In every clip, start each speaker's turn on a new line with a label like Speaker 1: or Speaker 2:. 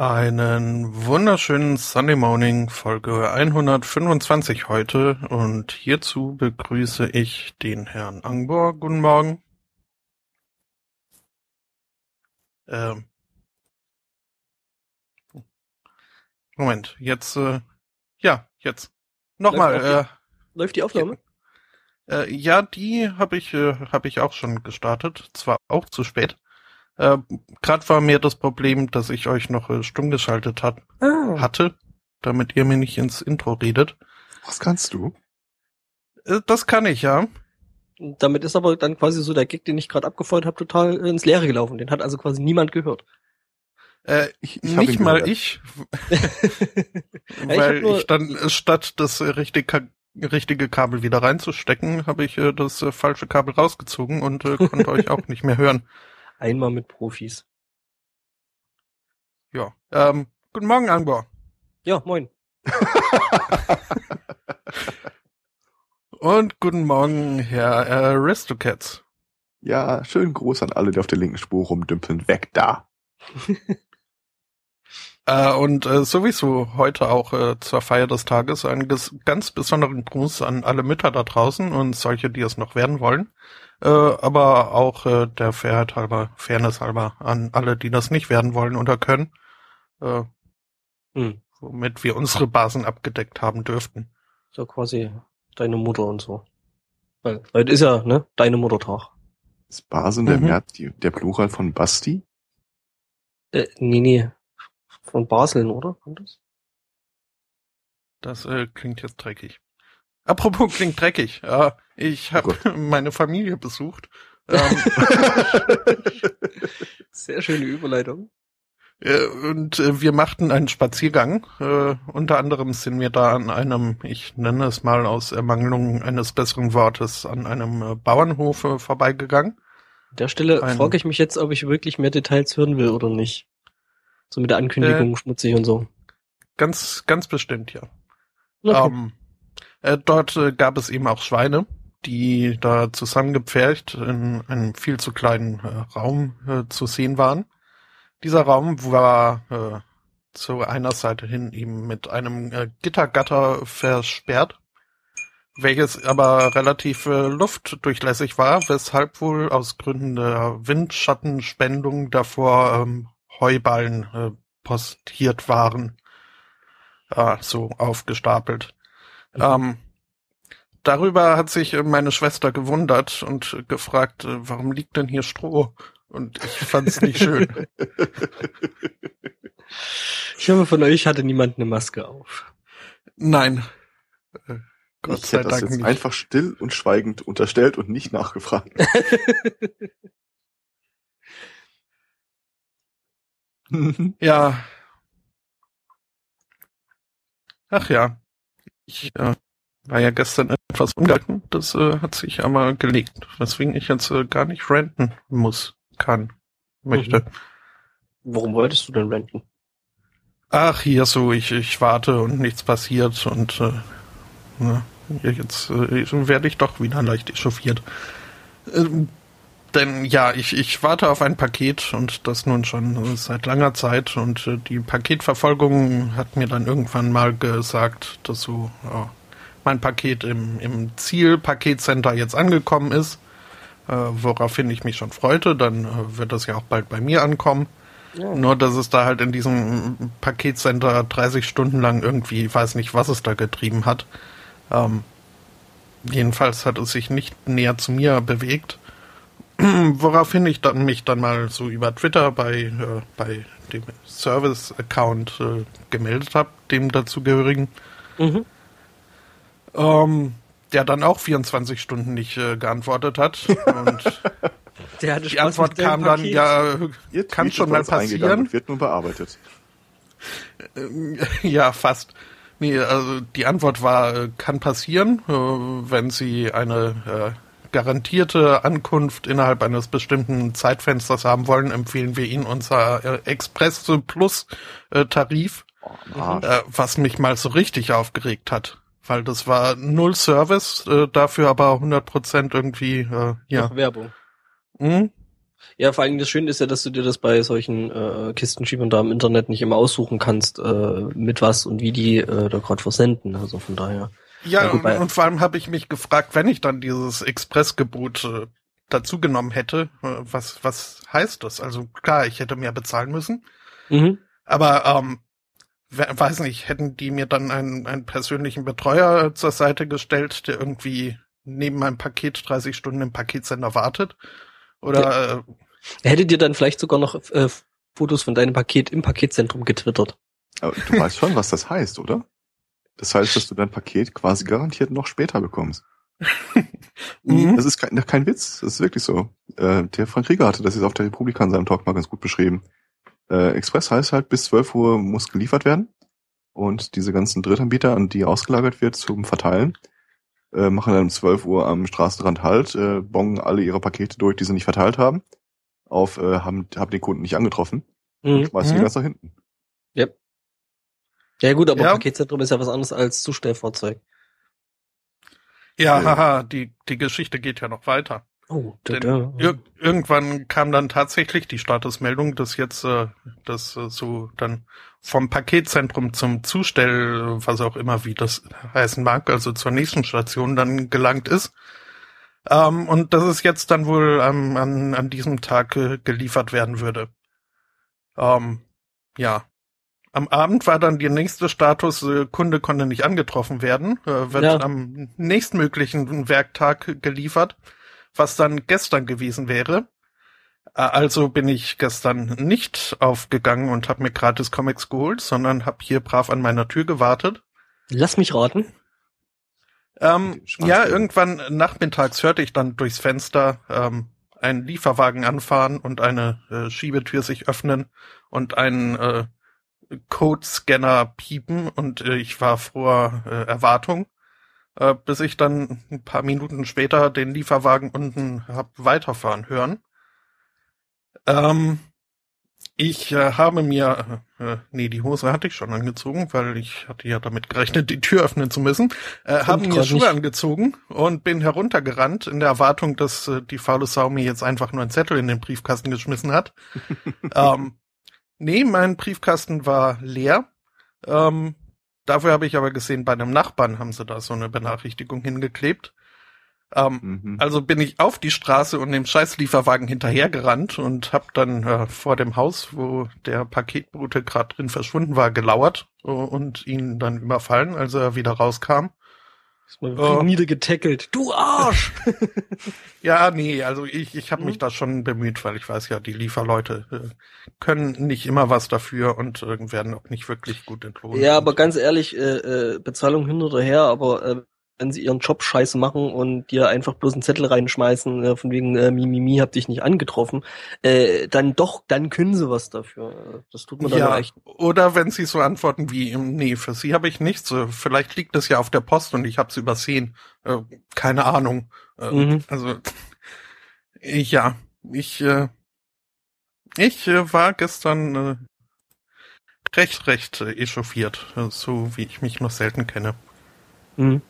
Speaker 1: Einen wunderschönen Sunday Morning, Folge 125 heute und hierzu begrüße ich den Herrn Angbor. Guten Morgen. Ähm. Moment, jetzt, äh, ja, jetzt. Nochmal.
Speaker 2: Läuft,
Speaker 1: äh,
Speaker 2: läuft die Aufnahme?
Speaker 1: Äh, ja, die habe ich, äh, hab ich auch schon gestartet, zwar auch zu spät. Äh, Gerade war mir das Problem, dass ich euch noch äh, stumm geschaltet hat,
Speaker 2: Ah.
Speaker 1: hatte, damit ihr mir nicht ins Intro redet.
Speaker 3: Was kannst du?
Speaker 1: Äh, das kann ich, ja.
Speaker 2: Damit ist aber dann quasi so der Gig, den ich gerade abgefeuert habe, total ins Leere gelaufen. Den hat also quasi niemand gehört.
Speaker 1: Äh,
Speaker 3: Ich, ich
Speaker 1: nicht mal
Speaker 3: gehört.
Speaker 1: ich,
Speaker 2: Ja, ich
Speaker 1: weil
Speaker 2: hab nur-
Speaker 1: ich dann äh, statt das äh, richtige, richtige Kabel wieder reinzustecken, habe ich äh, das äh, falsche Kabel rausgezogen und äh, konnte euch auch nicht mehr hören.
Speaker 2: Einmal mit Profis.
Speaker 1: Ja. Ähm, guten Morgen, Angbor.
Speaker 2: Ja, moin.
Speaker 1: Und guten Morgen, Herr Aristocats.
Speaker 3: Ja, schönen Gruß an alle, die auf der linken Spur rumdümpeln. Weg da.
Speaker 1: Äh, und äh, sowieso heute auch äh, zur Feier des Tages einen ges- ganz besonderen Gruß an alle Mütter da draußen und solche, die es noch werden wollen. Äh, aber auch äh, der Fairheit halber, Fairness halber an alle, die das nicht werden wollen oder können. Äh,
Speaker 2: Hm.
Speaker 1: womit wir unsere Basen abgedeckt haben dürften.
Speaker 2: So quasi deine Mutter und so. Weil heute ist ja, ne, deine Muttertag.
Speaker 3: Ist Basen der
Speaker 1: Mhm.
Speaker 3: März die, der Plural von Basti?
Speaker 2: Äh, nee, nee. Von Baseln, oder? Das?
Speaker 1: Das äh, klingt jetzt dreckig. Apropos klingt dreckig. Äh, ich habe
Speaker 3: Oh
Speaker 1: meine Familie besucht. Ähm,
Speaker 2: Sehr schöne Überleitung.
Speaker 1: Äh, Und äh, wir machten einen Spaziergang. Äh, unter anderem sind wir da an einem, ich nenne es mal aus Ermangelung eines besseren Wortes, an einem äh, Bauernhof äh, vorbeigegangen.
Speaker 2: An der Stelle frage ich mich jetzt, ob ich wirklich mehr Details hören will oder nicht. So mit der Ankündigung schmutzig und so.
Speaker 1: Ganz, ganz bestimmt, ja.
Speaker 2: Okay.
Speaker 1: Ähm, äh, dort äh, gab es eben auch Schweine, die da zusammengepfercht in einem viel zu kleinen äh, Raum äh, zu sehen waren. Dieser Raum war äh, zu einer Seite hin eben mit einem äh, Gittergatter versperrt, welches aber relativ äh, luftdurchlässig war, weshalb wohl aus Gründen der Windschattenspendung davor ähm, Heuballen äh, postiert waren, äh, so aufgestapelt. Ähm, darüber hat sich äh, meine Schwester gewundert und gefragt, äh, warum liegt denn hier Stroh? Und ich fand's nicht schön.
Speaker 2: Ich hoffe, von euch hatte niemand eine Maske auf.
Speaker 1: Nein. Äh, Gott
Speaker 3: ich
Speaker 1: sei
Speaker 3: hätte das
Speaker 1: Dank
Speaker 3: jetzt
Speaker 1: nicht.
Speaker 3: einfach still und schweigend unterstellt und nicht nachgefragt.
Speaker 1: Ja. Ach ja. Ich äh, war ja gestern etwas ungehalten. Das äh, hat sich aber gelegt. Weswegen ich jetzt äh, gar nicht renten muss, kann, möchte.
Speaker 2: Warum wolltest du denn renten?
Speaker 1: Ach, hier so, ich, ich warte und nichts passiert und äh, na, jetzt äh, werde ich doch wieder leicht echauffiert. Ähm, denn ja, ich, ich warte auf ein Paket und das nun schon seit langer Zeit und äh, die Paketverfolgung hat mir dann irgendwann mal gesagt, dass so ja, mein Paket im, im Ziel-Paketcenter jetzt angekommen ist, äh, woraufhin ich mich schon freute. Dann äh, wird das ja auch bald bei mir ankommen.
Speaker 2: Ja.
Speaker 1: Nur, dass es da halt in diesem Paketcenter 30 Stunden lang irgendwie, ich weiß nicht, was es da getrieben hat. Ähm, jedenfalls hat es sich nicht näher zu mir bewegt. Woraufhin ich dann mich dann mal so über Twitter bei, äh, bei dem Service-Account äh, gemeldet habe, dem dazugehörigen.
Speaker 2: Mhm.
Speaker 1: Ähm, der dann auch 24 Stunden nicht äh, geantwortet hat. Und
Speaker 2: Der hatte
Speaker 1: die
Speaker 2: Spaß
Speaker 1: Antwort kam dann, ja,
Speaker 3: Ihr
Speaker 1: kann
Speaker 3: Tweet
Speaker 1: schon
Speaker 3: ist
Speaker 1: mal passieren.
Speaker 3: Wird nun bearbeitet.
Speaker 1: Ja, fast. Nee, also die Antwort war, äh, kann passieren, äh, wenn Sie eine äh, garantierte Ankunft innerhalb eines bestimmten Zeitfensters haben wollen, empfehlen wir Ihnen unser äh, Express Plus äh, Tarif,
Speaker 3: Oh,
Speaker 1: äh, was mich mal so richtig aufgeregt hat. Weil das war null Service, dafür aber 100% irgendwie, ja.
Speaker 2: Werbung.
Speaker 1: Hm?
Speaker 2: Ja, vor allem das Schöne ist ja, dass du dir das bei solchen äh, Kistenschiebern da im Internet nicht immer aussuchen kannst, äh, mit was und wie die äh, da gerade versenden. Also von daher.
Speaker 1: Ja,
Speaker 2: Ja, gut,
Speaker 1: und, und vor allem habe ich mich gefragt, wenn ich dann dieses Expressgebot äh, dazu genommen hätte, äh, was, was heißt das? Also klar, ich hätte mehr bezahlen müssen,
Speaker 2: Mhm.
Speaker 1: aber ähm, we- weiß nicht, hätten die mir dann einen, einen persönlichen Betreuer zur Seite gestellt, der irgendwie neben meinem Paket 30 Stunden im Paketsender wartet? Oder äh,
Speaker 2: Er hätte dir dann vielleicht sogar noch äh, Fotos von deinem Paket im Paketzentrum getwittert.
Speaker 3: Aber du weißt schon, was das heißt, oder? Das heißt, dass du dein Paket quasi garantiert noch später bekommst.
Speaker 1: Mhm.
Speaker 3: Das ist kein, kein Witz, das ist wirklich so. Äh, der Frank Rieger hatte das jetzt auf der Republika in seinem Talk mal ganz gut beschrieben. Äh, Express heißt halt, bis 12 Uhr muss geliefert werden. Und diese ganzen Drittanbieter, an die ausgelagert wird zum Verteilen, äh, machen dann um 12 Uhr am Straßenrand halt, äh, bongen alle ihre Pakete durch, die sie nicht verteilt haben, auf, äh, haben, haben den Kunden nicht angetroffen,
Speaker 2: Mhm.
Speaker 3: schmeißen die
Speaker 1: Mhm.
Speaker 3: ganz nach hinten.
Speaker 2: Ja gut, aber
Speaker 1: Ja.
Speaker 2: Paketzentrum ist ja was anderes als Zustellfahrzeug.
Speaker 1: ja,
Speaker 3: Ja.
Speaker 1: haha, die, die Geschichte geht ja noch weiter.
Speaker 2: Oh, da,
Speaker 1: Denn
Speaker 2: da.
Speaker 1: ir irgendwann kam dann tatsächlich die Statusmeldung, dass jetzt äh, das äh, so dann vom Paketzentrum zum Zustell, was auch immer wie das heißen mag, also zur nächsten Station dann gelangt ist. Ähm, und dass es jetzt dann wohl ähm, an, an diesem Tag äh, geliefert werden würde. Ähm, ja. Am Abend war dann der nächste Status, äh, Kunde konnte nicht angetroffen werden, äh, wird
Speaker 2: Ja.
Speaker 1: am nächstmöglichen Werktag geliefert was dann gestern gewesen wäre. Äh, Also bin ich gestern nicht aufgegangen und habe mir gratis Comics geholt, sondern habe hier brav an meiner Tür gewartet.
Speaker 2: Lass mich raten.
Speaker 1: Ähm, ja, irgendwann nachmittags hörte ich dann durchs Fenster ähm, einen Lieferwagen anfahren und eine äh, Schiebetür sich öffnen und einen äh, Codescanner piepen und äh, ich war froher äh, Erwartung, äh, bis ich dann ein paar Minuten später den Lieferwagen unten hab weiterfahren hören. Ähm, ich äh, habe mir, äh, nee, die Hose hatte ich schon angezogen, weil ich hatte ja damit gerechnet, die Tür öffnen zu müssen. Äh, habe mir Schuhe
Speaker 2: nicht.
Speaker 1: angezogen und bin heruntergerannt in der Erwartung, dass äh, die faule Sau mir jetzt einfach nur einen Zettel in den Briefkasten geschmissen hat. ähm, nee, mein Briefkasten war leer. Ähm, dafür habe ich aber gesehen, bei einem Nachbarn haben sie da so eine Benachrichtigung hingeklebt. Ähm,
Speaker 3: Mhm.
Speaker 1: also bin ich auf die Straße und dem Scheißlieferwagen hinterhergerannt und hab dann äh, vor dem Haus, wo der Paketbote gerade drin verschwunden war, gelauert äh, und ihn dann überfallen, als er wieder rauskam.
Speaker 2: Ist mal
Speaker 1: Oh.
Speaker 2: niedergetackelt. Du Arsch!
Speaker 1: Ja, nee, also ich, ich habe
Speaker 2: Mhm.
Speaker 1: mich da schon bemüht, weil ich weiß ja, die Lieferleute äh, können nicht immer was dafür und äh, werden auch nicht wirklich gut entlohnt.
Speaker 2: ja, aber ganz ehrlich, äh, äh, Bezahlung hin oder her, aber äh, wenn sie ihren Job scheiße machen und dir einfach bloß einen Zettel reinschmeißen, äh, von wegen äh, Mimimi, hab dich nicht angetroffen, äh, dann doch, dann können sie was dafür. Das tut mir dann
Speaker 1: ja,
Speaker 2: echt.
Speaker 1: oder wenn sie so antworten wie, nee, für sie habe ich nichts, äh, vielleicht liegt es ja auf der Post und ich habe es übersehen. Äh, keine Ahnung. Äh,
Speaker 2: Mhm.
Speaker 1: Also, ja, ich, äh, ich äh, war gestern äh, recht, recht äh, echauffiert, äh, so wie ich mich noch selten kenne.
Speaker 2: Mhm.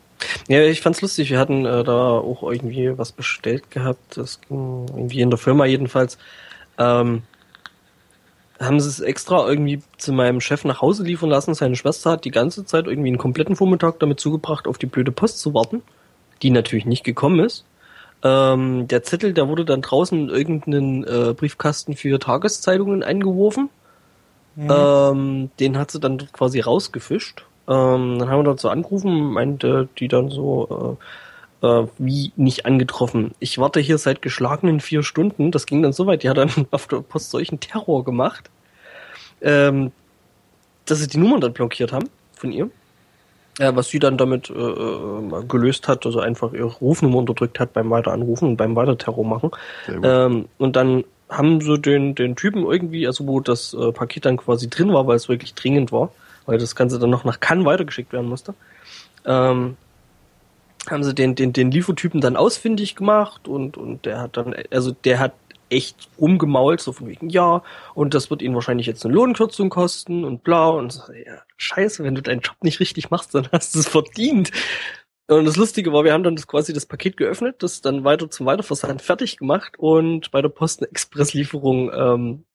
Speaker 2: Ja, ich fand's lustig. Wir hatten äh, da auch irgendwie was bestellt gehabt. Das ging irgendwie in der Firma jedenfalls. Ähm, haben sie es extra irgendwie zu meinem Chef nach Hause liefern lassen. Seine Schwester hat die ganze Zeit irgendwie einen kompletten Vormittag damit zugebracht, auf die blöde Post zu warten, die natürlich nicht gekommen ist. Ähm, der Zettel, der wurde dann draußen in irgendeinen äh, Briefkasten für Tageszeitungen eingeworfen. Ähm, den hat sie dann quasi rausgefischt. Ähm, dann haben wir dort so angerufen, meinte die dann so, äh, äh, wie nicht angetroffen. Ich warte hier seit geschlagenen vier Stunden. Das ging dann so weit, die hat dann auf der Post solchen Terror gemacht, ähm, dass sie die Nummern dann blockiert haben von ihr. Äh, was sie dann damit äh, äh, gelöst hat, also einfach ihre Rufnummer unterdrückt hat beim Weiteranrufen und beim Weiterterror machen. Ähm, und dann haben sie den, den Typen irgendwie, also wo das äh, Paket dann quasi drin war, weil es wirklich dringend war, weil das Ganze dann noch nach Cannes weitergeschickt werden musste, ähm, haben sie den, den, den Liefertypen dann ausfindig gemacht und, und der hat dann, also der hat echt rumgemault, so von wegen, ja, und das wird ihnen wahrscheinlich jetzt eine Lohnkürzung kosten und bla und so, ja, scheiße, wenn du deinen Job nicht richtig machst, dann hast du es verdient. Und das Lustige war, wir haben dann das quasi das Paket geöffnet, das dann weiter zum Weiterversand fertig gemacht und bei der Post eine Expresslieferung ähm,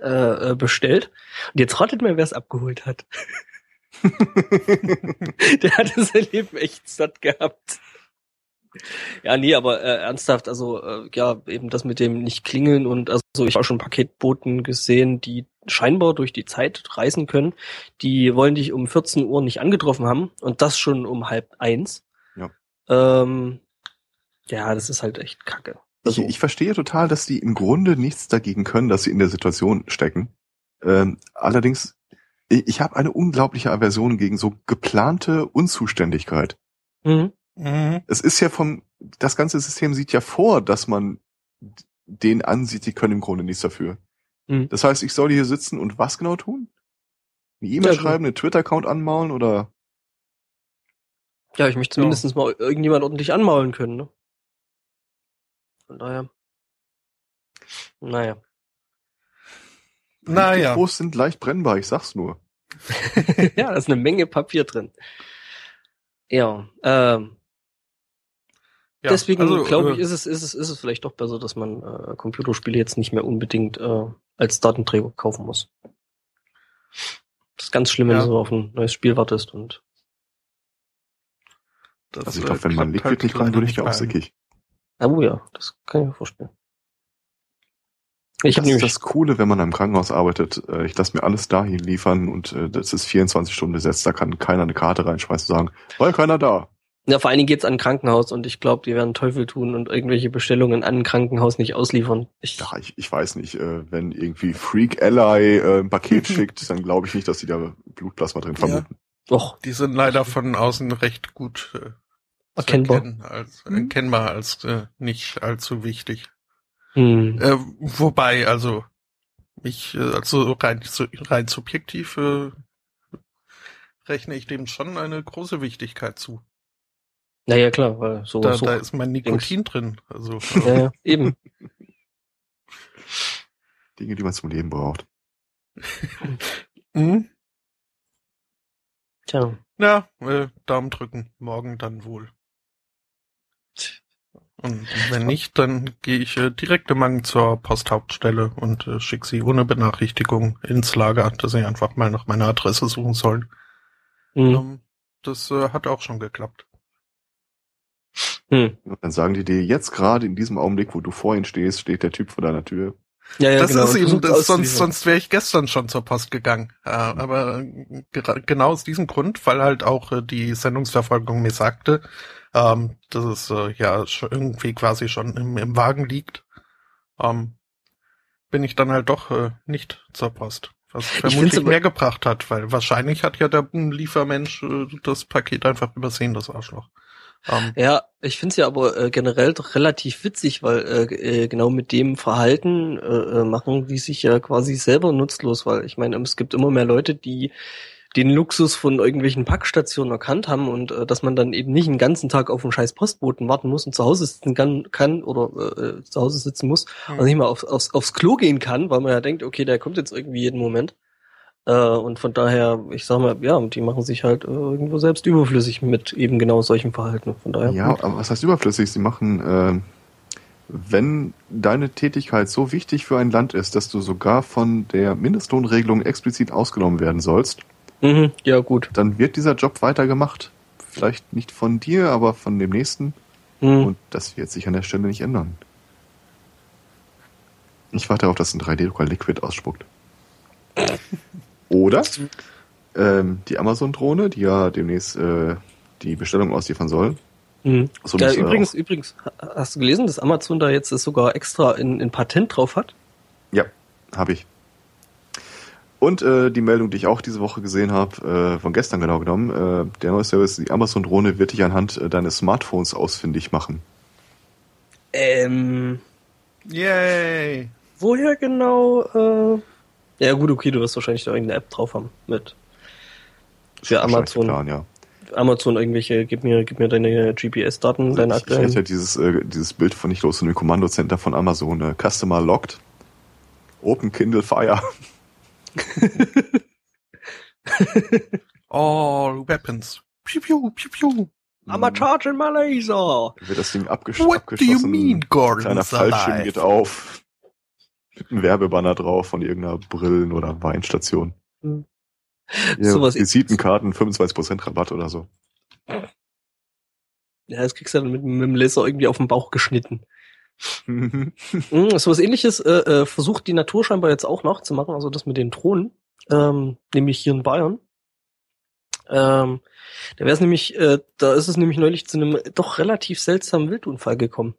Speaker 2: äh, äh bestellt. Und jetzt ratet mal, wer es abgeholt hat. Der hatte sein Leben echt satt gehabt. Ja, nee, aber äh, ernsthaft, also äh, ja, eben das mit dem nicht klingeln und also ich habe auch schon Paketboten gesehen, die scheinbar durch die Zeit reisen können. Die wollen dich um 14 Uhr nicht angetroffen haben und das schon um halb eins.
Speaker 3: Ja.
Speaker 2: Ähm, ja, das ist halt echt kacke.
Speaker 3: Also, ich, ich verstehe total, dass die im Grunde nichts dagegen können, dass sie in der Situation stecken. Ähm, allerdings, ich, ich habe eine unglaubliche Aversion gegen so geplante Unzuständigkeit.
Speaker 2: Mhm.
Speaker 1: Mhm.
Speaker 3: Es ist ja vom, das ganze System sieht ja vor, dass man den ansieht, die können im Grunde nichts dafür.
Speaker 2: Mhm.
Speaker 3: Das heißt, ich soll hier sitzen und was genau tun? Eine E-Mail
Speaker 2: Ja,
Speaker 3: schreiben, einen Twitter-Account anmaulen oder?
Speaker 2: Ja, ich möchte zumindest mal irgendjemand ordentlich anmaulen können, ne? Von daher. Naja.
Speaker 1: Naja.
Speaker 3: Groß sind leicht brennbar, ich sag's nur.
Speaker 2: ja, da ist eine Menge Papier drin. Ja, ähm,
Speaker 1: Ja,
Speaker 2: deswegen
Speaker 1: also,
Speaker 2: glaube ich,
Speaker 1: äh,
Speaker 2: ist es, ist es, ist es vielleicht doch besser, dass man äh, Computerspiele jetzt nicht mehr unbedingt äh, als Datenträger kaufen muss. Das ist ganz schlimm, wenn
Speaker 1: Ja.
Speaker 2: du so auf ein neues Spiel wartest und
Speaker 1: das,
Speaker 3: Also ich glaube, wenn man
Speaker 1: klappt
Speaker 3: Liquid
Speaker 1: halt
Speaker 3: nicht rein, würde ich ja auch sickig.
Speaker 2: Ah, oh ja, das kann ich mir vorstellen. Ich habe
Speaker 3: das ist
Speaker 2: nämlich
Speaker 3: das Coole, wenn man im Krankenhaus arbeitet. Äh, Ich lasse mir alles dahin liefern und äh, das ist 24 Stunden besetzt. Da kann keiner eine Karte reinschmeißen und sagen, war keiner da.
Speaker 2: Ja, vor allen Dingen geht's an ein Krankenhaus und ich glaube, die werden Teufel tun und irgendwelche Bestellungen an ein Krankenhaus nicht ausliefern. Ich,
Speaker 3: Ja, ich, ich weiß nicht, äh, wenn irgendwie Freak Ally äh, ein Paket schickt, dann glaube ich nicht, dass die da Blutplasma drin
Speaker 1: Ja.
Speaker 3: vermuten.
Speaker 2: doch,
Speaker 1: Die sind leider von außen recht gut äh,
Speaker 2: Erkennbar.
Speaker 1: erkennen, als,
Speaker 3: Mhm.
Speaker 1: erkennbar als äh, nicht allzu wichtig.
Speaker 2: hm,
Speaker 1: Äh, wobei, also ich, äh, also rein, rein subjektiv äh, rechne ich dem schon eine große Wichtigkeit zu.
Speaker 2: naja, klar, weil so,
Speaker 1: Da,
Speaker 2: so
Speaker 1: da ist mein Nikotin drin. Also
Speaker 2: ja, ja, eben.
Speaker 3: Dinge, die man zum Leben braucht.
Speaker 1: mhm.
Speaker 2: Tja.
Speaker 1: ja, äh, Daumen drücken. Morgen dann wohl. Und wenn nicht, dann gehe ich äh, direkt im Mang zur Posthauptstelle und äh, schicke sie ohne Benachrichtigung ins Lager, dass sie einfach mal nach meiner Adresse suchen sollen.
Speaker 2: Hm.
Speaker 1: Ähm, das äh, hat auch schon geklappt.
Speaker 2: Hm.
Speaker 3: Und dann sagen die dir, jetzt gerade in diesem Augenblick, wo du vor ihnen stehst, steht der Typ vor deiner Tür.
Speaker 2: Ja, ja,
Speaker 1: das
Speaker 2: genau.
Speaker 1: ist eben, das, sonst, sonst wäre ich gestern schon zur Post gegangen. Äh, aber äh, genau aus diesem Grund, weil halt auch äh, die Sendungsverfolgung mir sagte, ähm, dass es äh, ja irgendwie quasi schon im, im Wagen liegt, ähm, bin ich dann halt doch äh, nicht zur Post. Was vermutlich mehr gebracht hat, weil wahrscheinlich hat ja der Liefermensch äh, das Paket einfach übersehen, das Arschloch. Ähm,
Speaker 2: Ja, ich find's ja aber äh, generell doch relativ witzig, weil äh, äh, genau mit dem Verhalten äh, äh, machen die sich ja quasi selber nutzlos, weil ich meine, es gibt immer mehr Leute, die den Luxus von irgendwelchen Packstationen erkannt haben und äh, dass man dann eben nicht einen ganzen Tag auf einen scheiß Postboten warten muss und zu Hause sitzen kann, kann oder äh, zu Hause sitzen muss
Speaker 1: hm.
Speaker 2: und nicht mal aufs, aufs, aufs Klo gehen kann, weil man ja denkt, okay, der kommt jetzt irgendwie jeden Moment. Äh, und von daher, ich sag mal, ja, die machen sich halt äh, irgendwo selbst überflüssig mit eben genau solchen Verhalten. Von daher.
Speaker 3: Ja,
Speaker 2: gut.
Speaker 3: aber was heißt überflüssig? Sie machen, äh, wenn deine Tätigkeit so wichtig für ein Land ist, dass du sogar von der Mindestlohnregelung explizit ausgenommen werden sollst,
Speaker 2: Mhm, ja, gut.
Speaker 3: dann wird dieser Job weitergemacht. Vielleicht nicht von dir, aber von dem nächsten.
Speaker 2: Mhm.
Speaker 3: Und das wird sich an der Stelle nicht ändern. Ich warte darauf, dass ein 3D-Drucker Liquid ausspuckt. Oder ähm, die Amazon-Drohne, die ja demnächst äh, die Bestellung ausliefern soll.
Speaker 2: Mhm.
Speaker 3: So
Speaker 2: ja, übrigens, übrigens, ha- hast du gelesen, dass Amazon da jetzt das sogar extra in, in Patent drauf hat?
Speaker 3: Ja, habe ich. Und äh, die Meldung, die ich auch diese Woche gesehen habe, äh, von gestern genau genommen, äh, der neue Service, die Amazon-Drohne wird dich anhand äh, deines Smartphones ausfindig machen.
Speaker 2: Ähm,
Speaker 1: Yay!
Speaker 2: woher genau? Äh, ja, gut, okay, du wirst wahrscheinlich da irgendeine App drauf haben mit für Amazon.
Speaker 3: Plan, ja.
Speaker 2: Amazon irgendwelche, gib mir, gib mir deine GPS-Daten, deine
Speaker 3: ich, ich hätte ja
Speaker 2: aktuellen.
Speaker 3: dieses, äh, dieses Bild von nicht los in dem Kommandocenter von Amazon. Äh, Customer locked. Open Kindle Fire.
Speaker 1: All weapons. Piu, piu, piu, piu.
Speaker 2: I'm a charging my laser.
Speaker 3: Dann wird das Ding abgesch
Speaker 1: What do you
Speaker 3: abgeschossen.
Speaker 1: mean, Gordon?
Speaker 3: Kleiner Fallschirm geht auf. Mit einem Werbebanner drauf von irgendeiner Brillen- oder Weinstation.
Speaker 2: Hm.
Speaker 3: Ja,
Speaker 2: Sowas-
Speaker 3: Visitenkarten, 25% Rabatt oder so.
Speaker 2: Ja, das kriegst du dann mit, mit dem Laser irgendwie auf den Bauch geschnitten. So was ähnliches äh, äh, versucht die Natur scheinbar jetzt auch nachzumachen, also das mit den Drohnen, ähm, nämlich hier in Bayern. Ähm, da wäre es nämlich, äh, da ist es nämlich neulich zu einem doch relativ seltsamen Wildunfall gekommen.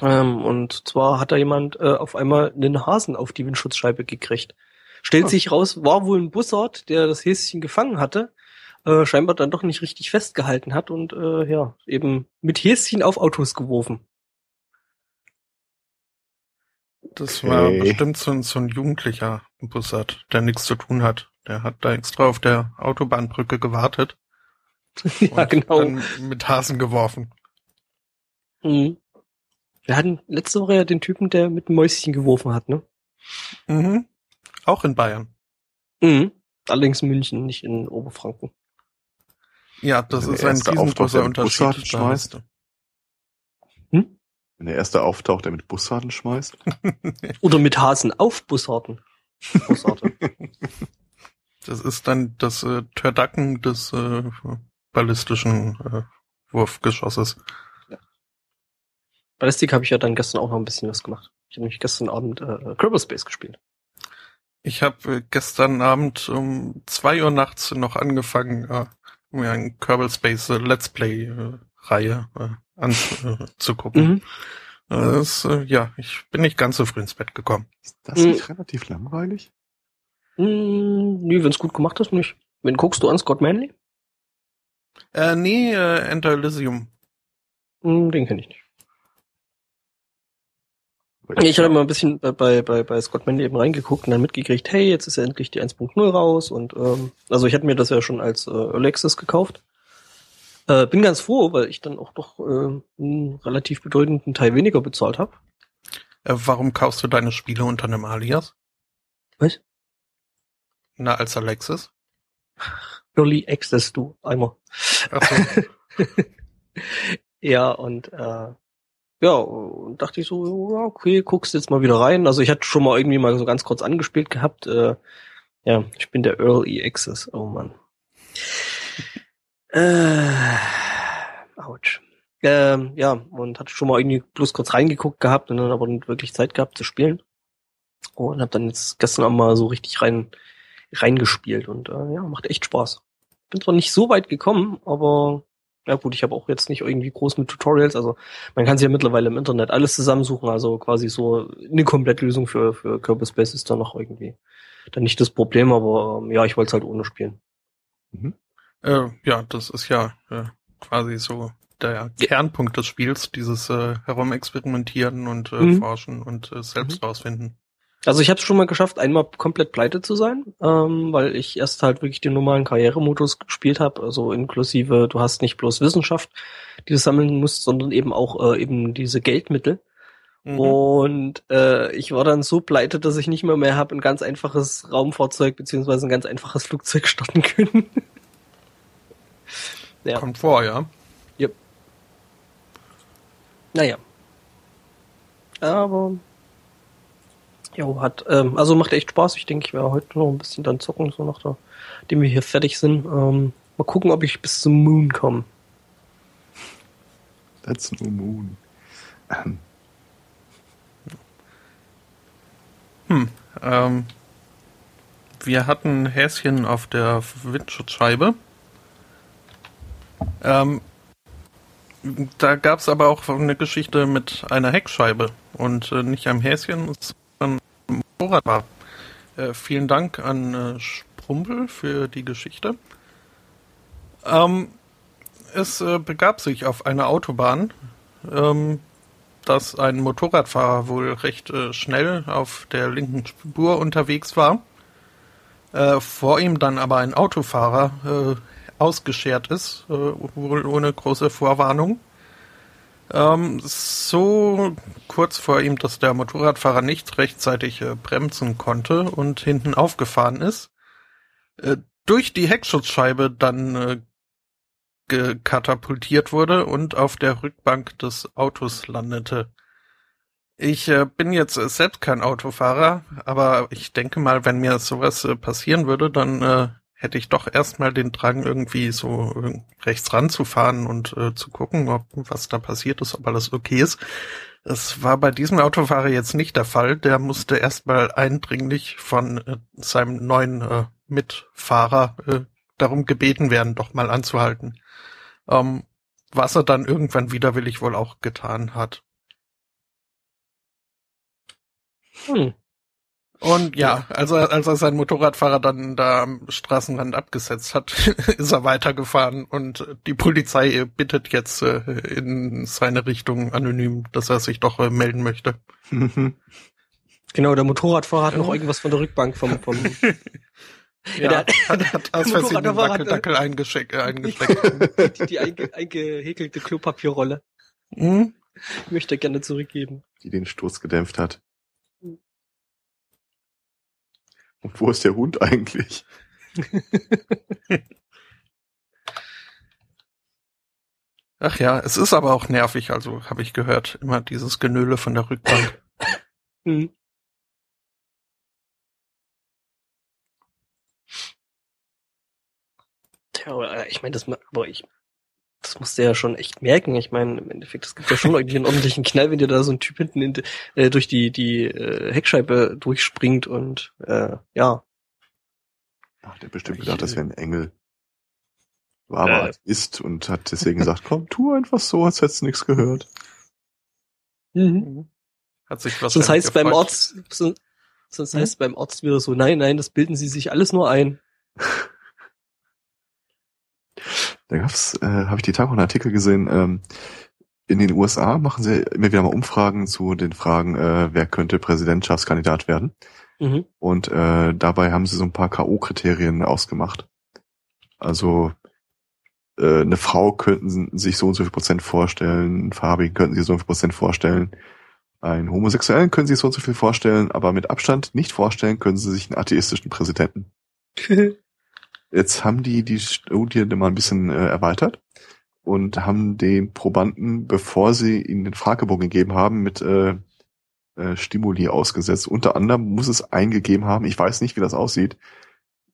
Speaker 2: Ähm, und zwar hat da jemand äh, auf einmal einen Hasen auf die Windschutzscheibe gekriegt. Stellt
Speaker 3: Ah.
Speaker 2: sich raus, war wohl ein Bussard, der das Häschen gefangen hatte, äh, scheinbar dann doch nicht richtig festgehalten hat und äh, ja, eben mit Häschen auf Autos geworfen.
Speaker 1: Das war
Speaker 3: Okay.
Speaker 1: bestimmt so ein, so ein jugendlicher Bussard, der nichts zu tun hat. Der hat da extra auf der Autobahnbrücke gewartet
Speaker 2: ja,
Speaker 1: und
Speaker 2: genau.
Speaker 1: dann mit Hasen geworfen.
Speaker 2: Mhm. Wir hatten letzte Woche ja den Typen, der mit einem Mäuschen geworfen hat, ne?
Speaker 1: Mhm. Auch in Bayern.
Speaker 2: Mhm. Allerdings in München, nicht in Oberfranken.
Speaker 1: Ja, das
Speaker 3: Der
Speaker 1: ist ein riesengroßer Unterschied.
Speaker 3: schmeißt.
Speaker 2: Hm?
Speaker 3: Wenn der erste auftaucht, der mit Bussarden schmeißt.
Speaker 2: Oder mit Hasen auf Bussarden. Bussarde.
Speaker 1: Das ist dann das äh, Turdacken des äh, ballistischen äh, Wurfgeschosses.
Speaker 2: Ballistik habe ich ja dann gestern auch noch ein bisschen was gemacht. Ich habe nämlich gestern Abend äh, Kerbal Space gespielt.
Speaker 1: Ich habe äh, gestern Abend um zwei Uhr nachts noch angefangen, äh, mir ein Kerbal Space äh, Let's Play äh, Reihe äh, anzugucken.
Speaker 2: Mhm.
Speaker 1: Äh, das, äh, ja, ich bin nicht ganz so früh ins Bett gekommen.
Speaker 3: Ist das
Speaker 2: Mhm.
Speaker 3: nicht relativ langweilig?
Speaker 2: Mm, nee, wenn's gut gemacht ist, nicht. Wen guckst du an, Scott Manley?
Speaker 1: Äh, nee, äh, Enter Elysium.
Speaker 2: Mm, den kenne ich nicht. Ich habe mal ein bisschen bei, bei, bei, Scott Manley eben reingeguckt und dann mitgekriegt, hey, jetzt ist ja endlich die 1.0 raus und ähm, also ich hatte mir das ja schon als äh, Access gekauft. Äh, bin ganz froh, weil ich dann auch doch äh, einen relativ bedeutenden Teil weniger bezahlt habe.
Speaker 1: Äh, warum kaufst du deine Spiele unter einem Alias?
Speaker 2: Was?
Speaker 1: Na, als Alexis?
Speaker 2: Early Access, du Eimer.
Speaker 1: Ach so.
Speaker 2: Ja, und äh, ja, und dachte ich so, okay, guckst jetzt mal wieder rein. Also ich hatte schon mal irgendwie mal so ganz kurz angespielt gehabt. Äh, ja, ich bin der Early Access. Oh Mann. Äh, ouch. Ähm, ja, und hatte schon mal irgendwie bloß kurz reingeguckt gehabt und dann aber nicht wirklich Zeit gehabt zu spielen. Und habe dann jetzt gestern auch mal so richtig rein reingespielt und äh, ja, macht echt Spaß. Bin zwar nicht so weit gekommen, aber ja gut, ich habe auch jetzt nicht irgendwie groß mit Tutorials, also man kann sich ja mittlerweile im Internet alles zusammensuchen, also quasi so eine Komplettlösung für, für Kerbal Space ist da noch irgendwie dann nicht das Problem, aber ähm, ja, ich wollte es halt ohne spielen.
Speaker 1: Äh, ja, das ist ja äh, quasi so der Kernpunkt des Spiels, dieses äh, Herumexperimentieren und äh,
Speaker 2: Mhm.
Speaker 1: Forschen und äh, selbst rausfinden.
Speaker 2: Also ich habe es schon mal geschafft, einmal komplett pleite zu sein, ähm, weil ich erst halt wirklich den normalen Karrieremodus gespielt habe, also inklusive, du hast nicht bloß Wissenschaft, die du sammeln musst, sondern eben auch äh, eben diese Geldmittel.
Speaker 1: Mhm.
Speaker 2: Und äh, ich war dann so pleite, dass ich nicht mehr mehr habe ein ganz einfaches Raumfahrzeug beziehungsweise ein ganz einfaches Flugzeug starten können. Ja,
Speaker 1: Kommt vor, ja.
Speaker 2: naja. Aber jo, hat, ähm, also macht echt Spaß. Ich denke, ich werde heute noch ein bisschen dann zocken, so nachdem wir hier fertig sind. Ähm, mal gucken, ob ich bis zum Moon komme.
Speaker 3: That's no moon. Ähm,
Speaker 1: Hm, ähm, wir hatten Häschen auf der Windschutzscheibe. Ähm, da gab es aber auch eine Geschichte mit einer Heckscheibe und äh, nicht einem Häschen, sondern einem Motorrad. Äh, vielen Dank an äh, Sprumpel für die Geschichte. Ähm, es äh, begab sich auf einer Autobahn, ähm, dass ein Motorradfahrer wohl recht äh, schnell auf der linken Spur unterwegs war. Äh, vor ihm dann aber ein Autofahrer äh, ausgeschert ist, äh, wohl ohne große Vorwarnung. Ähm, so kurz vor ihm, dass der Motorradfahrer nicht rechtzeitig äh, bremsen konnte und hinten aufgefahren ist. Äh, durch die Heckschutzscheibe dann äh, katapultiert wurde und auf der Rückbank des Autos landete. Ich äh, bin jetzt äh, selbst kein Autofahrer, aber ich denke mal, wenn mir sowas äh, passieren würde, dann äh, hätte ich doch erstmal den Drang, irgendwie so rechts ranzufahren und äh, zu gucken, ob was da passiert ist, ob alles okay ist. Das war bei diesem Autofahrer jetzt nicht der Fall. Der musste erstmal eindringlich von äh, seinem neuen äh, Mitfahrer äh, darum gebeten werden, doch mal anzuhalten. Ähm, was er dann irgendwann widerwillig wohl auch getan hat. Hm. Und ja, also als er seinen Motorradfahrer dann da am Straßenrand abgesetzt hat, ist er weitergefahren und die Polizei bittet jetzt äh, in seine Richtung anonym, dass er sich doch äh, melden möchte.
Speaker 2: Genau, der Motorradfahrer hat noch irgendwas von der Rückbank vom, vom
Speaker 1: ja, ja, der, hat, hat aus Versehen den Wackeldackel äh, eingesteckt.
Speaker 2: eingesteckt. die, die einge, eingehäkelte Klopapierrolle. Hm? Ich möchte gerne zurückgeben.
Speaker 3: Die den Stoß gedämpft hat. Und wo ist der Hund eigentlich?
Speaker 1: Ach ja, es ist aber auch nervig, also habe ich gehört, immer dieses Genöle von der Rückbank. Mhm.
Speaker 2: Ja, ich meine, das, aber ich, das musst du ja schon echt merken. Ich meine, im Endeffekt, es gibt ja schon irgendwie einen ordentlichen Knall, wenn dir da so ein Typ hinten in, äh, durch die, die äh, Heckscheibe durchspringt und äh, ja.
Speaker 3: Ach, der bestimmt gedacht, das wäre ein Engel. War aber äh, ist und hat deswegen gesagt, komm, tu einfach so, als hättest du nichts gehört.
Speaker 2: Mhm. Hat sich was Sonst heißt beim Orts, sonst, sonst mhm. heißt beim Orts wieder so, nein, nein, das bilden sie sich alles nur ein.
Speaker 3: Da gab's, äh, habe ich die Tage einen Artikel gesehen, ähm, in den USA machen sie immer wieder mal Umfragen zu den Fragen, äh, wer könnte Präsidentschaftskandidat werden. Mhm. Und äh, dabei haben sie so ein paar K.O.-Kriterien ausgemacht. Also äh, eine Frau könnten sich so und so viel Prozent vorstellen, einen Farbigen könnten sie so und so viel Prozent vorstellen, einen Homosexuellen können sie sich so und so viel vorstellen, aber mit Abstand nicht vorstellen können sie sich einen atheistischen Präsidenten. Jetzt haben die die Studie mal ein bisschen äh, erweitert und haben den Probanden, bevor sie ihnen den Fragebogen gegeben haben, mit äh, äh, Stimuli ausgesetzt. Unter anderem muss es eingegeben haben, ich weiß nicht, wie das aussieht,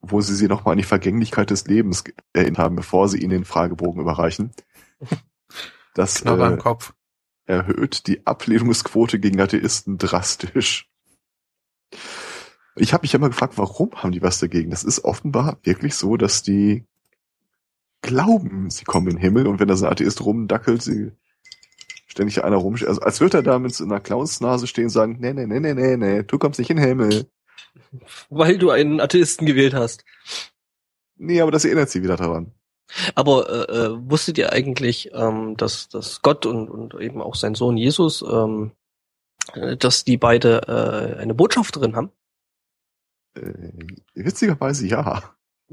Speaker 3: wo sie sie nochmal an die Vergänglichkeit des Lebens erinnert haben, bevor sie ihnen den Fragebogen überreichen. Das
Speaker 1: äh,
Speaker 3: erhöht die Ablehnungsquote gegen Atheisten drastisch. Ich habe mich immer gefragt, warum haben die was dagegen? Das ist offenbar wirklich so, dass die glauben, sie kommen in den Himmel und wenn da so ein Atheist rumdackelt, sie ständig einer rum, also als würde er da mit so einer Clownsnase stehen und sagen, nee, nee, nee, nee, nee, nee, du kommst nicht in den Himmel.
Speaker 2: Weil du einen Atheisten gewählt hast.
Speaker 3: Nee, aber das erinnert sie wieder daran.
Speaker 2: Aber äh, äh, wusstet ihr eigentlich, ähm, dass, dass Gott und, und eben auch sein Sohn Jesus, ähm, äh, dass die beide äh, eine Botschaft drin haben?
Speaker 3: Äh, witzigerweise ja.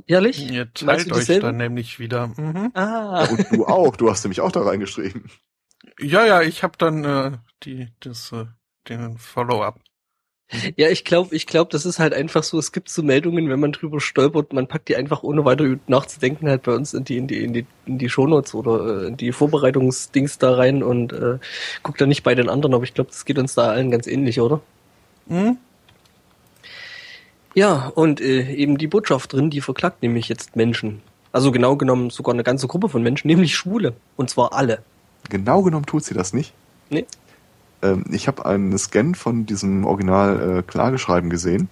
Speaker 2: Ehrlich?
Speaker 1: Ihr teilt euch dann nämlich wieder. Mhm.
Speaker 3: Ah. Und du auch, du hast nämlich auch da reingeschrieben.
Speaker 1: Ja, ja, ich habe dann äh, die, das, äh, den Follow-up.
Speaker 2: Ja, ich glaube, ich glaube, das ist halt einfach so, es gibt so Meldungen, wenn man drüber stolpert, man packt die einfach ohne weiter nachzudenken halt bei uns in die, in die, in die, in die Shownotes oder äh, in die Vorbereitungsdings da rein und äh, guckt dann nicht bei den anderen, aber ich glaube, das geht uns da allen ganz ähnlich, oder? Mhm. Ja, und äh, eben die Botschaft drin, die verklagt nämlich jetzt Menschen. Also genau genommen sogar eine ganze Gruppe von Menschen, nämlich Schwule. Und zwar alle.
Speaker 3: Genau genommen tut sie das nicht.
Speaker 2: Nee.
Speaker 3: Ähm, ich habe einen Scan von diesem Original äh, Klageschreiben gesehen,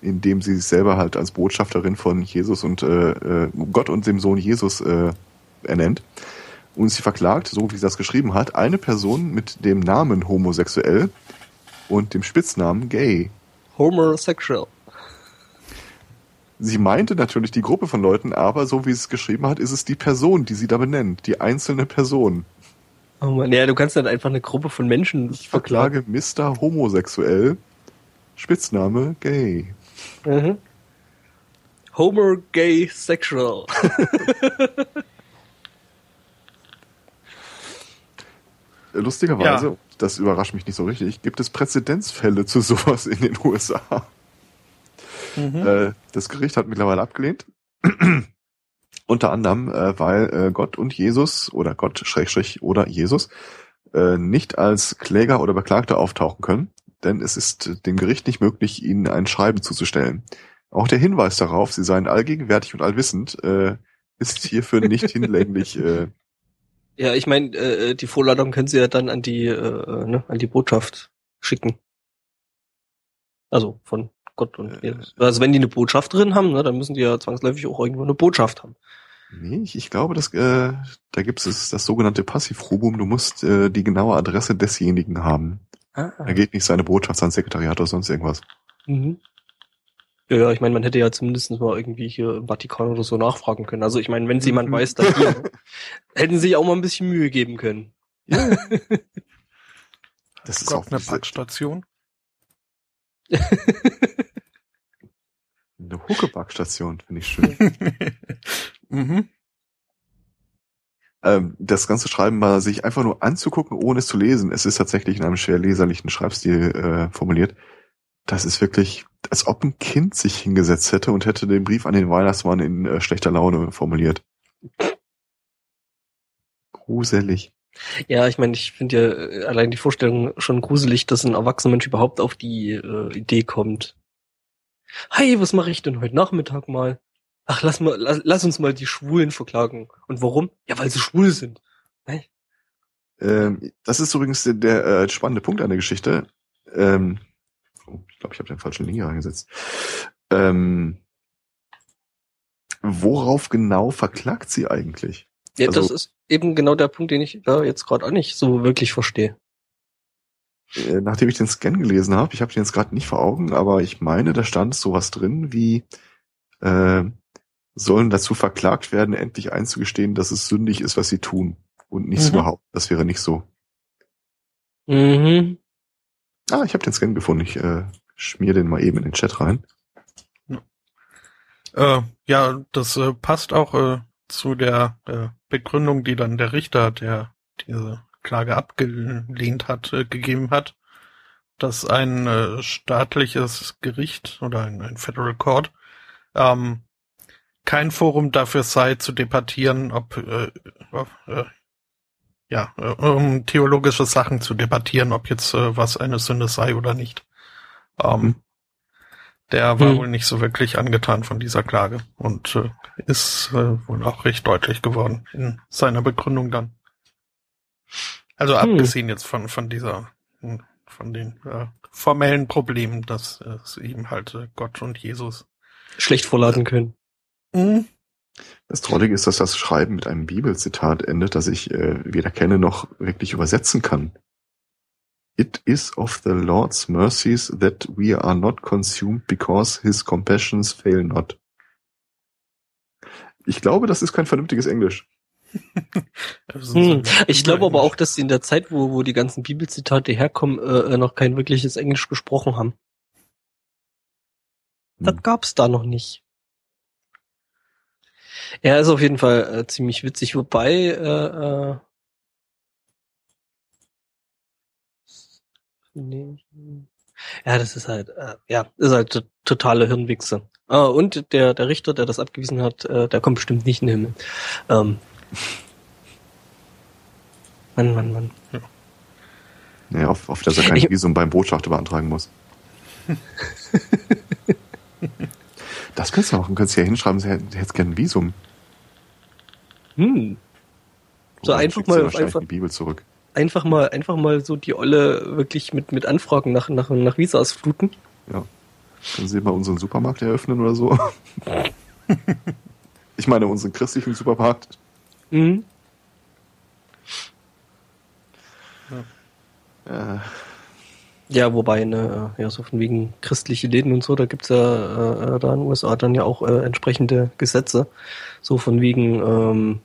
Speaker 3: in dem sie sich selber halt als Botschafterin von Jesus und äh, äh, Gott und dem Sohn Jesus äh, ernennt. Und sie verklagt, so wie sie das geschrieben hat, eine Person mit dem Namen homosexuell und dem Spitznamen gay.
Speaker 2: Homosexual.
Speaker 3: Sie meinte natürlich die Gruppe von Leuten, aber so wie sie es geschrieben hat, ist es die Person, die sie da benennt, die einzelne Person.
Speaker 2: Oh man, ja, du kannst dann einfach eine Gruppe von Menschen
Speaker 3: Ich verklage Mr. Homosexuell, Spitzname gay. Mhm.
Speaker 2: Homer Gay Sexual.
Speaker 3: Lustigerweise, ja. das überrascht mich nicht so richtig, gibt es Präzedenzfälle zu sowas in den USA. Mhm. Äh, das Gericht hat mittlerweile abgelehnt. Unter anderem, äh, weil äh, Gott und Jesus oder Gott Schrägstrich oder Jesus äh, nicht als Kläger oder Beklagter auftauchen können, denn es ist dem Gericht nicht möglich, ihnen ein Schreiben zuzustellen. Auch der Hinweis darauf, sie seien allgegenwärtig und allwissend, äh, ist hierfür nicht hinlänglich. Äh,
Speaker 2: Ja, ich meine, äh, die Vorladung können sie ja dann an die, äh, ne, an die Botschaft schicken. Also von Gott und
Speaker 3: Äh.
Speaker 2: Also wenn die eine Botschaft drin haben, ne, dann müssen die ja zwangsläufig auch irgendwo eine Botschaft haben.
Speaker 3: nee, ich, ich glaube, dass, äh, da gibt es das sogenannte Passivrubum. Du musst äh, die genaue Adresse desjenigen haben.
Speaker 2: Ah.
Speaker 3: Da geht nicht seine Botschaft, sein Sekretariat oder sonst irgendwas.
Speaker 2: Mhm. Ja, ja, ich meine, man hätte ja zumindest mal irgendwie hier im Vatikan oder so nachfragen können. Also ich meine, wenn es jemand
Speaker 3: Mhm.
Speaker 2: weiß, dann hier, hätten sie sich auch mal ein bisschen Mühe geben können.
Speaker 3: Das ist auch
Speaker 1: eine
Speaker 3: eine,
Speaker 1: Packstation.
Speaker 3: eine Huckepackstation, finde ich schön.
Speaker 1: mhm.
Speaker 3: ähm, das ganze Schreiben mal sich einfach nur anzugucken, ohne es zu lesen. Es ist tatsächlich in einem schwer leserlichen Schreibstil äh, formuliert. Das ist wirklich, als ob ein Kind sich hingesetzt hätte und hätte den Brief an den Weihnachtsmann in äh, schlechter Laune formuliert. Gruselig.
Speaker 2: Ja, ich meine, ich finde ja äh, allein die Vorstellung schon gruselig, dass ein erwachsener Mensch überhaupt auf die äh, Idee kommt. Hey, was mache ich denn heute Nachmittag mal? Ach, lass mal, lass, lass uns mal die Schwulen verklagen. Und warum? Ja, weil sie schwul sind.
Speaker 3: Ähm, das ist übrigens der, der äh, spannende Punkt an der Geschichte. Ähm, oh, ich glaube, ich habe den falschen Link hier reingesetzt. Ähm, worauf genau verklagt sie eigentlich?
Speaker 2: Ja,
Speaker 3: Also-
Speaker 2: das ist eben genau der Punkt, den ich da jetzt gerade auch nicht so wirklich verstehe.
Speaker 3: Äh, nachdem ich den Scan gelesen habe, ich habe den jetzt gerade nicht vor Augen, aber ich meine, da stand sowas drin wie äh, sollen dazu verklagt werden, endlich einzugestehen, dass es sündig ist, was sie tun und nicht zu
Speaker 2: Mhm.
Speaker 3: behaupten. Das wäre nicht so.
Speaker 2: Mhm.
Speaker 3: Ah, ich habe den Scan gefunden. Ich äh, schmier den mal eben in den Chat rein.
Speaker 1: Äh, ja, das äh, passt auch äh, zu der äh, Begründung, die dann der Richter, der diese Klage abgelehnt hat, äh, gegeben hat, dass ein äh, staatliches Gericht oder ein, ein Federal Court ähm, kein Forum dafür sei, zu debattieren, ob äh, äh, ja, äh, um theologische Sachen zu debattieren, ob jetzt äh, was eine Sünde sei oder nicht. Ähm,
Speaker 3: Mhm.
Speaker 1: Der war
Speaker 2: Hm.
Speaker 1: wohl nicht so wirklich angetan von dieser Klage und äh, ist äh, wohl auch recht deutlich geworden in seiner Begründung dann. Also
Speaker 2: Hm.
Speaker 1: abgesehen jetzt von von dieser hm, von den äh, formellen Problemen, dass äh, es eben halt äh, Gott und Jesus.
Speaker 2: Schlecht vorladen können.
Speaker 1: Mhm.
Speaker 3: Das Trollige ist, dass das Schreiben mit einem Bibelzitat endet, das ich äh, weder kenne noch wirklich übersetzen kann. It is of the Lord's mercies that we are not consumed because his compassions fail not. Ich glaube, das ist kein vernünftiges Englisch.
Speaker 2: Hm. Ich glaube aber auch, dass sie in der Zeit, wo, wo die ganzen Bibelzitate herkommen, äh, äh, noch kein wirkliches Englisch gesprochen haben. Das
Speaker 3: Hm.
Speaker 2: gab's da noch nicht. Er ist auf jeden Fall äh, ziemlich witzig, wobei äh, äh, ja, das ist halt äh, ja, ist halt to- totale Hirnwichse. Ah, und der der Richter, der das abgewiesen hat, äh, der kommt bestimmt nicht in den Himmel. Ähm, Mann, Mann, Mann.
Speaker 3: Ja, auf, auf das er kein
Speaker 2: Ich-
Speaker 3: Visum beim Botschafter beantragen muss. das könntest du machen. Könntest du ja hinschreiben, sie hätten jetzt gerne ein Visum.
Speaker 2: Hm. So
Speaker 3: Oder
Speaker 2: einfach mal- einfach-
Speaker 3: die Bibel zurück.
Speaker 2: einfach mal, einfach mal so die Olle wirklich mit, mit Anfragen nach, nach, nach Visas fluten.
Speaker 3: Ja. Können Sie mal unseren Supermarkt eröffnen oder so? ich meine, unseren christlichen Supermarkt.
Speaker 2: Mhm.
Speaker 3: Äh,
Speaker 2: Ja, wobei, ne, ja, so von wegen christliche Läden und so, da gibt's ja äh, da in den USA dann ja auch äh, entsprechende Gesetze. So von wegen, ähm,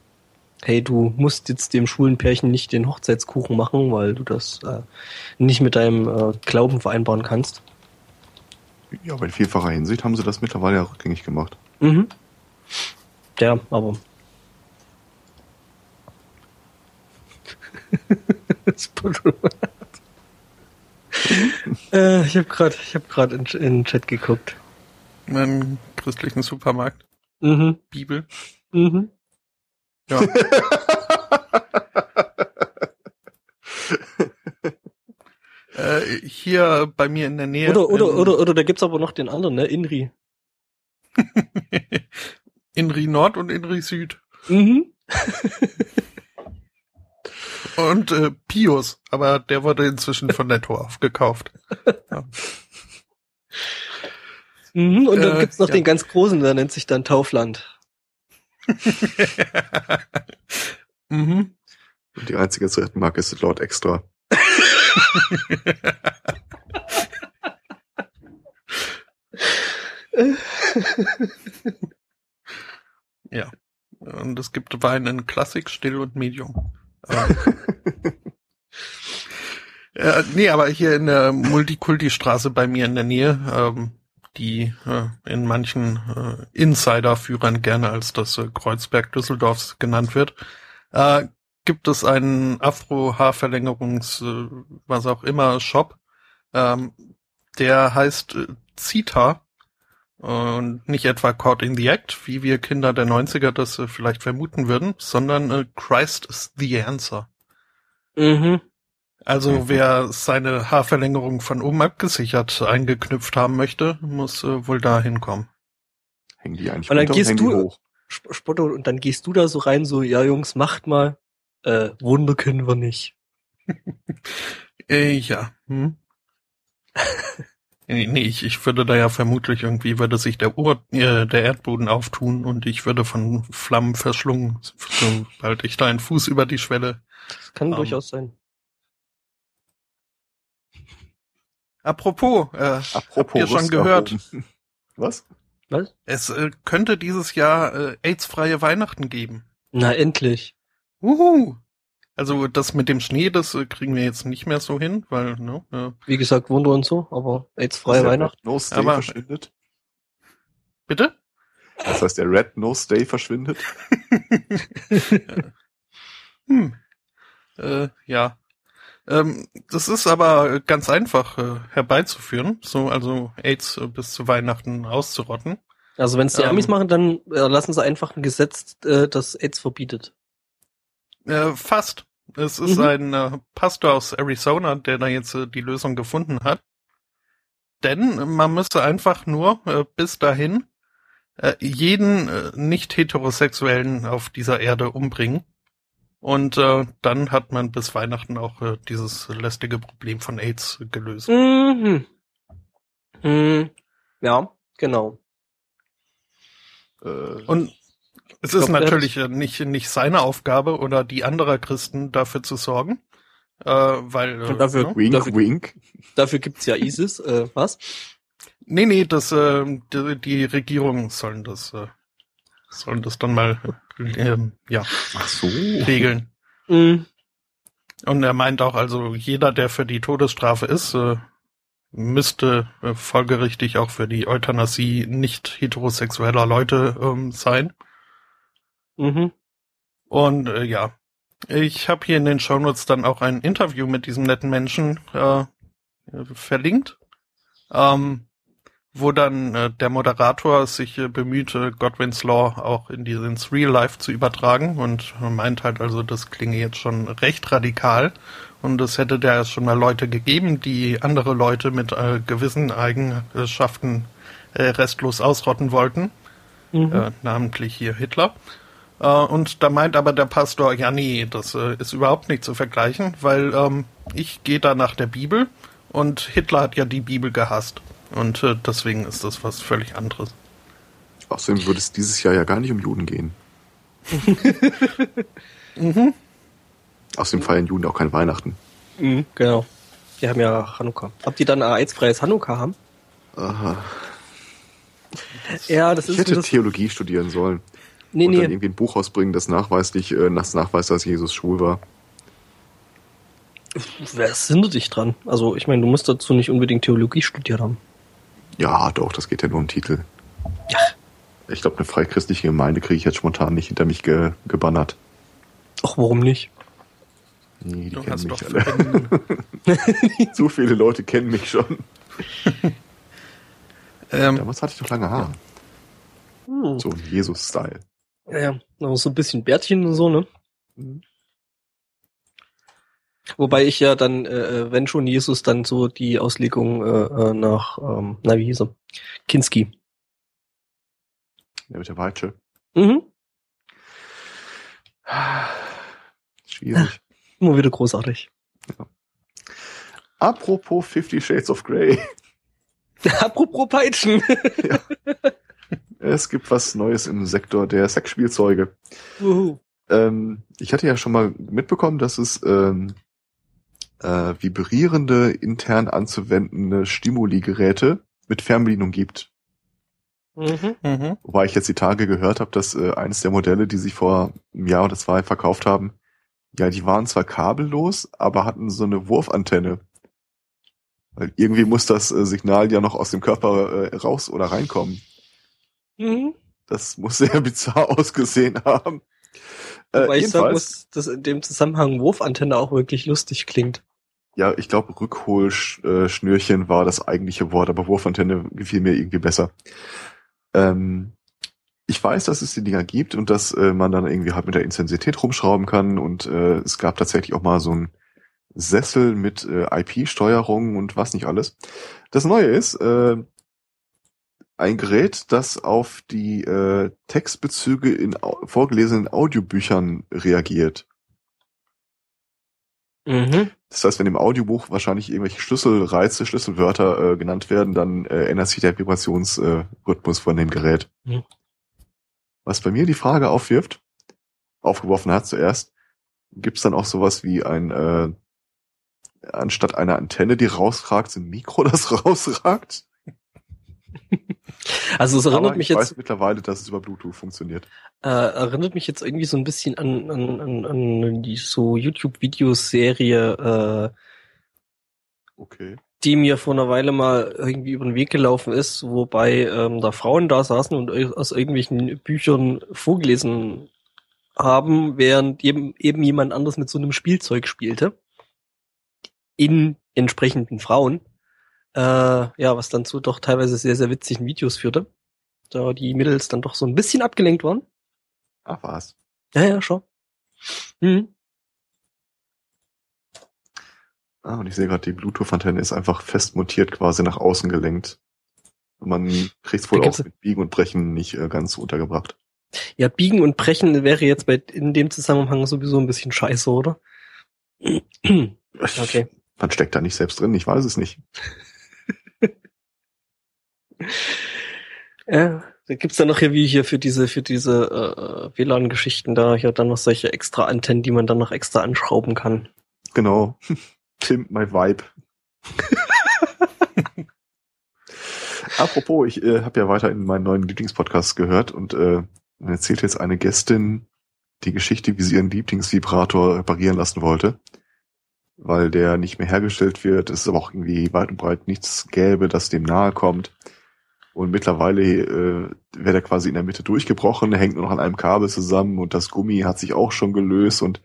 Speaker 2: hey, du musst jetzt dem schwulen Pärchen nicht den Hochzeitskuchen machen, weil du das äh, nicht mit deinem äh, Glauben vereinbaren kannst.
Speaker 3: ja, aber in vielfacher Hinsicht haben sie das mittlerweile ja rückgängig gemacht.
Speaker 2: Mhm. Ja, aber. äh, ich habe gerade, ich habe gerade in, in den Chat geguckt.
Speaker 1: Einen christlichen Supermarkt,
Speaker 2: Mhm.
Speaker 1: Bibel.
Speaker 2: Mhm.
Speaker 1: Ja. Äh, hier bei mir in der Nähe.
Speaker 2: Oder, oder, oder, oder da gibt's aber noch den anderen, ne? Inri.
Speaker 1: Inri Nord und Inri Süd.
Speaker 2: Mhm.
Speaker 1: Und äh, Pius, aber der wurde inzwischen von Netto aufgekauft.
Speaker 2: Mhm. Und dann
Speaker 1: Äh,
Speaker 2: gibt's noch
Speaker 1: ja.
Speaker 2: den ganz großen, der nennt sich dann Taufland.
Speaker 1: mhm.
Speaker 3: Und die einzige Zigarettenmarke ist Lord Extra.
Speaker 1: Ja. Und es gibt Wein in Klassik, Still und Medium. Äh, nee, aber hier in der Multikulti-Straße bei mir in der Nähe, ähm, die äh, in manchen äh, Insider-Führern gerne als das äh, Kreuzberg Düsseldorfs genannt wird, äh, gibt es einen Afro-Haarverlängerungs, äh, was auch immer, Shop, ähm, der heißt äh, Zita und nicht etwa Caught in the Act, wie wir Kinder der 90er das äh, vielleicht vermuten würden, sondern äh, Christ is the answer.
Speaker 2: Mhm.
Speaker 1: Also
Speaker 3: Mhm.
Speaker 1: wer seine Haarverlängerung von oben abgesichert eingeknüpft haben möchte, muss äh, wohl da hinkommen.
Speaker 3: Hängen die eigentlich
Speaker 2: Und dann gehst
Speaker 3: die
Speaker 2: du-
Speaker 3: hoch?
Speaker 2: Sp- Spotto, und dann gehst du da so rein, so, ja Jungs, macht mal. Äh, Wunder können wir nicht.
Speaker 1: Äh, ja. Hm? nee, nee, ich, ich würde da ja vermutlich irgendwie, würde sich der, Ur äh, der Erdboden auftun und ich würde von Flammen verschlungen, sobald ich da einen Fuß über die Schwelle.
Speaker 2: Das kann
Speaker 1: Ähm.
Speaker 2: durchaus sein.
Speaker 1: Apropos, äh,
Speaker 3: Apropos
Speaker 1: ihr schon gehört?
Speaker 3: Was?
Speaker 2: Was?
Speaker 1: es äh, könnte dieses Jahr äh, AIDS-freie Weihnachten geben.
Speaker 2: Na, endlich.
Speaker 1: Uhu. Also das mit dem Schnee, das äh, kriegen wir jetzt nicht mehr so hin, weil, ne, äh,
Speaker 2: Wie gesagt, Wunder und so, aber jetzt freie
Speaker 3: Dass der
Speaker 2: Weihnachten.
Speaker 3: Red Nose Day
Speaker 1: Aber-
Speaker 3: verschwindet.
Speaker 1: bitte?
Speaker 3: Das heißt, der Red Nose Day verschwindet.
Speaker 1: Hm. Äh, ja. Ähm, das ist aber ganz einfach äh, herbeizuführen, so also AIDS äh, bis zu Weihnachten auszurotten.
Speaker 2: Also wenn es die
Speaker 1: Ähm.
Speaker 2: Amis machen, dann äh, lassen sie einfach ein Gesetz, äh, das AIDS verbietet.
Speaker 1: Äh, fast. Es ist
Speaker 2: Mhm.
Speaker 1: ein äh, Pastor aus Arizona, der da jetzt äh, die Lösung gefunden hat. Denn man müsste einfach nur äh, bis dahin äh, jeden äh, nicht heterosexuellen auf dieser Erde umbringen. Und äh, dann hat man bis Weihnachten auch äh, dieses lästige Problem von AIDS gelöst.
Speaker 2: Mhm. Mhm. Ja, genau.
Speaker 3: Äh,
Speaker 1: Und es
Speaker 2: glaub,
Speaker 1: ist
Speaker 2: der
Speaker 1: natürlich nicht, nicht seine Aufgabe oder die anderer Christen dafür zu sorgen, äh, weil äh,
Speaker 2: dafür-
Speaker 1: ne?
Speaker 3: wink,
Speaker 2: dafür-
Speaker 3: wink.
Speaker 2: Dafür gibt's ja ISIS. Äh, was?
Speaker 1: Nee, nee, das, äh, die, die Regierungen sollen das, äh, sollen das dann mal, äh, ähm, ja,
Speaker 3: Ach so.
Speaker 1: regeln.
Speaker 2: Mhm.
Speaker 1: Und er meint auch, also jeder, der für die Todesstrafe ist, äh, müsste äh, folgerichtig auch für die Euthanasie nicht heterosexueller Leute ähm, sein.
Speaker 2: Mhm.
Speaker 1: Und äh, ja, ich habe hier in den Shownotes dann auch ein Interview mit diesem netten Menschen äh, verlinkt, ähm, wo dann äh, der Moderator sich äh, bemühte, Godwin's Law auch in die, ins Real Life zu übertragen und meint halt also, das klinge jetzt schon recht radikal und es hätte da schon mal Leute gegeben, die andere Leute mit äh, gewissen Eigenschaften äh, restlos ausrotten wollten
Speaker 2: Mhm.
Speaker 1: äh, namentlich hier Hitler. Äh, und da meint aber der Pastor, ja nee, das äh, ist überhaupt nicht zu vergleichen, weil ähm, ich gehe da nach der Bibel und Hitler hat ja die Bibel gehasst. Und äh, deswegen ist das was völlig anderes.
Speaker 3: Außerdem würde es dieses Jahr ja gar nicht um Juden gehen.
Speaker 1: Mhm.
Speaker 3: Außerdem feiern Juden auch kein Weihnachten.
Speaker 2: Mhm. Genau. Die haben ja Hanukkah. Ob die dann ein AIDS-freies Hanukkah haben?
Speaker 3: Aha.
Speaker 2: Ja, das
Speaker 3: Ich
Speaker 2: ist
Speaker 3: hätte
Speaker 2: das,
Speaker 3: Theologie studieren sollen.
Speaker 2: Nee,
Speaker 3: und dann
Speaker 2: nee.
Speaker 3: irgendwie ein Buch rausbringen, das nachweislich, äh, das nachweist, dass Jesus schwul war.
Speaker 2: Wer hindert dich dran? Also, ich meine, du musst dazu nicht unbedingt Theologie studiert haben.
Speaker 3: Ja, doch, das geht ja nur um Titel.
Speaker 2: Ja.
Speaker 3: Ich glaube, eine freichristliche Gemeinde kriege ich jetzt spontan nicht hinter mich ge gebannert.
Speaker 2: Ach, warum nicht?
Speaker 3: Nee, die
Speaker 1: Du
Speaker 3: kennen mich
Speaker 1: doch
Speaker 3: alle. Zu viele Leute kennen mich schon.
Speaker 1: ähm,
Speaker 3: Damals hatte ich noch lange Haare.
Speaker 2: Hm.
Speaker 3: So ein Jesus-Style.
Speaker 2: Ja, ja, noch so ein bisschen Bärtchen und so, ne?
Speaker 3: Mhm.
Speaker 2: Wobei ich ja dann, äh, wenn schon Jesus, dann so die Auslegung äh, äh, nach, ähm, na wie hieß er? Kinski.
Speaker 3: Ja, mit der Peitsche.
Speaker 2: Mhm.
Speaker 3: Schwierig.
Speaker 2: Immer wieder großartig.
Speaker 3: Apropos Fifty Shades of Grey.
Speaker 2: Apropos Peitschen.
Speaker 3: Es gibt was Neues im Sektor der Sexspielzeuge. Ähm, ich hatte ja schon mal mitbekommen, dass es ähm, äh, vibrierende, intern anzuwendende Stimuli-Geräte mit Fernbedienung gibt.
Speaker 2: Mhm.
Speaker 1: Mhm.
Speaker 3: Wobei ich jetzt die Tage gehört habe, dass äh, eines der Modelle, die sich vor einem Jahr oder zwei verkauft haben, ja, die waren zwar kabellos, aber hatten so eine Wurfantenne. Weil irgendwie muss das äh, Signal ja noch aus dem Körper äh, raus oder reinkommen.
Speaker 2: Mhm.
Speaker 3: Das muss sehr bizarr ausgesehen haben. Äh,
Speaker 2: Wobei ich sagen
Speaker 3: jedenfalls-
Speaker 2: muss, dass in dem Zusammenhang Wurfantenne auch wirklich lustig klingt.
Speaker 3: Ja, ich glaube, Rückholschnürchen war das eigentliche Wort, aber Wurfantenne gefiel mir irgendwie besser. Ähm, ich weiß, dass es die Dinger gibt und dass äh, man dann irgendwie halt mit der Intensität rumschrauben kann und äh, es gab tatsächlich auch mal so ein Sessel mit äh, IP-Steuerung und was nicht alles. Das Neue ist äh, ein Gerät, das auf die äh, Textbezüge in au vorgelesenen Audiobüchern reagiert.
Speaker 2: Mhm.
Speaker 3: Das heißt, wenn im Audiobuch wahrscheinlich irgendwelche Schlüsselreize, Schlüsselwörter äh, genannt werden, dann äh, ändert sich der Vibrationsrhythmus äh, von dem Gerät.
Speaker 2: Mhm.
Speaker 3: Was bei mir die Frage aufwirft, aufgeworfen hat zuerst, gibt es dann auch sowas wie ein, äh, anstatt einer Antenne, die rausragt, ein Mikro, das rausragt?
Speaker 2: Also es erinnert
Speaker 3: Aber
Speaker 2: mich
Speaker 3: ich
Speaker 2: jetzt
Speaker 3: weiß mittlerweile, dass es über Bluetooth funktioniert.
Speaker 2: äh, erinnert mich jetzt irgendwie so ein bisschen an, an, an, an die so YouTube-Videoserie, äh,
Speaker 3: Okay.
Speaker 2: die mir vor einer Weile mal irgendwie über den Weg gelaufen ist, wobei ähm, da Frauen da saßen und aus irgendwelchen Büchern vorgelesen haben, während eben, eben jemand anders mit so einem Spielzeug spielte. In entsprechenden Frauen. Äh, ja, was dann zu doch teilweise sehr, sehr witzigen Videos führte. Da die Mädels dann doch so ein bisschen abgelenkt waren.
Speaker 3: Ach was.
Speaker 2: Ja, ja, schon. Mhm.
Speaker 3: Ah, und ich sehe gerade, die Bluetooth-Antenne ist einfach fest montiert quasi nach außen gelenkt. Man kriegt es wohl auch mit Biegen und Brechen nicht äh, ganz untergebracht.
Speaker 2: Ja, biegen und brechen wäre jetzt bei in dem Zusammenhang sowieso ein bisschen scheiße, oder? Okay.
Speaker 3: Man steckt da nicht selbst drin, ich weiß es nicht.
Speaker 2: Ja, da gibt's dann noch hier wie hier für diese für diese äh, WLAN-Geschichten da hier dann noch solche extra Antennen, die man dann noch extra anschrauben kann.
Speaker 3: Genau. Tim, my vibe. Apropos, ich äh, habe ja weiter in meinen neuen Lieblingspodcast gehört und äh, erzählt jetzt eine Gästin die Geschichte, wie sie ihren Lieblingsvibrator reparieren lassen wollte, weil der nicht mehr hergestellt wird. Es ist aber auch irgendwie weit und breit nichts gäbe, das dem nahe kommt. Und mittlerweile äh, wäre der quasi in der Mitte durchgebrochen, hängt nur noch an einem Kabel zusammen und das Gummi hat sich auch schon gelöst und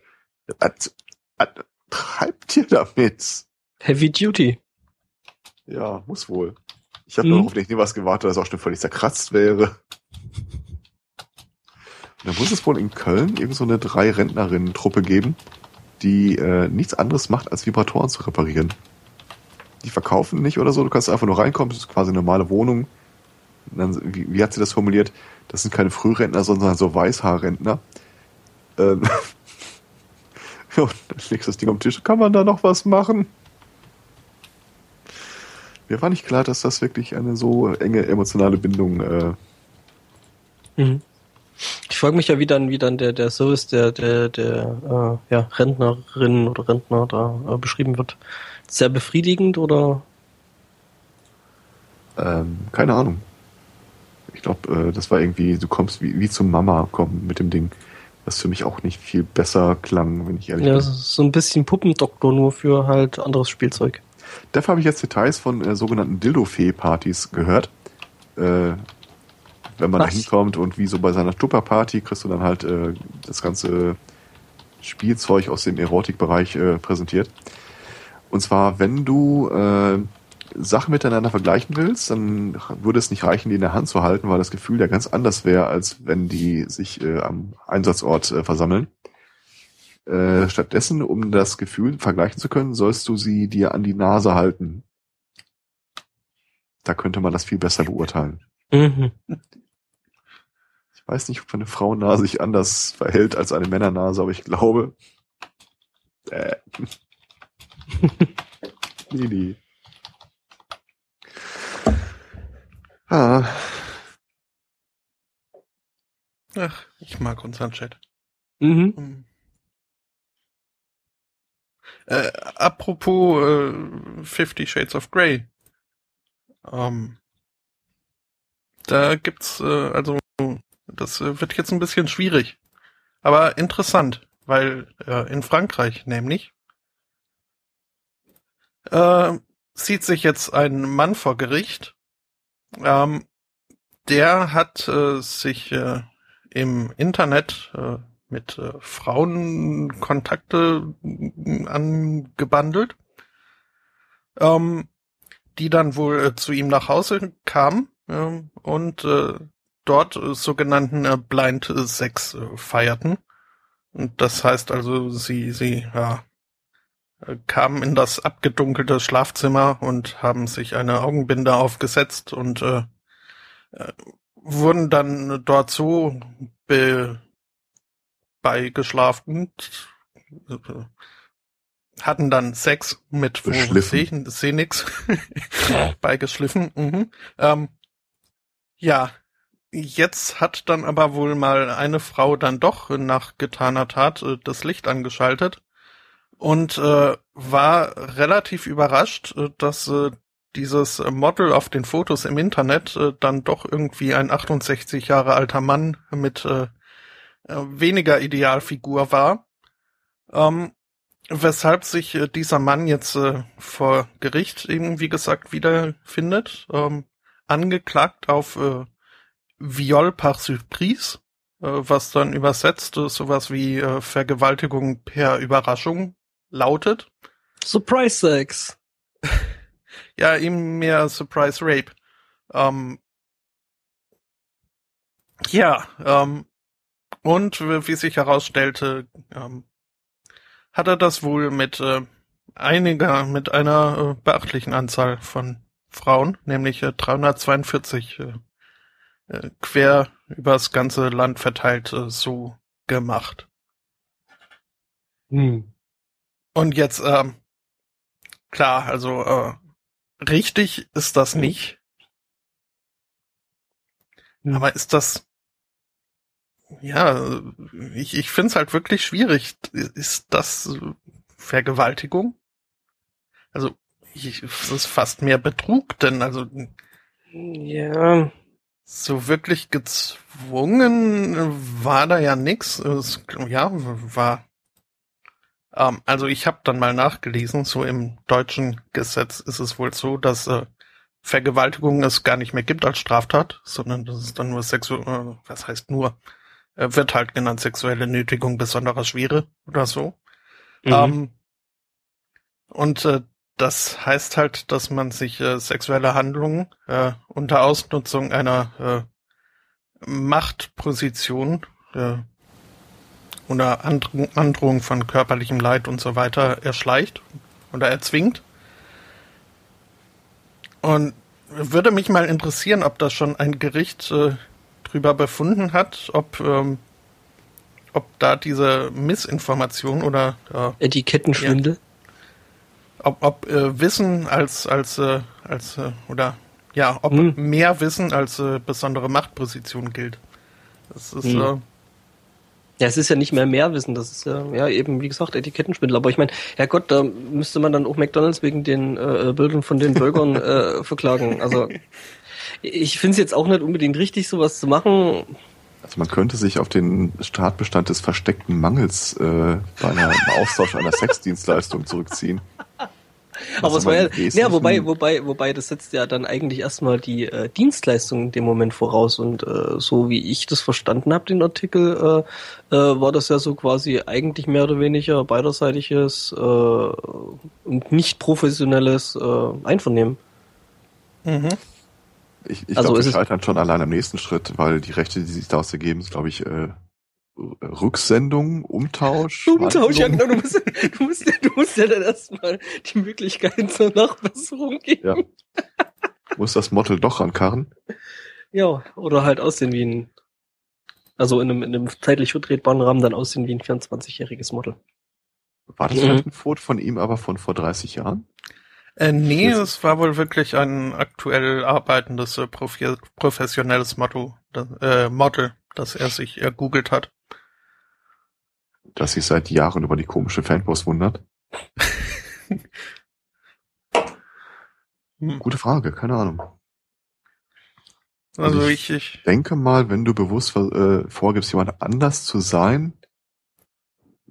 Speaker 3: was, was treibt ihr damit?
Speaker 2: Heavy Duty.
Speaker 3: Ja, muss wohl. Ich habe
Speaker 2: Mhm.
Speaker 3: nur noch auf den Hinweis gewartet, dass es auch schon völlig zerkratzt wäre. Und da muss es wohl in Köln irgend so eine drei Rentnerinnen-Truppe geben, die äh, nichts anderes macht, als Vibratoren zu reparieren. Die verkaufen nicht oder so, du kannst einfach nur reinkommen, das ist quasi eine normale Wohnung. Dann, wie, wie hat sie das formuliert? Das sind keine Frührentner, sondern so Weißhaarrentner. Ähm, und dann legst du das Ding am Tisch. Kann man da noch was machen? Mir war nicht klar, dass das wirklich eine so enge emotionale Bindung äh,
Speaker 2: Mhm. Ich frage mich ja, wie dann, wie dann der, der Service der, der, der äh, ja, Rentnerin oder Rentner da äh, beschrieben wird. Sehr befriedigend oder?
Speaker 3: ähm, keine Ahnung. Ich glaube, äh, das war irgendwie, du kommst wie, wie zum Mama kommen mit dem Ding. Was für mich auch nicht viel besser klang, wenn ich ehrlich
Speaker 2: Ja,
Speaker 3: bin.
Speaker 2: ist so ein bisschen Puppendoktor nur für halt anderes Spielzeug.
Speaker 3: Dafür habe ich jetzt Details von äh, sogenannten Dildo-Fee-Partys gehört. Äh, wenn man da hinkommt und wie so bei seiner Tupper-Party kriegst du dann halt äh, das ganze Spielzeug aus dem Erotikbereich äh, präsentiert. Und zwar, wenn du äh, Sachen miteinander vergleichen willst, dann würde es nicht reichen, die in der Hand zu halten, weil das Gefühl ja ganz anders wäre, als wenn die sich äh, am Einsatzort äh, versammeln. Äh, stattdessen, um das Gefühl vergleichen zu können, sollst du sie dir an die Nase halten. Da könnte man das viel besser beurteilen. Mhm. Ich weiß nicht, ob eine Frauennase sich anders verhält als eine Männernase, aber ich glaube. Äh. nee, nee.
Speaker 1: Ah. Ach, ich mag unseren Chat. Mhm. Hm. Äh, apropos äh, Fifty Shades of Grey. Ähm, da gibt's, äh, also, das äh, wird jetzt ein bisschen schwierig. Aber interessant, weil äh, in Frankreich nämlich äh, sieht sich jetzt ein Mann vor Gericht, ähm, der hat äh, sich äh, im Internet äh, mit äh, Frauen Kontakte äh, angebandelt, ähm, die dann wohl äh, zu ihm nach Hause kamen äh, und äh, dort äh, sogenannten äh, Blind Sex äh, feierten. Und das heißt also, sie, sie ja, kamen in das abgedunkelte Schlafzimmer und haben sich eine Augenbinde aufgesetzt und äh, äh, wurden dann dort so be beigeschlafen, äh, hatten dann Sex mit wo
Speaker 3: seh,
Speaker 1: seh nix beigeschliffen. Mhm. Ähm, ja, jetzt hat dann aber wohl mal eine Frau dann doch nach getaner Tat äh, das Licht angeschaltet und äh, war relativ überrascht, äh, dass äh, dieses Model auf den Fotos im Internet äh, dann doch irgendwie ein 68 Jahre alter Mann mit äh, äh, weniger Idealfigur war. Ähm, weshalb sich äh, dieser Mann jetzt äh, vor Gericht eben, wie gesagt, wiederfindet, ähm, angeklagt auf äh, Viol par surprise, äh, was dann übersetzt äh, sowas wie äh, Vergewaltigung per Überraschung lautet.
Speaker 2: Surprise Sex.
Speaker 1: ja, eben mehr Surprise Rape. Ähm, ja, ähm, und wie sich herausstellte, ähm, hat er das wohl mit äh, einiger, mit einer äh, beachtlichen Anzahl von Frauen, nämlich äh, 342 äh, äh, quer übers ganze Land verteilt äh, so gemacht. Hm. Und jetzt, ähm, klar, also äh, richtig ist das nicht. Hm. Aber ist das, ja, ich, ich finde es halt wirklich schwierig. Ist das Vergewaltigung? Also, ich, es ist fast mehr Betrug, denn also.
Speaker 2: Ja.
Speaker 1: So wirklich gezwungen war da ja nix. Es, ja, war ähm, also ich habe dann mal nachgelesen, so im deutschen Gesetz ist es wohl so, dass äh, Vergewaltigung es gar nicht mehr gibt als Straftat, sondern das ist dann nur sexuell, äh, was heißt nur, äh, wird halt genannt sexuelle Nötigung besonderer Schwere oder so. Mhm. Ähm, und äh, das heißt halt, dass man sich äh, sexuelle Handlungen äh, unter Ausnutzung einer äh, Machtposition äh, oder Andro Androhung von körperlichem Leid und so weiter erschleicht oder erzwingt. Und würde mich mal interessieren, ob das schon ein Gericht äh, drüber befunden hat, ob ähm, ob da diese Missinformation oder
Speaker 2: äh, Etikettenschwindel,
Speaker 1: ja, ob, ob äh, Wissen als als äh, als äh, oder ja, ob hm. mehr Wissen als äh, besondere Machtposition gilt. Das ist hm. Äh,
Speaker 2: ja, es ist ja nicht mehr Mehrwissen, das ist ja, ja eben, wie gesagt, Etikettenschwindel. Aber ich meine, Herrgott, da müsste man dann auch McDonalds wegen den äh, Bildern von den Bürgern äh, verklagen. Also ich finde es jetzt auch nicht unbedingt richtig, sowas zu machen.
Speaker 3: Also man könnte sich auf den Startbestand des versteckten Mangels äh, bei einem Austausch einer Sexdienstleistung zurückziehen.
Speaker 2: Aber es war ja, ja, wobei, wobei, wobei, das setzt ja dann eigentlich erstmal die äh, Dienstleistung in dem Moment voraus und äh, so wie ich das verstanden habe, den Artikel, äh, äh, war das ja so quasi eigentlich mehr oder weniger beiderseitiges äh, und nicht professionelles äh, Einvernehmen.
Speaker 1: Mhm.
Speaker 3: Ich, ich
Speaker 2: Also
Speaker 3: glaube,
Speaker 2: es-
Speaker 3: scheitern schon allein am nächsten Schritt, weil die Rechte, die sich daraus ergeben, ist, glaube ich, äh, Rücksendung, Umtausch.
Speaker 2: Umtausch, ja genau, du musst, du musst, ja- du musst ja dann erstmal die Möglichkeit zur Nachbesserung geben.
Speaker 3: Ja. Muss das Model doch rankarren?
Speaker 2: Ja, oder halt aussehen wie ein, also in einem, in einem zeitlich vertretbaren Rahmen dann aussehen wie ein 24-jähriges Model.
Speaker 3: War das
Speaker 2: Mhm.
Speaker 3: vielleicht ein Foto von ihm, aber von vor 30 Jahren?
Speaker 1: Äh, nee, es war wohl wirklich ein aktuell arbeitendes äh, professionelles Motto, äh, Model, das er sich ergoogelt hat.
Speaker 3: Dass sich seit Jahren über die komische Fanpost wundert?
Speaker 1: Hm.
Speaker 3: Gute Frage, keine Ahnung.
Speaker 1: Also
Speaker 3: Also
Speaker 1: ich, ich,
Speaker 3: Denke mal, wenn du bewusst äh, vorgibst, jemand anders zu sein,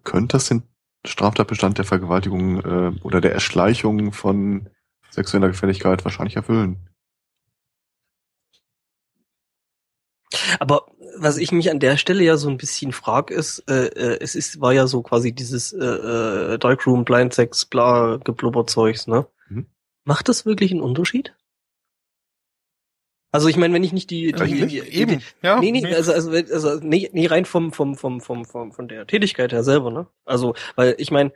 Speaker 3: könnte das den Straftatbestand der Vergewaltigung äh, oder der Erschleichung von sexueller Gefälligkeit wahrscheinlich erfüllen.
Speaker 2: Aber was ich mich an der Stelle ja so ein bisschen frag ist, äh, äh, es ist, war ja so quasi dieses äh, äh, Darkroom, Blind Sex, bla, geblubberzeugs, ne?
Speaker 3: Mhm.
Speaker 2: Macht das wirklich einen Unterschied? Also ich meine, wenn ich nicht die, die, die, die
Speaker 1: eben, ja.
Speaker 2: Nee, nee, also, also, also nee, nee, rein vom, vom, vom, vom, vom, von der Tätigkeit her selber, ne? Also, weil ich meine,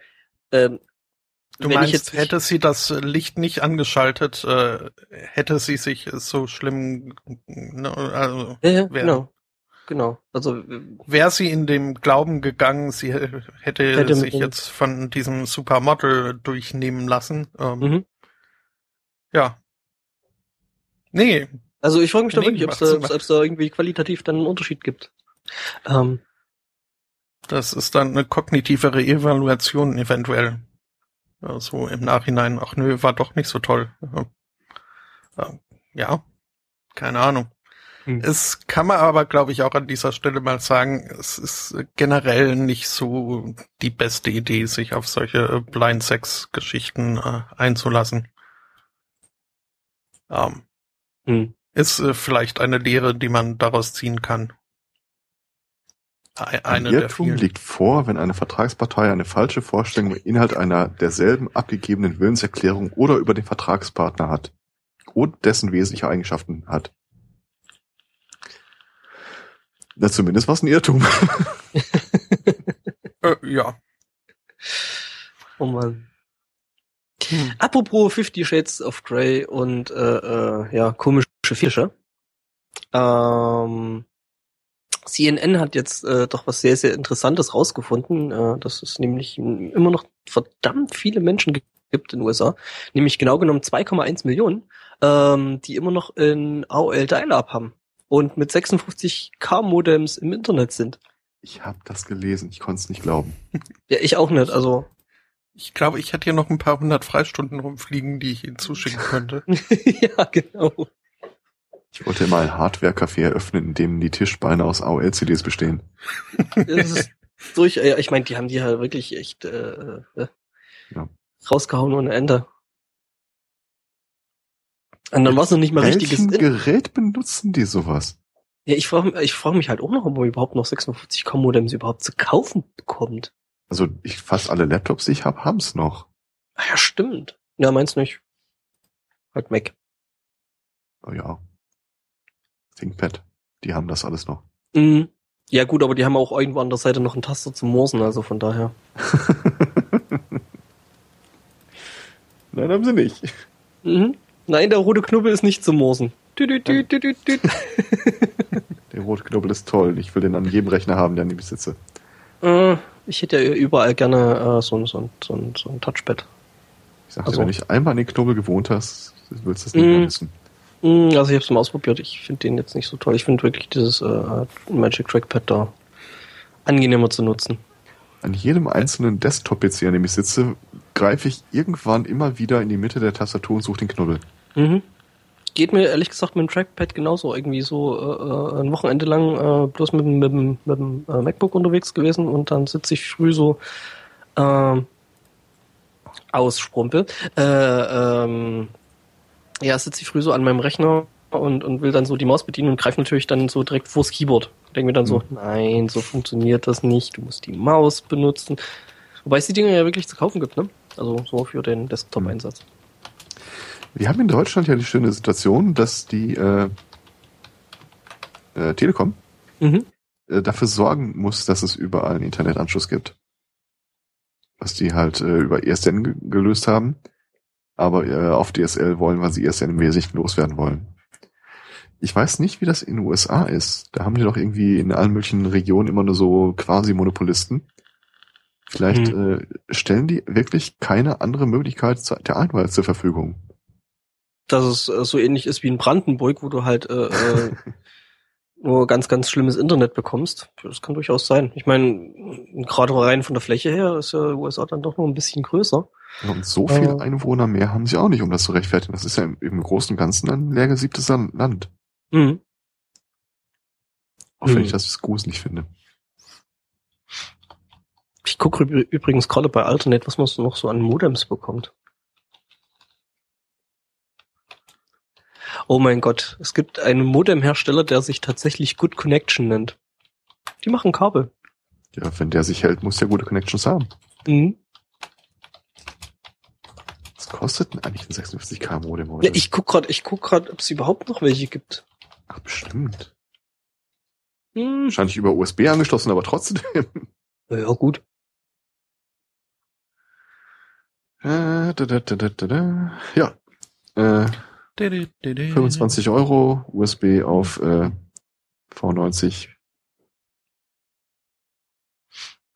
Speaker 2: ähm,
Speaker 1: Du
Speaker 2: wenn
Speaker 1: meinst, hätte sie das Licht nicht angeschaltet, äh, hätte sie sich so schlimm, ne, also
Speaker 2: ja,
Speaker 1: wer-
Speaker 2: genau, genau. Also äh,
Speaker 1: wäre sie in dem Glauben gegangen, sie hätte,
Speaker 2: Hätte
Speaker 1: sich jetzt von diesem Supermodel durchnehmen lassen. Ähm,
Speaker 2: mhm.
Speaker 1: Ja. Nee,
Speaker 2: also ich frage mich da
Speaker 1: Nee,
Speaker 2: wirklich, ob es da irgendwie qualitativ dann einen Unterschied gibt. Ähm,
Speaker 1: das ist dann eine kognitivere Evaluation eventuell. So im Nachhinein, ach nö, war doch nicht so toll. Ja, ja keine Ahnung.
Speaker 2: Hm.
Speaker 1: Es kann man aber, glaube ich, auch an dieser Stelle mal sagen, es ist generell nicht so die beste Idee, sich auf solche Blind Sex Geschichten äh, einzulassen. Ähm,
Speaker 2: hm.
Speaker 1: ist äh, vielleicht eine Lehre, die man daraus ziehen kann. Ei-
Speaker 3: Ein Irrtum liegt vor, wenn eine Vertragspartei eine falsche Vorstellung über Inhalt einer derselben abgegebenen Willenserklärung oder über den Vertragspartner hat und dessen wesentliche Eigenschaften hat. Na, zumindest war es ein Irrtum.
Speaker 1: Äh, ja.
Speaker 2: Oh Mann.
Speaker 1: Hm.
Speaker 2: Apropos Fifty Shades of Grey und äh, äh, ja, komische Fische. Ähm, CNN hat jetzt äh, doch was sehr, sehr Interessantes rausgefunden, äh, dass es nämlich immer noch verdammt viele Menschen gi- gibt in den USA, nämlich genau genommen 2,1 Millionen, ähm, die immer noch in AOL Dial-Up haben und mit 56k Modems im Internet sind.
Speaker 3: Ich habe das gelesen, ich konnte es nicht glauben.
Speaker 2: Ja, ich auch nicht, also
Speaker 1: Ich glaube, ich hätte hier noch ein paar hundert Freistunden rumfliegen, die ich Ihnen zuschicken könnte.
Speaker 2: ja, genau.
Speaker 3: Ich wollte immer ein Hardware-Café eröffnen, in dem die Tischbeine aus AOL-CDs bestehen.
Speaker 2: Das ist durch, ich meine, die haben die halt wirklich echt äh, äh,
Speaker 3: Ja.
Speaker 2: rausgehauen ohne Ende. Und dann war es noch nicht mal richtiges. In
Speaker 3: Gerät benutzen die sowas?
Speaker 2: ja, ich frage ich frag mich halt auch noch, ob man überhaupt noch 56k Modems überhaupt zu kaufen bekommt.
Speaker 3: Also ich fast alle Laptops, die ich habe, haben's noch.
Speaker 2: Ah ja, stimmt. Ja, meins nicht. Halt Mac.
Speaker 3: Oh ja. ThinkPad, die haben das alles noch.
Speaker 2: Mhm. Ja gut, aber die haben auch irgendwo an der Seite noch einen Taster zum Morsen, also von daher.
Speaker 3: Nein, haben sie nicht.
Speaker 2: Mhm. Nein, der rote Knubbel ist nicht zum Morsen. Dü, dü, dü.
Speaker 3: Der rote Knubbel ist toll. Ich will den an jedem Rechner haben, der an ich sitze.
Speaker 2: Äh, ich hätte ja überall gerne äh, so, ein- so, so, so ein Touchpad.
Speaker 3: Ich sagte,
Speaker 2: Also-
Speaker 3: wenn ich einmal an den Knubbel gewohnt hast, willst du es nicht
Speaker 2: Mhm.
Speaker 3: mehr wissen.
Speaker 2: Mm, Also ich habe es mal ausprobiert. Ich finde den jetzt nicht so toll. Ich finde wirklich dieses äh, Magic Trackpad da angenehmer zu nutzen.
Speaker 3: An jedem einzelnen Desktop-PC, an dem ich sitze, greife ich irgendwann immer wieder in die Mitte der Tastatur und suche den Knubbel.
Speaker 2: Mhm. Geht mir ehrlich gesagt mit dem Trackpad genauso. Irgendwie so äh, äh, ein Wochenende lang äh, bloß mit, dem- mit, dem- mit dem äh, MacBook unterwegs gewesen und dann sitze ich früh so ähm, aus Sprumpel. Äh, ähm, ja, sitze ich früh so an meinem Rechner und, und will dann so die Maus bedienen und greife natürlich dann so direkt vors Keyboard. Denke mir dann so, nein, so funktioniert das nicht. Du musst die Maus benutzen. Wobei es die Dinge ja wirklich zu kaufen gibt, ne? Also so für den Desktop-Einsatz.
Speaker 3: Wir haben in Deutschland ja die schöne Situation, dass die äh, äh, Telekom
Speaker 2: Mhm.
Speaker 3: äh, dafür sorgen muss, dass es überall einen Internetanschluss gibt. Was die halt äh, über ESN ge gelöst haben. Aber äh, auf DSL wollen, weil sie ESN im Wesentlichen loswerden wollen. Ich weiß nicht, wie das in den USA ist. Da haben die doch irgendwie in allen möglichen Regionen immer nur so quasi Monopolisten. Vielleicht äh, stellen die wirklich keine andere Möglichkeit der Einwahl zur Verfügung.
Speaker 2: Dass es äh, so ähnlich ist wie in Brandenburg, wo du halt äh, äh, nur ganz, ganz schlimmes Internet bekommst. Das kann durchaus sein. Ich meine, gerade rein von der Fläche her ist ja USA dann doch noch ein bisschen größer.
Speaker 3: Und so viele
Speaker 2: Äh.
Speaker 3: Einwohner mehr haben sie auch nicht, um das zu rechtfertigen. Das ist ja im, im Großen und Ganzen ein leer gesiebtes Lan- Land.
Speaker 2: Mhm.
Speaker 3: Auch wenn
Speaker 2: Hm.
Speaker 3: ich das gruselig finde.
Speaker 2: Ich gucke übrigens gerade bei Alternate, was man so noch so an Modems bekommt. Oh mein Gott, es gibt einen Modemhersteller, der sich tatsächlich Good Connection nennt. Die machen Kabel.
Speaker 3: Ja, wenn der sich hält, muss der gute Connections haben.
Speaker 2: Mhm.
Speaker 3: Was kostet denn eigentlich ein 56k Modem heute?
Speaker 2: Ja, ich guck gerade, ich guck gerade, ob es überhaupt noch welche gibt.
Speaker 3: Ach, bestimmt.
Speaker 2: Hm.
Speaker 3: Wahrscheinlich über USB angeschlossen, aber trotzdem.
Speaker 2: Ja, gut.
Speaker 3: Äh, da, da, da. Ja. Äh, 25 Euro USB auf äh, V90.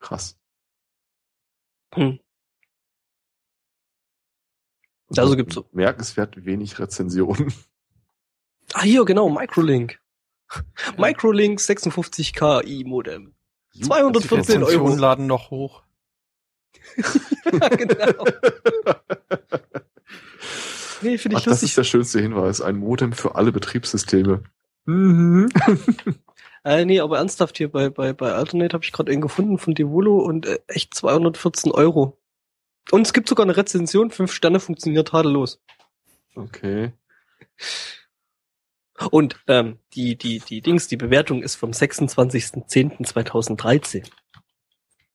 Speaker 3: Krass.
Speaker 2: Hm. Also gibt's so-
Speaker 3: Merkenswert wenig Rezensionen.
Speaker 2: Ah, hier, genau, Microlink. Microlink 56K i-Modem. 214
Speaker 1: Rezensionen
Speaker 2: Euro.
Speaker 1: laden noch hoch.
Speaker 2: ja, genau. Nee, finde
Speaker 3: Ach,
Speaker 2: ich
Speaker 3: das
Speaker 2: lustig.
Speaker 3: ist der schönste Hinweis. Ein Modem für alle Betriebssysteme. Mhm.
Speaker 2: Äh, nee, aber ernsthaft hier bei, bei, bei Alternate habe ich gerade einen gefunden von Devolo und äh, echt 214 Euro. Und es gibt sogar eine Rezension, 5 Sterne funktioniert tadellos.
Speaker 3: Okay.
Speaker 2: Und ähm, die, die, die Dings, die Bewertung ist vom 26.10.2013.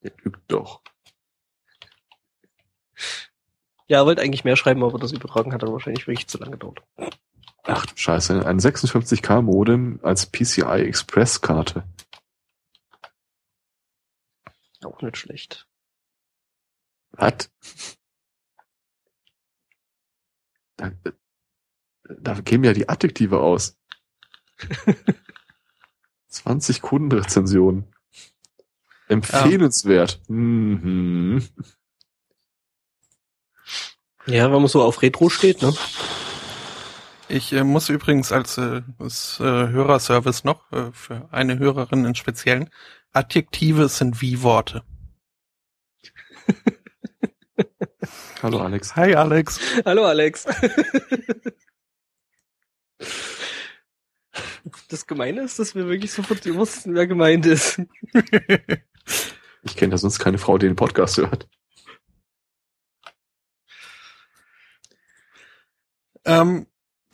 Speaker 3: Der lügt doch.
Speaker 2: Ja, er wollte eigentlich mehr schreiben, aber das Übertragen hat dann wahrscheinlich wirklich zu lange gedauert.
Speaker 3: Ach du Scheiße, ein 56k Modem als PCI Express Karte.
Speaker 2: Auch nicht schlecht.
Speaker 3: Was? Da, da kämen ja die Adjektive aus. 20 Kundenrezensionen. Empfehlenswert. Mhm.
Speaker 2: Ja, wenn man so auf Retro steht, ne?
Speaker 1: Ich äh, muss übrigens als äh, als, äh, Hörerservice noch äh, für eine Hörerin in Speziellen, Adjektive sind wie Worte.
Speaker 3: Hallo Alex.
Speaker 1: Hi Alex.
Speaker 2: Hallo Alex. Das Gemeine ist, dass wir wirklich sofort wussten, wer gemeint ist.
Speaker 3: Ich kenne da sonst keine Frau, die den Podcast hört.
Speaker 1: ähm,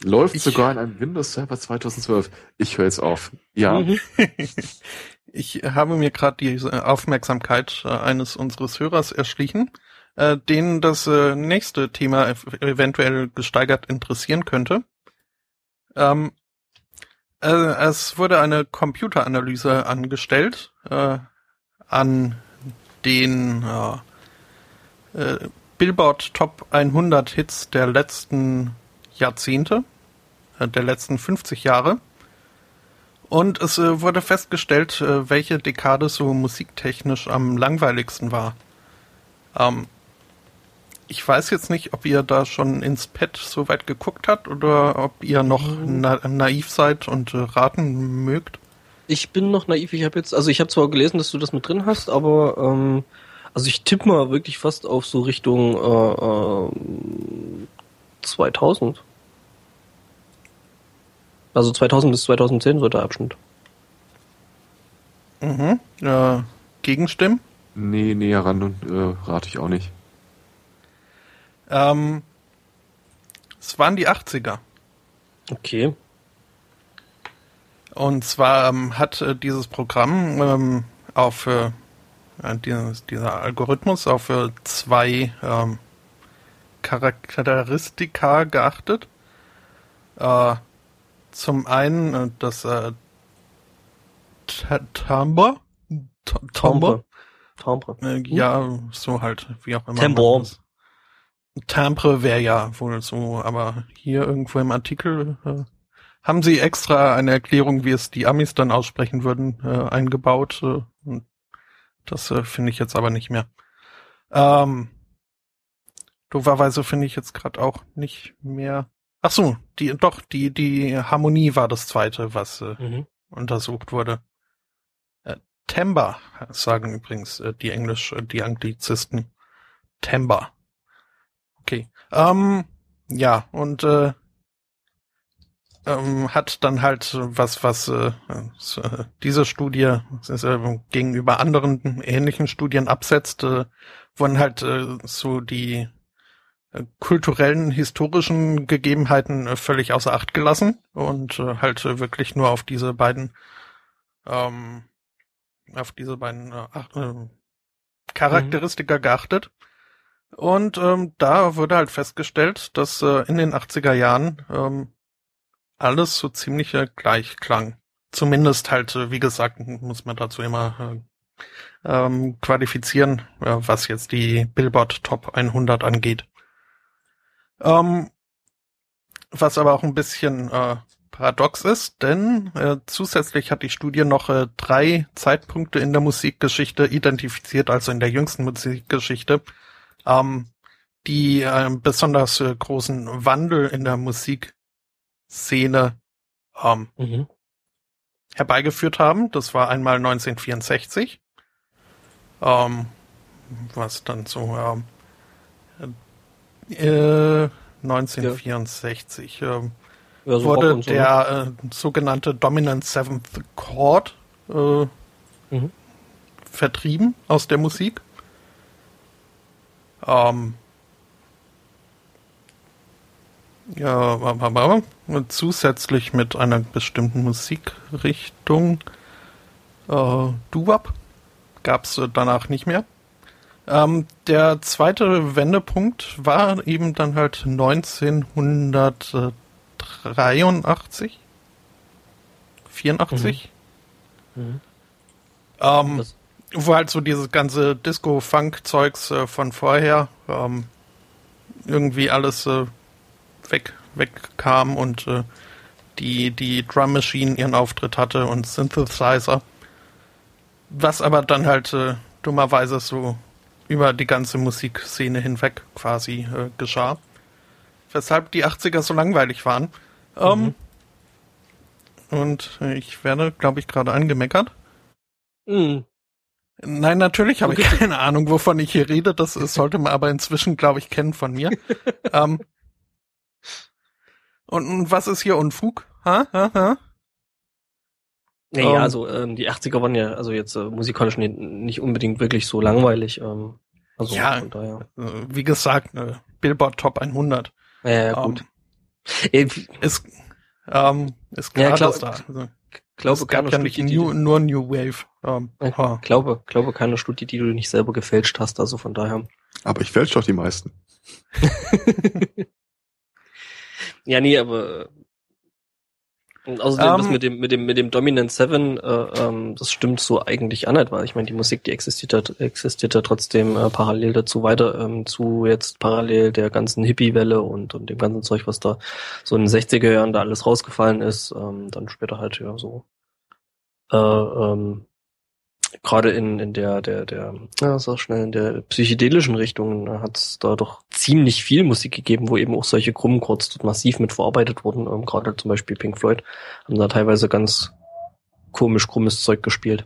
Speaker 3: Läuft
Speaker 1: Ich-
Speaker 3: sogar in einem Windows Server 2012. Ich höre jetzt auf. Ja.
Speaker 2: Mhm.
Speaker 1: Ich habe mir gerade die Aufmerksamkeit äh, eines unseres Hörers erschlichen, äh, den das äh, nächste Thema ev- eventuell gesteigert interessieren könnte. Ähm, äh, es wurde eine Computeranalyse angestellt äh, an den äh, äh, Billboard Top 100 Hits der letzten Jahrzehnte, äh, der letzten 50 Jahre. Und es äh, wurde festgestellt, äh, welche Dekade so musiktechnisch am langweiligsten war. Ähm, ich weiß jetzt nicht, ob ihr da schon ins Pad so weit geguckt habt oder ob ihr noch na naiv seid und äh, raten mögt.
Speaker 2: Ich bin noch naiv. Ich habe jetzt, also ich habe zwar gelesen, dass du das mit drin hast, aber ähm, also ich tippe mal wirklich fast auf so Richtung äh, ähm, 2000. Also 2000 bis 2010 so der Abschnitt.
Speaker 1: Mhm. Äh, Gegenstimmen?
Speaker 3: Nee, näher ran und äh, rate ich auch nicht.
Speaker 1: Ähm, es waren die 80er.
Speaker 2: Okay.
Speaker 1: Und zwar ähm, hat äh, dieses Programm ähm, auf äh, dieses, dieser Algorithmus auf äh, zwei ähm, Charakteristika geachtet. Äh, zum einen äh, das äh, Timbre.
Speaker 2: Timbre.
Speaker 1: Timbre. Äh, ja, so halt, wie auch immer.
Speaker 2: Timbre.
Speaker 1: Timbre wäre ja wohl so, aber hier irgendwo im Artikel äh, haben sie extra eine Erklärung, wie es die Amis dann aussprechen würden, äh, eingebaut. Äh, das äh, finde ich jetzt aber nicht mehr. Ähm, dooferweise finde ich jetzt gerade auch nicht mehr. Ach so, die doch die die Harmonie war das zweite, was äh, mhm. untersucht wurde. Äh, Temba sagen übrigens die Englisch, die Anglizisten. Temba. Okay. Ähm, ja und äh, ähm, hat dann halt was, was äh, diese Studie äh, gegenüber anderen ähnlichen Studien absetzt, äh, wurden halt äh, so die äh, kulturellen, historischen Gegebenheiten äh, völlig außer Acht gelassen und äh, halt äh, wirklich nur auf diese beiden ähm, auf diese beiden äh, äh, Charakteristika mhm. geachtet. Und ähm, da wurde halt festgestellt, dass äh, in den 80er Jahren ähm, alles so ziemlich äh, gleich klang. Zumindest halt, äh, wie gesagt, muss man dazu immer äh, ähm, qualifizieren, was jetzt die Billboard Top 100 angeht. Ähm, was aber auch ein bisschen äh, paradox ist, denn äh, zusätzlich hat die Studie noch äh, drei Zeitpunkte in der Musikgeschichte identifiziert, also in der jüngsten Musikgeschichte, ähm, die einen besonders äh, großen Wandel in der Musik Szene ähm, mhm. herbeigeführt haben. Das war einmal 1964, ähm, was dann so ähm, äh, 1964 ja. ähm, so wurde so, der ne? äh, sogenannte Dominant Seventh Chord äh, mhm. vertrieben aus der Musik. Ähm, Ja, aber zusätzlich mit einer bestimmten Musikrichtung, äh, Doo-Wop, gab es danach nicht mehr. Ähm, der zweite Wendepunkt war eben dann halt 1983, 84. Mhm. Mhm. Ähm, wo halt so dieses ganze Disco-Funk-Zeugs äh, von vorher ähm, irgendwie alles äh, weg, wegkam und äh, die, die Drum Machine ihren Auftritt hatte und Synthesizer. Was aber dann halt äh, dummerweise so über die ganze Musikszene hinweg quasi äh, geschah. Weshalb die 80er so langweilig waren. Ähm, mhm. und ich werde, glaube ich, gerade angemeckert. Mhm. Nein, natürlich habe okay. ich keine Ahnung, wovon ich hier rede. Das sollte man aber inzwischen, glaube ich, kennen von mir. ähm, und was ist hier Unfug? Ha, ha, ha?
Speaker 2: Naja, um, ähm. also ähm, die 80er waren ja also jetzt äh, musikalisch nicht unbedingt wirklich so langweilig. Ähm, also
Speaker 1: ja. Äh, wie gesagt, äh, Billboard Top 100.
Speaker 2: Ja, ja gut.
Speaker 1: Ähm, ist, ähm, ist klar, ja, glaub, dass da, also,
Speaker 2: glaube,
Speaker 1: keine ja Studie, New, nur New Wave.
Speaker 2: Ähm, ich glaube, glaube keine Studie, die du nicht selber gefälscht hast, also von daher.
Speaker 3: Aber ich fälsche doch die meisten.
Speaker 2: Ja, nee, aber und außerdem um, das ähm. mit dem mit dem mit dem Dominant Seven, äh, ähm, das stimmt so eigentlich nicht, weil ich meine die Musik, die existiert existiert ja trotzdem äh, parallel dazu weiter ähm, zu jetzt parallel der ganzen Hippie-Welle und und dem ganzen Zeug, was da so in den 60er Jahren da alles rausgefallen ist, ähm, dann später halt ja so äh, ähm, gerade in, in der, der, der, ja, sag schnell, in der psychedelischen Richtung äh, hat es da doch ziemlich viel Musik gegeben, wo eben auch solche krummen Chords massiv mit verarbeitet wurden. Ähm, gerade zum Beispiel Pink Floyd haben da teilweise ganz komisch krummes Zeug gespielt.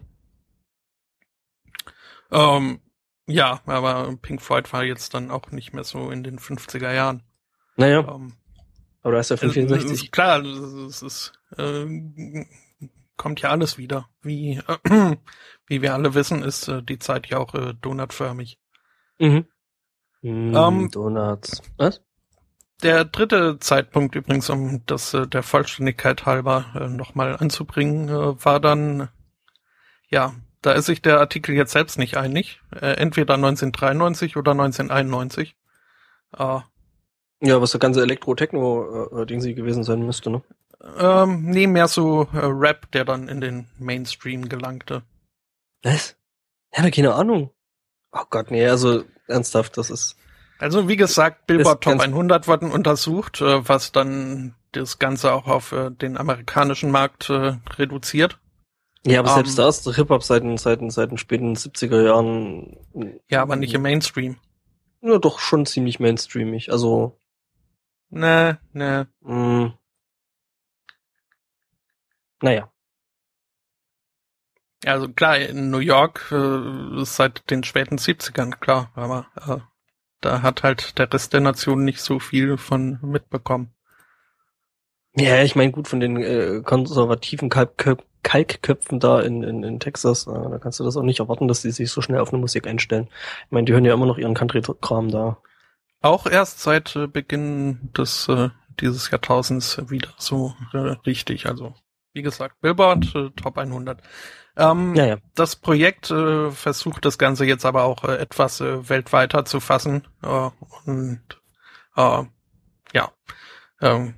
Speaker 1: Ähm, ja, aber Pink Floyd war jetzt dann auch nicht mehr so in den 50er Jahren.
Speaker 2: Naja. Ähm, aber du hast ja 65.
Speaker 1: Äh, klar, es ist, äh, kommt ja alles wieder. Wie, äh, wie wir alle wissen, ist äh, die Zeit ja auch äh, donutförmig.
Speaker 2: Mhm. Mm, ähm, Donuts. Was?
Speaker 1: Der dritte Zeitpunkt übrigens, um das äh, der Vollständigkeit halber äh, nochmal anzubringen, äh, war dann, ja, da ist sich der Artikel jetzt selbst nicht einig. Äh, entweder 1993 oder 1991. Äh,
Speaker 2: Ja, was der ganze Elektro-Techno-Ding sie gewesen sein müsste, ne?
Speaker 1: Ähm, nee, mehr so äh, Rap, der dann in den Mainstream gelangte.
Speaker 2: Was? Ja, aber keine Ahnung. Oh Gott, nee, also ernsthaft, das ist.
Speaker 1: Also wie gesagt, Billboard Top
Speaker 2: ganz-
Speaker 1: 100 wurden untersucht, äh, was dann das Ganze auch auf äh, den amerikanischen Markt äh, reduziert.
Speaker 2: Ja, aber
Speaker 1: Ähm,
Speaker 2: selbst da ist Hip-Hop seit den, seit, den, seit den späten 70er Jahren.
Speaker 1: Ja, aber nicht im Mainstream.
Speaker 2: Ja, doch schon ziemlich mainstreamig. Also,
Speaker 1: Ne, ne.
Speaker 2: mh. Naja.
Speaker 1: Also klar, in New York äh, seit den späten 70ern, klar, aber äh, da hat halt der Rest der Nation nicht so viel von mitbekommen.
Speaker 2: Ja, ich meine, gut, von den äh, konservativen Kalkköp Kalkköpfen da in, in, in Texas, äh, da kannst du das auch nicht erwarten, dass die sich so schnell auf eine Musik einstellen. Ich meine, die hören ja immer noch ihren Country-Kram da.
Speaker 1: Auch erst seit äh, Beginn des äh, dieses Jahrtausends wieder so äh, richtig. Also wie gesagt, Billboard äh, Top 100. Ähm,
Speaker 2: Ja, ja.
Speaker 1: Das Projekt äh, versucht das Ganze jetzt aber auch äh, etwas äh, weltweiter zu fassen äh, und äh, ja, ähm,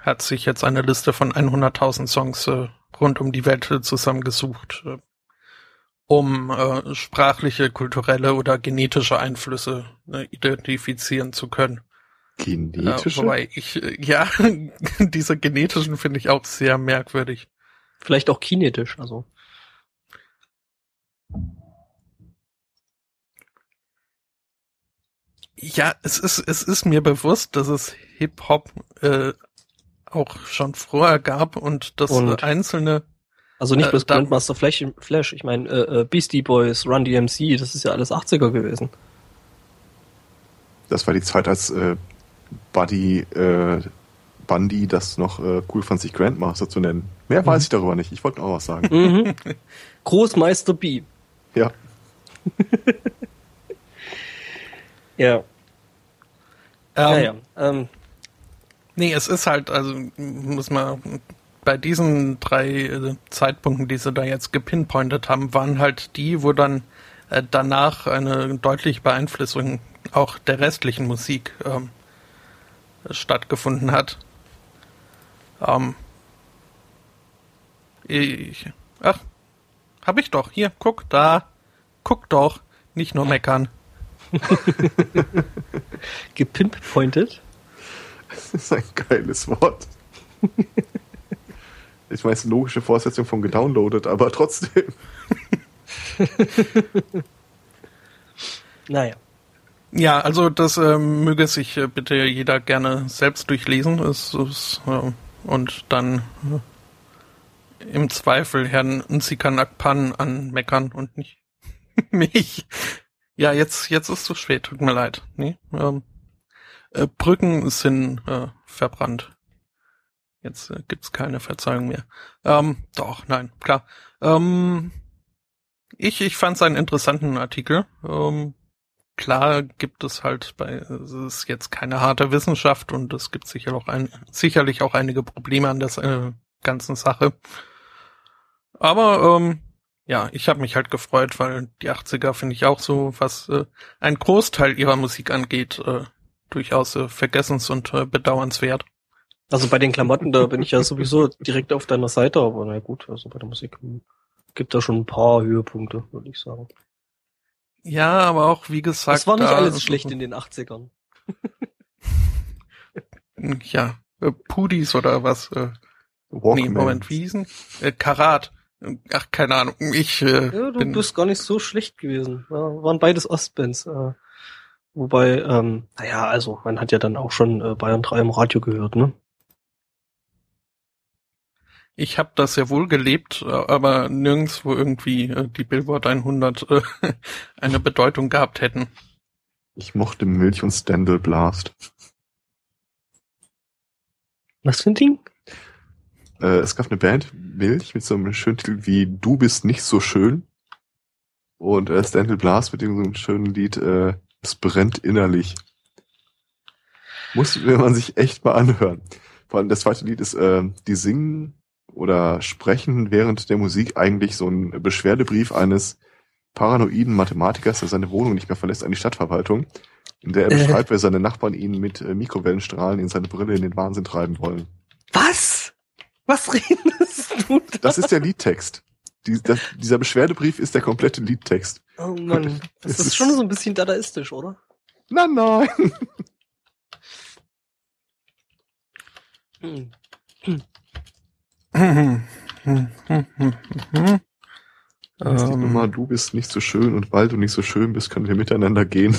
Speaker 1: hat sich jetzt eine Liste von 100.000 Songs äh, rund um die Welt äh, zusammengesucht, äh, um äh, sprachliche, kulturelle oder genetische Einflüsse äh, identifizieren zu können. Äh,
Speaker 3: Genetische?
Speaker 1: wobei ich, äh, ja, diese genetischen finde ich auch sehr merkwürdig.
Speaker 2: Vielleicht auch kinetisch, also.
Speaker 1: Ja, es ist, es ist mir bewusst, dass es Hip-Hop äh, auch schon vorher gab und dass
Speaker 2: Und?
Speaker 1: äh, einzelne,
Speaker 2: Also nicht
Speaker 1: Äh,
Speaker 2: bloß
Speaker 1: da-
Speaker 2: Grandmaster Flash, Flash. ich meine, äh, äh, Beastie Boys, Run DMC, das ist ja alles 80er gewesen.
Speaker 3: Das war die Zeit, als äh, Buddy äh, Bundy das noch äh, cool fand, sich Grandmaster zu nennen. Mehr weiß ich darüber nicht. Ich wollte noch was sagen.
Speaker 2: Mhm. Großmeister B.
Speaker 3: Ja.
Speaker 2: Ja.
Speaker 1: ähm,
Speaker 2: ja, ja. Ähm,
Speaker 1: nee, es ist halt, also muss man bei diesen drei äh, Zeitpunkten, die sie da jetzt gepinpointet haben, waren halt die, wo dann äh, danach eine deutliche Beeinflussung auch der restlichen Musik ähm, stattgefunden hat. Ähm, ich, ach, hab ich doch. Hier, guck da. Guck doch. Nicht nur meckern.
Speaker 2: gepimpointed.
Speaker 3: Das ist ein geiles Wort. Ich weiß, logische Fortsetzung von gedownloadet, aber trotzdem.
Speaker 2: Naja.
Speaker 1: Ja, also das ähm, möge sich äh, bitte jeder gerne selbst durchlesen. Es ist, äh, und dann äh, im Zweifel Herrn Nsikan Akpan anmeckern und nicht mich. Ja, jetzt, jetzt ist zu spät, tut mir leid. Nee, ähm, äh, Brücken sind äh, verbrannt. Jetzt äh, gibt's keine Verzeihung mehr. Ähm, doch, nein, klar. Ähm, ich ich fand es einen interessanten Artikel. Ähm, klar gibt es halt bei, es ist jetzt keine harte Wissenschaft und es gibt sicher auch ein, sicherlich auch einige Probleme an der äh, ganzen Sache. Aber ähm, ja, ich habe mich halt gefreut, weil die 80er finde ich auch so, was äh, ein Großteil ihrer Musik angeht, äh, durchaus äh, vergessens- und äh, bedauernswert.
Speaker 2: Also bei den Klamotten, da bin ich ja sowieso direkt auf deiner Seite, aber na gut, also bei der Musik hm, gibt da schon ein paar Höhepunkte, würde ich sagen.
Speaker 1: Ja, aber auch wie gesagt.
Speaker 2: Das war nicht alles schlecht in den 80ern.
Speaker 1: Ja, äh, Pudis oder was? Äh, nee,
Speaker 3: Walkman.
Speaker 1: Moment, wie hießen? Äh, Karat. Ach, keine Ahnung. Ich äh,
Speaker 2: Ja, du
Speaker 1: bin
Speaker 2: bist gar nicht so schlecht gewesen. Ja, waren beides Ostbands. Äh, wobei, ähm, naja, also man hat ja dann auch schon äh, Bayern 3 im Radio gehört, ne?
Speaker 1: Ich habe das ja wohl gelebt, äh, aber nirgendwo irgendwie äh, die Billboard 100 äh, eine Bedeutung gehabt hätten.
Speaker 3: Ich mochte Milch und Stendel Blast.
Speaker 2: Was für ein Ding?
Speaker 3: Äh, es gab eine Band, Milch, mit so einem schönen Titel wie Du bist nicht so schön. Und äh, Stendel Blast mit irgendeinem schönen Lied, äh, Es brennt innerlich. Muss man sich echt mal anhören. Vor allem das zweite Lied ist, äh, die singen oder sprechen während der Musik eigentlich so ein Beschwerdebrief eines paranoiden Mathematikers, der seine Wohnung nicht mehr verlässt an die Stadtverwaltung. in der er beschreibt, wer seine Nachbarn ihn mit äh, Mikrowellenstrahlen in seine Brille in den Wahnsinn treiben wollen.
Speaker 2: Was? Was redest du da?
Speaker 3: Das ist der Liedtext. Die, das, dieser Beschwerdebrief ist der komplette Liedtext.
Speaker 2: Oh Mann, das ist
Speaker 3: ist-
Speaker 2: schon so ein bisschen dadaistisch, oder?
Speaker 3: Nein, nein.
Speaker 2: Hm.
Speaker 1: Ähm,
Speaker 3: Nummer, du bist nicht so schön und weil du nicht so schön bist, können wir miteinander gehen.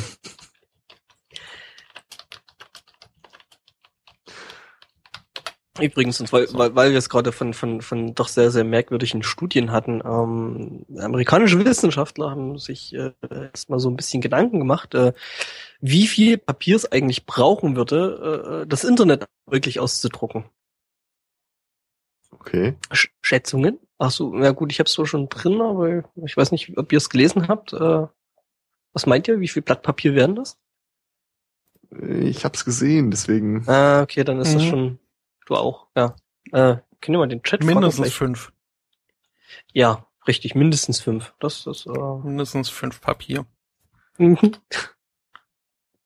Speaker 2: Übrigens, und weil, weil, weil wir es gerade von, von, von doch sehr, sehr merkwürdigen Studien hatten, ähm, amerikanische Wissenschaftler haben sich äh, jetzt mal so ein bisschen Gedanken gemacht, äh, wie viel Papier es eigentlich brauchen würde, äh, das Internet wirklich auszudrucken.
Speaker 3: Okay.
Speaker 2: Sch Schätzungen? Ach so, ja gut, ich habe es zwar schon drin, aber ich weiß nicht, ob ihr es gelesen habt. Äh, was meint ihr? Wie viel Blatt Papier wären das?
Speaker 3: Ich hab's gesehen, deswegen.
Speaker 2: Ah, okay, dann ist das
Speaker 1: Mhm.
Speaker 2: schon. Du auch, ja. Äh, können wir mal den Chat
Speaker 1: mindestens fünf.
Speaker 2: Ja, richtig, mindestens fünf. Das ist äh,
Speaker 1: Mindestens fünf Papier.
Speaker 2: mhm.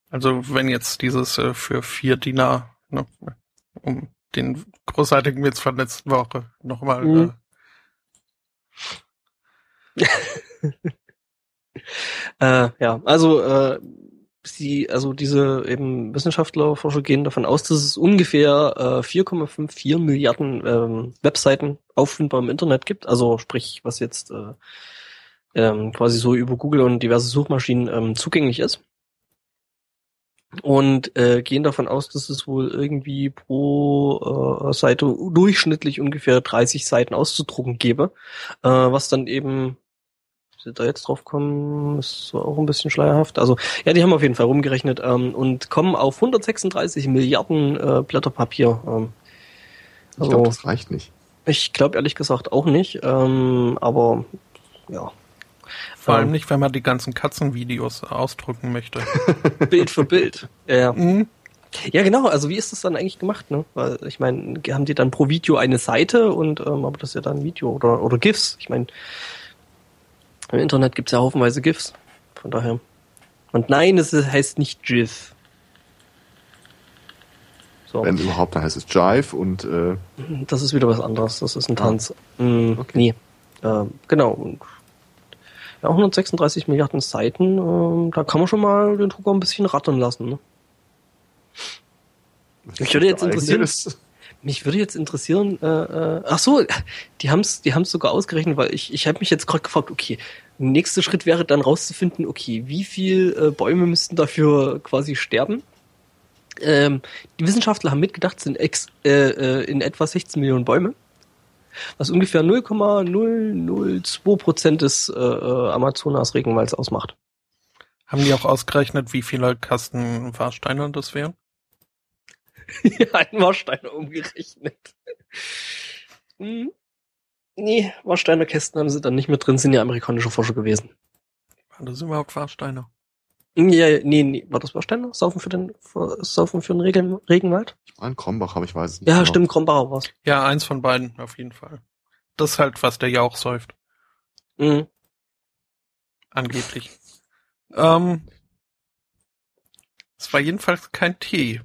Speaker 1: Also wenn jetzt dieses äh, für vier Dinar, ne, um den großartigen Witz von letzten Woche nochmal.
Speaker 2: Mhm.
Speaker 1: Äh,
Speaker 2: äh, ja, also äh, sie, also diese eben Wissenschaftler, Forscher gehen davon aus, dass es ungefähr äh, 4,54 Milliarden ähm, Webseiten auffindbar im Internet gibt. Also sprich, was jetzt äh, ähm, quasi so über Google und diverse Suchmaschinen ähm, zugänglich ist. Und äh, gehen davon aus, dass es wohl irgendwie pro äh, Seite durchschnittlich ungefähr 30 Seiten auszudrucken gäbe, äh, was dann eben Sie da jetzt drauf kommen, ist so auch ein bisschen schleierhaft. Also, ja, die haben auf jeden Fall rumgerechnet ähm, und kommen auf 136 Milliarden äh, Blätter Papier. Ähm,
Speaker 3: Ich
Speaker 2: also,
Speaker 3: glaube, das reicht nicht.
Speaker 2: ich glaube ehrlich gesagt auch nicht, ähm, aber ja,
Speaker 1: vor
Speaker 2: Ähm.
Speaker 1: allem nicht, wenn man die ganzen Katzenvideos ausdrucken möchte.
Speaker 2: Bild für Bild. Ja, ja.
Speaker 1: Mhm.
Speaker 2: ja, genau. Also wie ist das dann eigentlich gemacht? Ne? Weil ich meine, haben die dann pro Video eine Seite und ähm, aber das ist ja dann Video oder oder GIFs. Ich meine, im Internet gibt's ja haufenweise GIFs. Von daher. Und nein, es heißt nicht GIF. So.
Speaker 3: Wenn überhaupt, dann heißt es Jive und äh,
Speaker 2: Das ist wieder was anderes. Das ist ein Tanz. Mm, Nee. Ähm, genau. Und ja, 136 Milliarden Seiten. Ähm, da kann man schon mal den Drucker ein bisschen rattern lassen. Ne? Mich würde jetzt interessieren-. Mich würde jetzt interessieren, äh, äh, ach so, die haben's, die haben's sogar ausgerechnet, weil ich, ich habe mich jetzt gerade gefragt, okay, nächster Schritt wäre dann rauszufinden, okay, wie viel äh, Bäume müssten dafür quasi sterben? Ähm, die Wissenschaftler haben mitgedacht, es sind ex, äh, äh, in etwa 16 Millionen Bäume, was ungefähr 0,002 Prozent des äh, äh, Amazonas-Regenwalds ausmacht.
Speaker 1: Haben die auch ausgerechnet, wie viele Kasten Warsteine das wären?
Speaker 2: ja, ein Warsteiner umgerechnet. Hm. Nee, Warsteiner Kästen haben sie dann nicht mit drin, sind ja amerikanische Forscher gewesen.
Speaker 1: Waren das überhaupt Warsteine?
Speaker 2: Ja, nee, nee, war das Warsteiner? Saufen für den, für, Saufen für den Regen, Regenwald?
Speaker 3: Ich meine Krombach, aber ich weiß es nicht.
Speaker 2: Ja,
Speaker 3: genau.
Speaker 2: stimmt, Krombacher war's.
Speaker 1: Ja, eins von beiden, auf jeden Fall. Das ist halt, was der Jauch säuft,
Speaker 2: Mhm.
Speaker 1: angeblich. Ähm, es war jedenfalls kein Tee.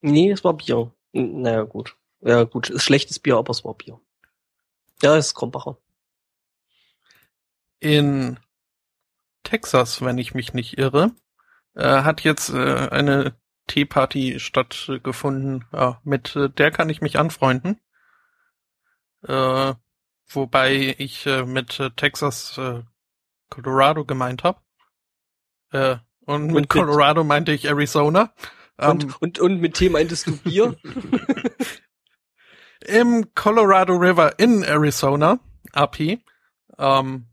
Speaker 2: Nee, es war Bier. Naja, gut. Ja, gut, ist schlechtes Bier, aber es war Bier. Ja, es ist Krombacher.
Speaker 1: In Texas, wenn ich mich nicht irre, äh, hat jetzt äh, eine Teeparty stattgefunden. Ja, mit äh, der kann ich mich anfreunden. Äh, wobei ich äh, mit äh, Texas äh, Colorado gemeint habe. Äh, und mit
Speaker 2: mit-
Speaker 1: Colorado meinte ich Arizona. Ähm,
Speaker 2: Und, und, und mit Tee meintest du Bier?
Speaker 1: Im Colorado River in Arizona, AP, ähm,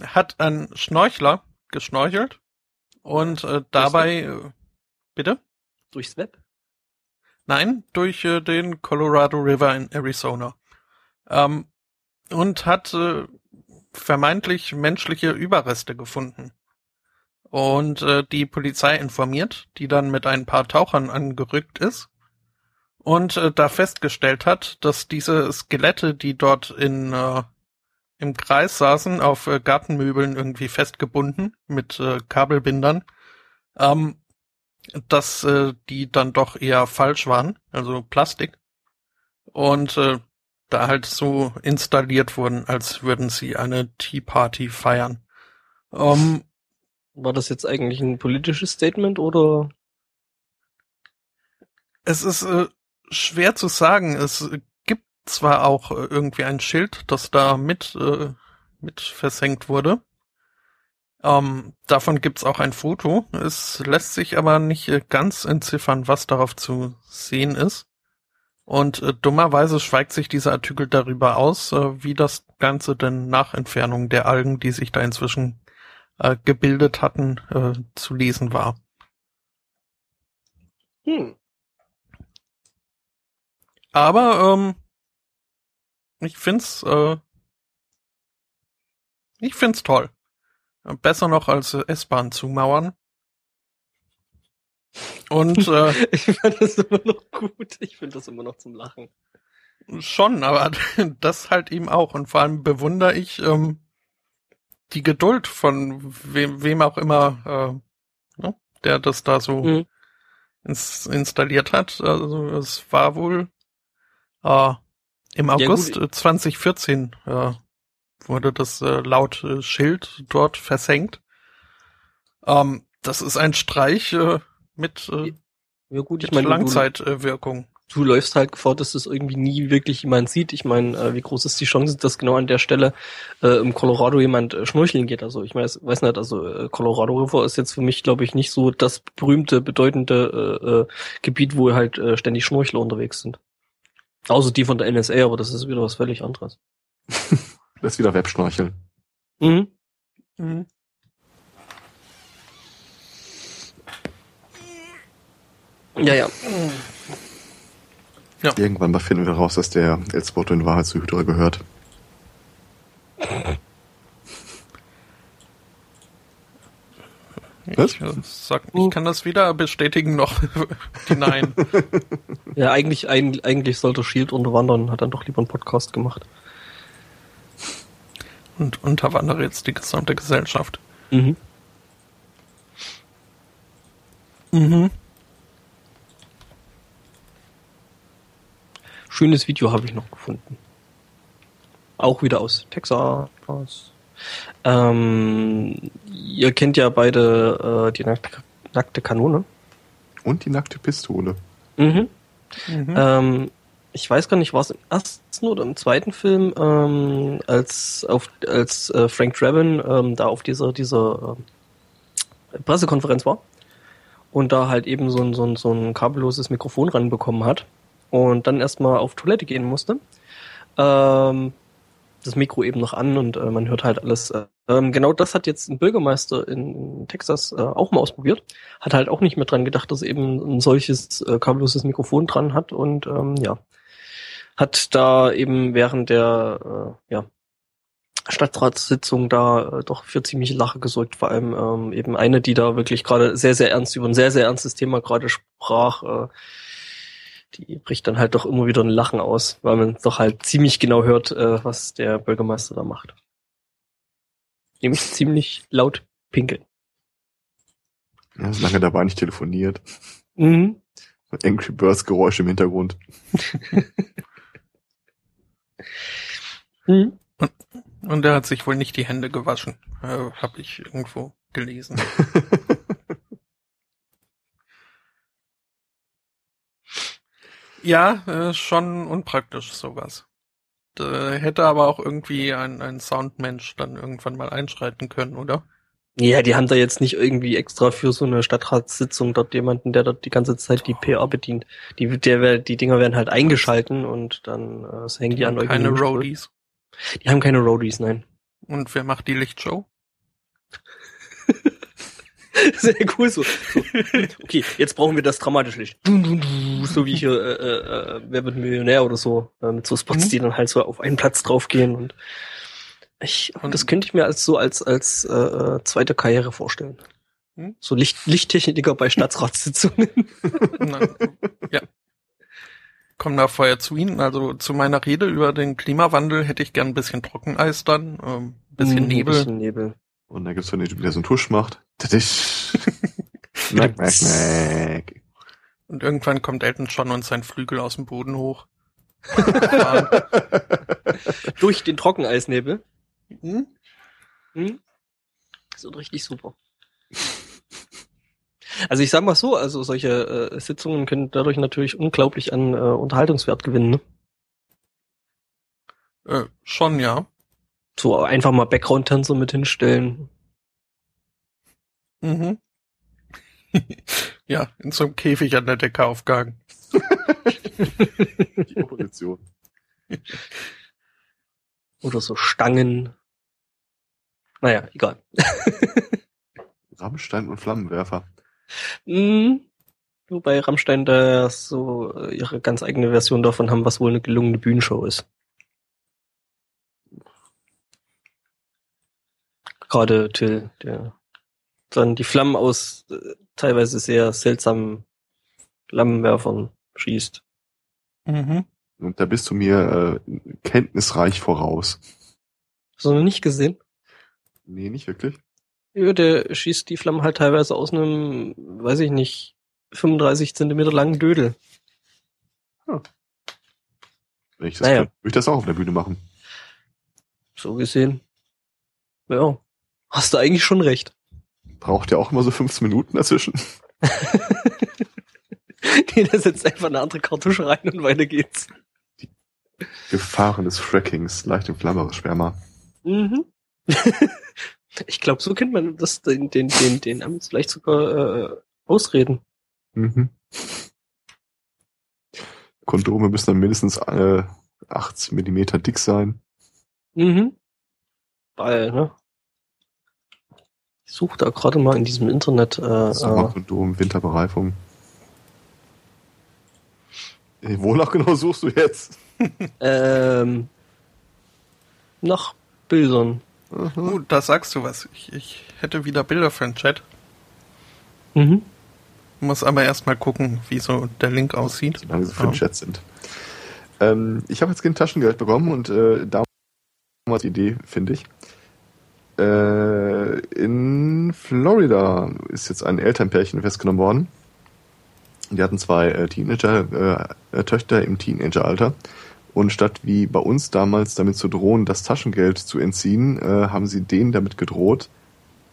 Speaker 1: hat ein Schnorchler geschnorchelt und äh, dabei, äh, bitte?
Speaker 2: Durchs Web?
Speaker 1: Nein, durch äh, den Colorado River in Arizona. Ähm, und hat äh, vermeintlich menschliche Überreste gefunden. Und äh, die Polizei informiert, die dann mit ein paar Tauchern angerückt ist und äh, da festgestellt hat, dass diese Skelette, die dort in äh, im Kreis saßen, auf äh, Gartenmöbeln irgendwie festgebunden mit äh, Kabelbindern, ähm, dass äh, die dann doch eher falsch waren, also Plastik. Und äh, da halt so installiert wurden, als würden sie eine Tea Party feiern. Ähm,
Speaker 2: War das jetzt eigentlich ein politisches Statement oder?
Speaker 1: es ist äh, schwer zu sagen. Es zwar auch äh, irgendwie ein Schild, das da mit, äh, mit versenkt wurde. Ähm, davon gibt's auch ein Foto. Es lässt sich aber nicht äh, ganz entziffern, was darauf zu sehen ist. Und äh, dummerweise schweigt sich dieser Artikel darüber aus, äh, wie das Ganze denn nach Entfernung der Algen, die sich da inzwischen äh, gebildet hatten, äh, zu lesen war.
Speaker 2: Hm.
Speaker 1: Aber ähm, ich find's, äh, ich find's toll. Besser noch als äh, S-Bahn zumauern. Und äh,
Speaker 2: Ich fand das immer noch gut. Ich finde das immer noch zum Lachen.
Speaker 1: schon, aber das halt eben auch. Und vor allem bewundere ich ähm, die Geduld von wem, wem auch immer, äh, ne, der das da so
Speaker 2: Mhm.
Speaker 1: ins, installiert hat. Also es war wohl äh, im August äh, 2014 äh, wurde das äh, laut äh, Schild dort versenkt. Ähm, das ist ein Streich äh, mit, äh,
Speaker 2: Ja gut,
Speaker 1: mit
Speaker 2: meine,
Speaker 1: Langzeitwirkung.
Speaker 2: du läufst halt Gefahr, dass das irgendwie nie wirklich jemand sieht. Ich meine, äh, wie groß ist die Chance, dass genau an der Stelle äh, im Colorado jemand äh, schnorcheln geht? Also ich weiß, weiß nicht, also äh, Colorado River ist jetzt für mich, glaube ich, nicht so das berühmte, bedeutende äh, äh, Gebiet, wo halt äh, ständig Schnorchler unterwegs sind. Außer die von der NSA, aber das ist wieder was völlig anderes.
Speaker 3: Das ist wieder Webschnorcheln.
Speaker 2: Mhm.
Speaker 1: Mhm.
Speaker 2: Ja, ja.
Speaker 3: Irgendwann mal finden wir raus, dass der Elspoto in Wahrheit zu Hydra gehört. Was?
Speaker 1: Ich, äh, sag, ich kann das weder bestätigen noch hinein.
Speaker 2: Ja, eigentlich, eigentlich, eigentlich sollte Shield unterwandern, hat dann doch lieber einen Podcast gemacht.
Speaker 1: Und unterwandere jetzt die gesamte Gesellschaft.
Speaker 2: Mhm.
Speaker 1: Mhm.
Speaker 2: Schönes Video habe ich noch gefunden. Auch wieder aus Texas. Ähm, ihr kennt ja beide äh, die nackte, nackte Kanone.
Speaker 3: Und die nackte Pistole.
Speaker 2: Mhm.
Speaker 1: Mhm.
Speaker 2: Ähm, ich weiß gar nicht, war es im ersten oder im zweiten Film, ähm, als auf als äh, Frank Drabin ähm, da auf dieser dieser äh, Pressekonferenz war und da halt eben so ein, so ein, so ein kabelloses Mikrofon ranbekommen hat und dann erstmal auf Toilette gehen musste. Ähm, das Mikro eben noch an und äh, man hört halt alles. Äh, ähm, genau das hat jetzt ein Bürgermeister in Texas äh, auch mal ausprobiert. Hat halt auch nicht mehr dran gedacht, dass eben ein solches äh, kabelloses Mikrofon dran hat und ähm, ja, hat da eben während der äh, ja, Stadtratssitzung da äh, doch für ziemliche Lache gesorgt. Vor allem ähm, eben eine, die da wirklich gerade sehr, sehr ernst über ein sehr, sehr ernstes Thema gerade sprach. Äh, die bricht dann halt doch immer wieder ein Lachen aus, weil man doch halt ziemlich genau hört, äh, was der Bürgermeister da macht. Nämlich ziemlich laut pinkeln.
Speaker 3: Ja, solange dabei nicht telefoniert.
Speaker 2: Mhm.
Speaker 3: Angry Birds Geräusche im Hintergrund.
Speaker 2: Mhm.
Speaker 1: Und er hat sich wohl nicht die Hände gewaschen. Äh, Hab ich irgendwo gelesen. ja, äh, schon unpraktisch sowas. Da hätte aber auch irgendwie ein, ein Soundmensch dann irgendwann mal einschreiten können, oder?
Speaker 2: Ja, die haben da jetzt nicht irgendwie extra für so eine Stadtratssitzung dort jemanden, der dort die ganze Zeit die PA bedient. Die, der, die Dinger werden halt eingeschalten und dann äh, hängen die an
Speaker 1: Keine
Speaker 2: irgendeinem Stuhl.
Speaker 1: Roadies.
Speaker 2: Die haben keine Roadies, nein.
Speaker 1: Und wer macht die Lichtshow?
Speaker 2: Sehr cool so. so. Okay, jetzt brauchen wir das dramatische Licht. So wie hier äh, äh, äh, Wer wird Millionär oder so. Äh, mit so Spots,
Speaker 1: Mhm.
Speaker 2: die dann halt so auf einen Platz draufgehen. Und ich,
Speaker 1: Und-
Speaker 2: das könnte ich mir als so als als äh, äh, zweite Karriere vorstellen.
Speaker 1: Hm?
Speaker 2: So Licht, Lichttechniker bei Stadtratssitzungen.
Speaker 1: Ja. Kommen da vorher zu Ihnen. Also zu meiner Rede über den Klimawandel hätte ich gern ein bisschen Trockeneis dann, ähm, ein bisschen
Speaker 2: Mhm,
Speaker 1: Nebel.
Speaker 2: Bisschen Nebel.
Speaker 3: Und dann gibt's, wenn die wieder so einen Tusch macht. Mac, Mac, Mac.
Speaker 1: Und irgendwann kommt Elton John und sein Flügel aus dem Boden hoch.
Speaker 2: Durch den Trockeneisnebel.
Speaker 1: Hm?
Speaker 2: Hm? Das wird richtig super. Also ich sag mal so, also solche äh, Sitzungen können dadurch natürlich unglaublich an äh, Unterhaltungswert gewinnen. Ne?
Speaker 1: Äh, schon, ja.
Speaker 2: So einfach mal Background-Tänzer mit hinstellen.
Speaker 1: Mhm. ja, in so einem Käfig an der Decke aufgehangen.
Speaker 3: Die Opposition.
Speaker 2: Oder so Stangen. Naja, egal.
Speaker 3: Rammstein und Flammenwerfer.
Speaker 2: Mhm. Wobei Rammstein da so ihre ganz eigene Version davon haben, was wohl eine gelungene Bühnenshow ist. Gerade Till, der dann die Flammen aus äh, teilweise sehr seltsamen Flammenwerfern schießt.
Speaker 1: Mhm.
Speaker 3: Und da bist du mir äh, kenntnisreich voraus.
Speaker 2: Hast du noch nicht gesehen?
Speaker 3: Nee, nicht wirklich.
Speaker 2: Ja, der schießt die Flammen halt teilweise aus einem, weiß ich nicht, 35 Zentimeter langen Dödel.
Speaker 3: Wenn ich das
Speaker 2: Naja.
Speaker 3: könnte, würde ich das auch auf der Bühne machen.
Speaker 2: So gesehen. Ja. Hast du eigentlich schon recht.
Speaker 3: Braucht ja auch immer so 15 Minuten dazwischen.
Speaker 2: nee, der setzt einfach eine andere Kartusche rein und weiter geht's.
Speaker 3: Gefahren des Frackings, leicht inflammares Sperma.
Speaker 2: Mhm. ich glaube, so kennt man das den, den, den, den Amis vielleicht sogar äh, ausreden.
Speaker 3: Mhm. Kondome müssen dann mindestens äh, 8 Millimeter dick sein.
Speaker 2: Mhm. Weil, ne? Ich suche da gerade mal in diesem Internet äh, äh,
Speaker 3: Sommerkondom, Winterbereifung. Hey, wonach genau suchst du jetzt?
Speaker 2: ähm, nach Bildern.
Speaker 3: Aha.
Speaker 1: Uh, da sagst du was. Ich, ich hätte wieder Bilder für den Chat.
Speaker 2: Mhm.
Speaker 1: Muss aber erstmal gucken, wie so der Link aussieht.
Speaker 3: Solange sie für den. Chat sind. Ähm, ich habe jetzt kein Taschengeld bekommen und äh, damals die Idee, finde ich. Äh, in Florida ist jetzt ein Elternpärchen festgenommen worden. Die hatten zwei äh, Teenager, äh, äh, im Teenageralter. Und statt wie bei uns damals damit zu drohen, das Taschengeld zu entziehen, äh, haben sie denen damit gedroht,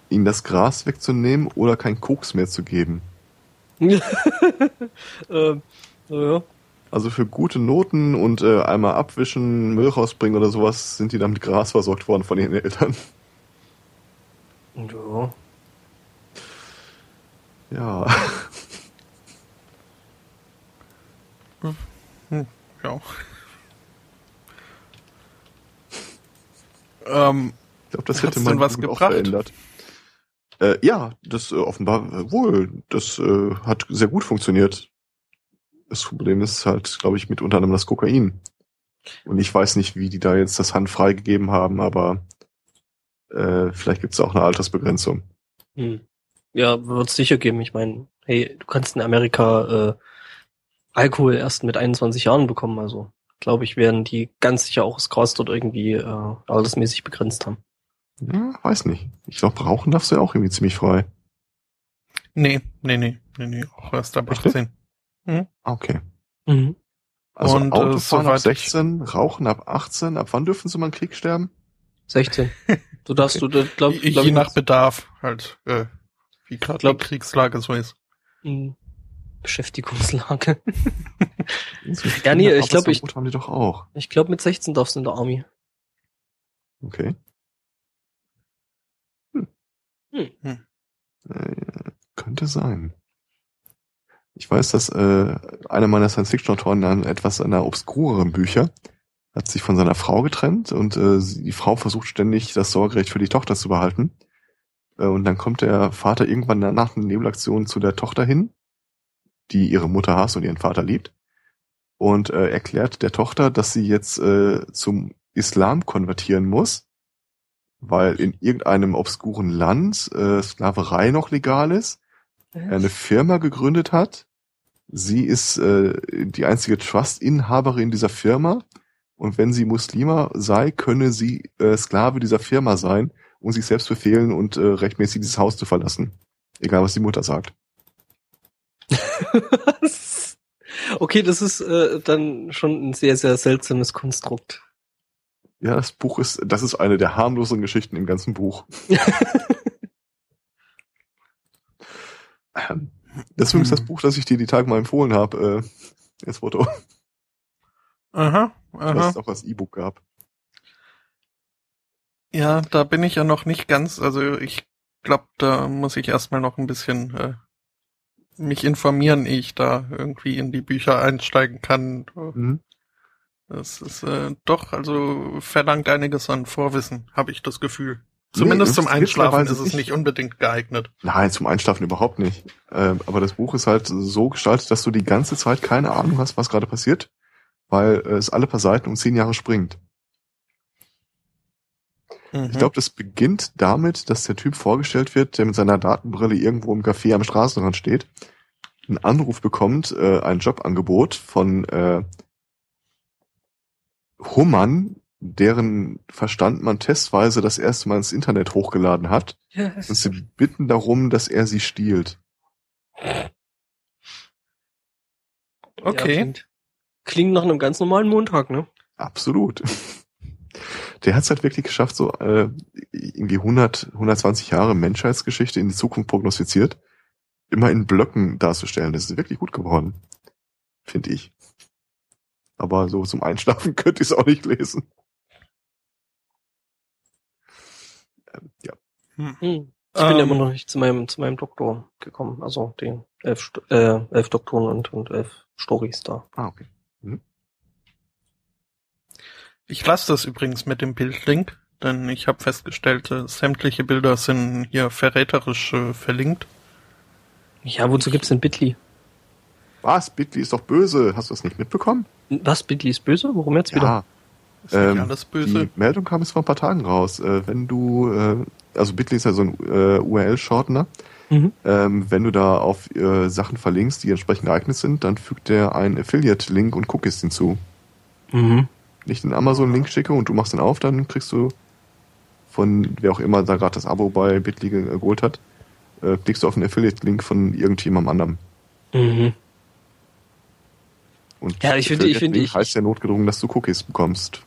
Speaker 3: ihnen das Gras wegzunehmen oder kein Koks mehr zu geben.
Speaker 2: ähm, ja.
Speaker 3: Also für gute Noten und äh, einmal abwischen, Müll rausbringen oder sowas sind die dann mit Gras versorgt worden von ihren Eltern.
Speaker 2: Ja.
Speaker 3: Ja.
Speaker 1: Ja. ähm,
Speaker 3: Ich glaube, das hätte man
Speaker 1: denn was
Speaker 3: gut auch
Speaker 1: gebracht?
Speaker 3: verändert. Äh, ja, das äh, offenbar äh, wohl. Das äh, hat sehr gut funktioniert. Das Problem ist halt, glaube ich, mit unter anderem das Kokain. Und ich weiß nicht, wie die da jetzt das Hand freigegeben haben, aber äh, vielleicht gibt es auch eine Altersbegrenzung.
Speaker 2: Hm. Ja, wird es sicher geben. Ich meine, hey, du kannst in Amerika äh, Alkohol erst mit 21 Jahren bekommen. Also, glaube ich, werden die ganz sicher auch das Gras dort irgendwie äh, altersmäßig begrenzt haben.
Speaker 3: Ja, weiß nicht. Ich glaube, rauchen darfst du ja auch irgendwie ziemlich frei.
Speaker 1: nee, nee, nee, nee, nee, auch erst ab
Speaker 3: Echt nicht?
Speaker 1: 18.
Speaker 3: Ah, Okay.
Speaker 2: Mhm.
Speaker 3: Also
Speaker 1: Und, äh,
Speaker 3: Autofahren ab
Speaker 1: soweit ich-
Speaker 3: 16, Rauchen ab 18. Ab wann dürfen sie mal im Krieg sterben?
Speaker 2: 16. Du darfst, du, glaub,
Speaker 1: Je,
Speaker 2: glaub
Speaker 1: je
Speaker 2: ich,
Speaker 1: nach Bedarf halt, äh, wie gerade die
Speaker 2: Glaub-
Speaker 1: Kriegslage so ist.
Speaker 2: Hm. Beschäftigungslage.
Speaker 3: So
Speaker 2: Ja, nee, ich glaub, ich-
Speaker 3: haben die doch auch.
Speaker 2: Ich glaube, mit 16 darfst du in der Army.
Speaker 3: Okay. Hm.
Speaker 2: Hm.
Speaker 3: Äh, könnte sein. Ich weiß, dass äh, einer meiner Science-Fiction-Autoren an etwas einer obskureren Bücher hat sich von seiner Frau getrennt und äh, die Frau versucht ständig das Sorgerecht für die Tochter zu behalten. Äh, und dann kommt der Vater irgendwann nach einer Nebelaktion zu der Tochter hin, die ihre Mutter hasst und ihren Vater liebt und äh, erklärt der Tochter, dass sie jetzt äh, zum Islam konvertieren muss, weil in irgendeinem obskuren Land äh, Sklaverei noch legal ist, er eine Firma gegründet hat. Sie ist äh, die einzige Trust-Inhaberin dieser Firma und wenn sie Muslima sei, könne sie äh, Sklave dieser Firma sein und sich selbst befehlen und äh, rechtmäßig dieses Haus zu verlassen. Egal, was die Mutter sagt.
Speaker 2: okay, das ist äh, dann schon ein sehr, sehr seltsames Konstrukt.
Speaker 3: Ja, das Buch ist, das ist eine der harmlosen Geschichten im ganzen Buch. ähm, das ist übrigens das Buch, das ich dir die Tage mal empfohlen habe. Äh, jetzt Foto.
Speaker 1: Aha,
Speaker 3: Was es auch als E-Book gab.
Speaker 1: Ja, da bin ich ja noch nicht ganz, also ich glaube, da muss ich erstmal noch ein bisschen äh, mich informieren, ehe ich da irgendwie in die Bücher einsteigen kann.
Speaker 3: Mhm.
Speaker 1: Das ist äh, doch, also verlangt einiges an Vorwissen, habe ich das Gefühl. Zumindest
Speaker 3: Nee,
Speaker 1: zum Einschlafen ist es
Speaker 3: nicht.
Speaker 1: nicht unbedingt geeignet.
Speaker 3: Nein, zum Einschlafen überhaupt nicht. Ähm, aber das Buch ist halt so gestaltet, dass du die ganze Zeit keine Ahnung hast, was gerade passiert, weil äh, es alle paar Seiten um zehn Jahre springt.
Speaker 1: Mhm.
Speaker 3: Ich glaube, das beginnt damit, dass der Typ vorgestellt wird, der mit seiner Datenbrille irgendwo im Café am Straßenrand steht, einen Anruf bekommt, äh, ein Jobangebot von äh, Hummern, deren Verstand man testweise das erste Mal ins Internet hochgeladen hat.
Speaker 2: Ja,
Speaker 3: Und sie bitten darum, dass er sie stiehlt.
Speaker 1: Okay.
Speaker 2: klingt, klingt nach einem ganz normalen Montag, ne?
Speaker 3: Absolut. Der hat es halt wirklich geschafft, so äh, irgendwie 100, 120 Jahre Menschheitsgeschichte in die Zukunft prognostiziert, immer in Blöcken darzustellen. Das ist wirklich gut geworden, finde ich. Aber so zum Einschlafen könnte ich es auch nicht lesen. Ähm, ja.
Speaker 1: Hm.
Speaker 2: Hm. Ich bin ja
Speaker 1: Ähm.
Speaker 2: immer noch nicht zu meinem, zu meinem Doktor gekommen. Also den elf, äh, elf Doktoren und, und elf Stories da.
Speaker 3: Ah, okay.
Speaker 1: Ich lasse das übrigens mit dem Bildlink, denn ich habe festgestellt, äh, sämtliche Bilder sind hier verräterisch äh, verlinkt.
Speaker 2: Ja, wozu gibt's denn Bitly?
Speaker 3: Was? Bitly ist doch böse. Hast du das nicht mitbekommen?
Speaker 2: Was? Bitly ist böse? Warum jetzt wieder?
Speaker 3: Ja.
Speaker 1: Ist nicht
Speaker 3: Ähm,
Speaker 1: alles böse.
Speaker 3: Die Meldung kam jetzt vor ein paar Tagen raus. Äh, wenn du, äh, also Bitly ist ja so ein äh, URL-Shortener.
Speaker 2: Mhm.
Speaker 3: Ähm, wenn du da auf äh, Sachen verlinkst, die entsprechend geeignet sind, dann fügt der einen Affiliate-Link und Cookies hinzu.
Speaker 2: Mhm.
Speaker 3: Wenn ich den Amazon-Link schicke und du machst den auf, dann kriegst du von wer auch immer da gerade das Abo bei Bitly ge- geholt hat, äh, klickst du auf einen Affiliate-Link von irgendjemandem anderem.
Speaker 2: Mhm.
Speaker 3: Und
Speaker 2: Ja, ich finde- ich finde, ich-
Speaker 3: heißt ja notgedrungen, dass du Cookies bekommst.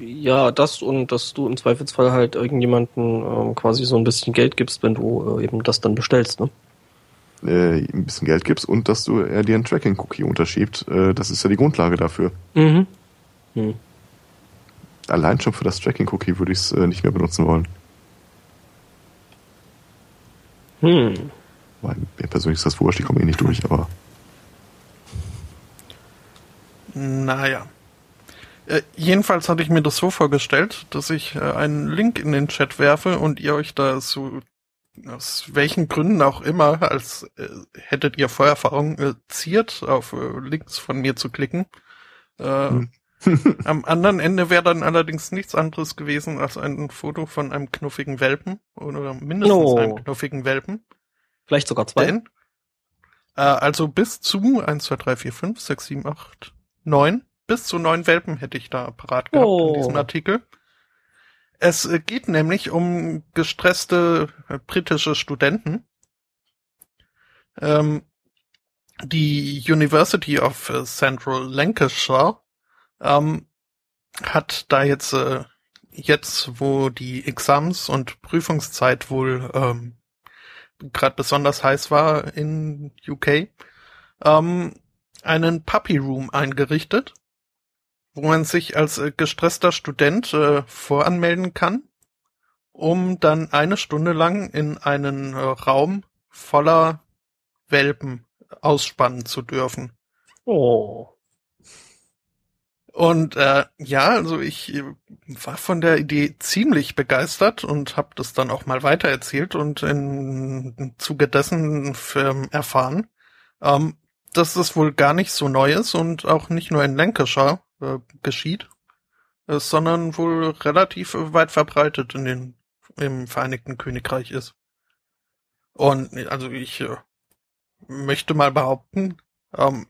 Speaker 2: Ja, das und dass du im Zweifelsfall halt irgendjemanden ähm, quasi so ein bisschen Geld gibst, wenn du äh, eben das dann bestellst, ne?
Speaker 3: Äh, ein bisschen Geld gibst und dass du er dir einen Tracking-Cookie unterschiebt. Äh, das ist ja die Grundlage dafür.
Speaker 2: Mhm. Hm.
Speaker 3: Allein schon für das Tracking-Cookie würde ich es äh, nicht mehr benutzen wollen.
Speaker 2: Hm.
Speaker 3: Weil mir persönlich ist das wurscht, ich komme eh nicht durch, aber
Speaker 1: Naja. Äh, jedenfalls hatte ich mir das so vorgestellt, dass ich äh, einen Link in den Chat werfe und ihr euch da so aus welchen Gründen auch immer, als äh, hättet ihr Vorerfahrung, äh, ziert, auf äh, Links von mir zu klicken. Äh,
Speaker 3: Hm.
Speaker 1: Am anderen Ende wäre dann allerdings nichts anderes gewesen als ein Foto von einem knuffigen Welpen oder mindestens
Speaker 2: Oh.
Speaker 1: einem knuffigen Welpen.
Speaker 2: Vielleicht sogar zwei.
Speaker 1: Denn, äh, also bis zu 1, 2, 3, 4, 5, 6, 7, 8, 9, bis zu neun Welpen hätte ich da parat gehabt
Speaker 2: Oh.
Speaker 1: in diesem Artikel. Es äh, geht nämlich um gestresste äh, britische Studenten. Ähm, die University of äh, Central Lancashire ähm, hat da jetzt, äh, jetzt wo die Exams- und Prüfungszeit wohl ähm, gerade besonders heiß war in UK, ähm, einen Puppy Room eingerichtet, wo man sich als äh, gestresster Student äh, voranmelden kann, um dann eine Stunde lang in einen äh, Raum voller Welpen ausspannen zu dürfen.
Speaker 2: Oh.
Speaker 1: Und äh, ja, also ich äh, war von der Idee ziemlich begeistert und habe das dann auch mal weitererzählt und in, im Zuge dessen erfahren, ähm, dass es wohl gar nicht so neu ist und auch nicht nur in Lancashire äh, geschieht, äh, sondern wohl relativ weit verbreitet in den im Vereinigten Königreich ist. Und also ich äh, möchte mal behaupten, ähm,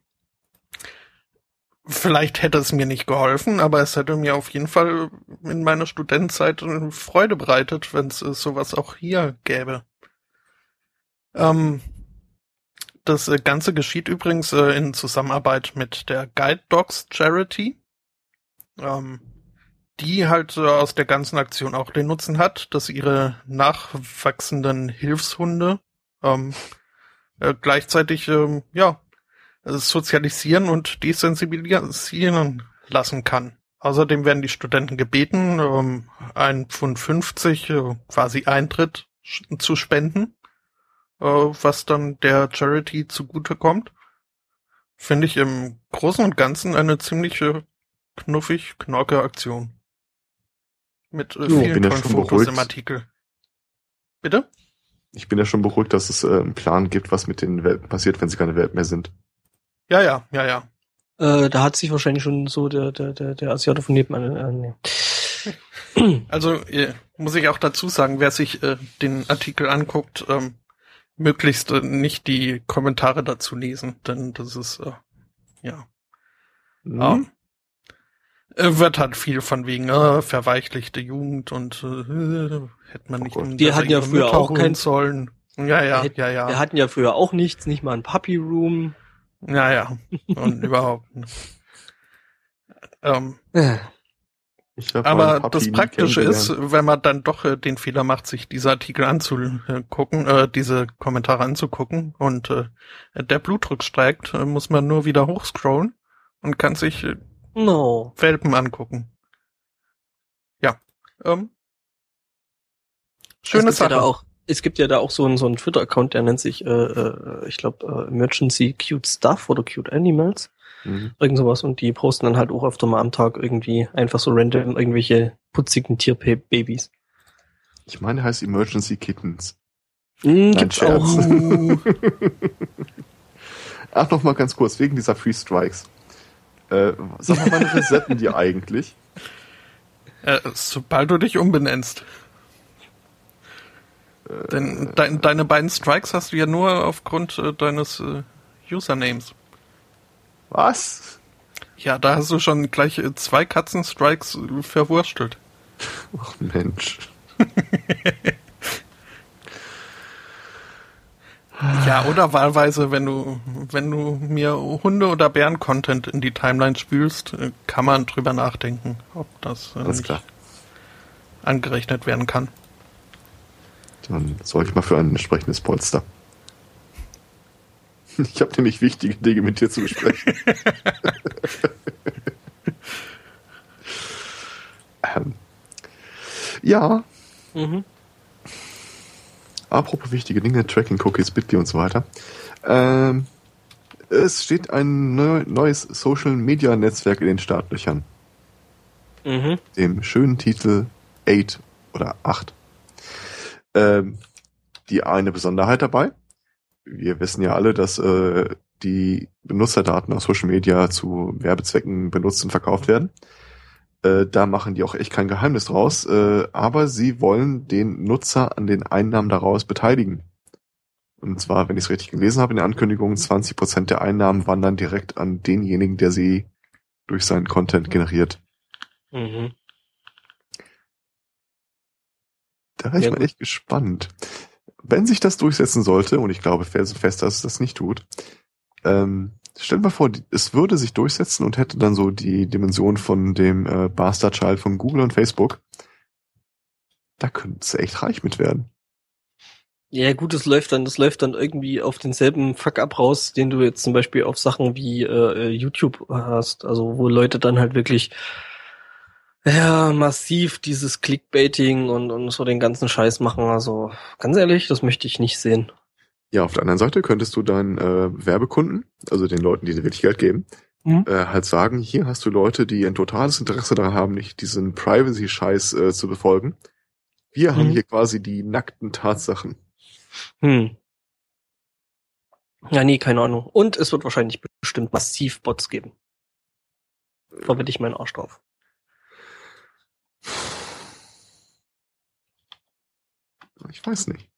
Speaker 1: Vielleicht hätte es mir nicht geholfen, aber es hätte mir auf jeden Fall in meiner Studentenzeit Freude bereitet, wenn es äh, sowas auch hier gäbe. Ähm, Das äh, Ganze geschieht übrigens äh, in Zusammenarbeit mit der Guide Dogs Charity, ähm, die halt äh, aus der ganzen Aktion auch den Nutzen hat, dass ihre nachwachsenden Hilfshunde ähm, äh, gleichzeitig ähm, ja sozialisieren und desensibilisieren lassen kann. Außerdem werden die Studenten gebeten, ähm, ein Pfund 50 äh, quasi Eintritt zu spenden, äh, was dann der Charity zugutekommt. Finde ich im Großen und Ganzen eine ziemlich knuffig knorke Aktion. Mit äh,
Speaker 3: Jo,
Speaker 1: vielen
Speaker 3: bin ja
Speaker 1: tollen
Speaker 3: schon
Speaker 1: Fotos
Speaker 3: beruhigt.
Speaker 1: im Artikel. Bitte?
Speaker 3: Ich bin ja schon beruhigt, dass es äh, einen Plan gibt, was mit den Welpen passiert, wenn sie keine Welpen mehr sind.
Speaker 1: Ja, ja, ja, ja.
Speaker 2: Äh, da hat sich wahrscheinlich schon so der, der, der, der Asiate von nebenan. Äh, nee.
Speaker 1: Also äh, muss ich auch dazu sagen, wer sich äh, den Artikel anguckt, ähm, möglichst äh, nicht die Kommentare dazu lesen, denn das ist äh, ja
Speaker 3: Hm?
Speaker 1: Ja. Äh, Wird halt viel von wegen äh, verweichlichte Jugend und äh, hätte man nicht
Speaker 3: Oh Gott.
Speaker 1: in
Speaker 2: Die hatten ja früher auch
Speaker 1: mittauchen
Speaker 2: kein-
Speaker 1: sollen. Ja, ja,
Speaker 2: Wir-
Speaker 1: ja, ja.
Speaker 2: Wir hatten ja früher auch nichts, nicht mal ein Puppy Room.
Speaker 1: Ja, ja. Und überhaupt. Ähm,
Speaker 2: Äh,
Speaker 1: aber das Praktische ist, wenn man dann doch äh, den Fehler macht, sich diese Artikel anzugucken, äh, diese Kommentare anzugucken und äh, der Blutdruck steigt, äh, muss man nur wieder hochscrollen und kann sich äh,
Speaker 2: No.
Speaker 1: Welpen angucken. Ja. Ähm, schöne Sache.
Speaker 2: Ja da auch, es gibt ja da auch so einen, so einen Twitter-Account, der nennt sich, äh, äh, ich glaube, äh, Emergency Cute Stuff oder Cute Animals.
Speaker 3: Mhm.
Speaker 2: Irgend sowas. Und die posten dann halt auch öfter mal am Tag irgendwie einfach so random irgendwelche putzigen Tierbabys.
Speaker 3: Ich meine, heißt Emergency Kittens.
Speaker 2: Mhm,
Speaker 3: Nein,
Speaker 2: gibt's
Speaker 3: Scherz.
Speaker 2: auch.
Speaker 3: Ach, noch mal ganz kurz, wegen dieser Free Strikes. Äh, sag mal, wann resetten die eigentlich?
Speaker 1: Äh, sobald du dich umbenennst. Denn dein, deine beiden Strikes hast du ja nur aufgrund äh, deines äh, Usernames.
Speaker 3: Was?
Speaker 1: Ja, da hast du schon gleich äh, zwei Katzen-Strikes äh, verwurstelt.
Speaker 3: Ach Mensch.
Speaker 1: Ja, oder wahlweise, wenn du, wenn du mir Hunde- oder Bären-Content in die Timeline spülst, äh, kann man drüber nachdenken, ob das äh, angerechnet werden kann.
Speaker 3: Dann sorge ich mal für ein entsprechendes Polster. Ich habe nämlich wichtige Dinge mit dir zu besprechen. ähm. Ja,
Speaker 2: Mhm.
Speaker 3: apropos wichtige Dinge, Tracking Cookies, Bitly und so weiter. Ähm, es steht ein neu, neues Social Media Netzwerk in den Startlöchern.
Speaker 2: Mhm.
Speaker 3: dem schönen Titel 8 oder 8. Ähm, die eine Besonderheit dabei. Wir wissen ja alle, dass äh, die Benutzerdaten auf Social Media zu Werbezwecken benutzt und verkauft werden. Äh, da machen die auch echt kein Geheimnis draus, äh, aber sie wollen den Nutzer an den Einnahmen daraus beteiligen. Und zwar, wenn ich es richtig gelesen habe in der Ankündigung, 20% der Einnahmen wandern direkt an denjenigen, der sie durch seinen Content generiert.
Speaker 2: Mhm.
Speaker 3: Da wäre ich
Speaker 2: Ja,
Speaker 3: mal
Speaker 2: gut.
Speaker 3: echt gespannt. Wenn sich das durchsetzen sollte, und ich glaube fest, dass es das nicht tut, ähm, stell dir mal vor, es würde sich durchsetzen und hätte dann so die Dimension von dem äh, Bastard Child von Google und Facebook. Da könnte es echt reich mit werden.
Speaker 2: Ja, gut, das läuft dann, das läuft dann irgendwie auf denselben Fuck-up raus, den du jetzt zum Beispiel auf Sachen wie äh, YouTube hast. Also wo Leute dann halt wirklich ja massiv dieses Clickbaiting und, und so den ganzen Scheiß machen. Also ganz ehrlich, das möchte ich nicht sehen.
Speaker 3: Ja, auf der anderen Seite könntest du deinen äh, Werbekunden, also den Leuten, die dir wirklich Geld geben,
Speaker 2: Mhm.
Speaker 3: äh, halt sagen, hier hast du Leute, die ein totales Interesse daran haben, nicht diesen Privacy-Scheiß äh, zu befolgen. Wir haben
Speaker 2: Mhm.
Speaker 3: hier quasi die nackten Tatsachen.
Speaker 2: Hm. Ja, nee, keine Ahnung. Und es wird wahrscheinlich bestimmt massiv Bots geben. Verwette ich meinen Arsch drauf.
Speaker 3: Ich weiß nicht.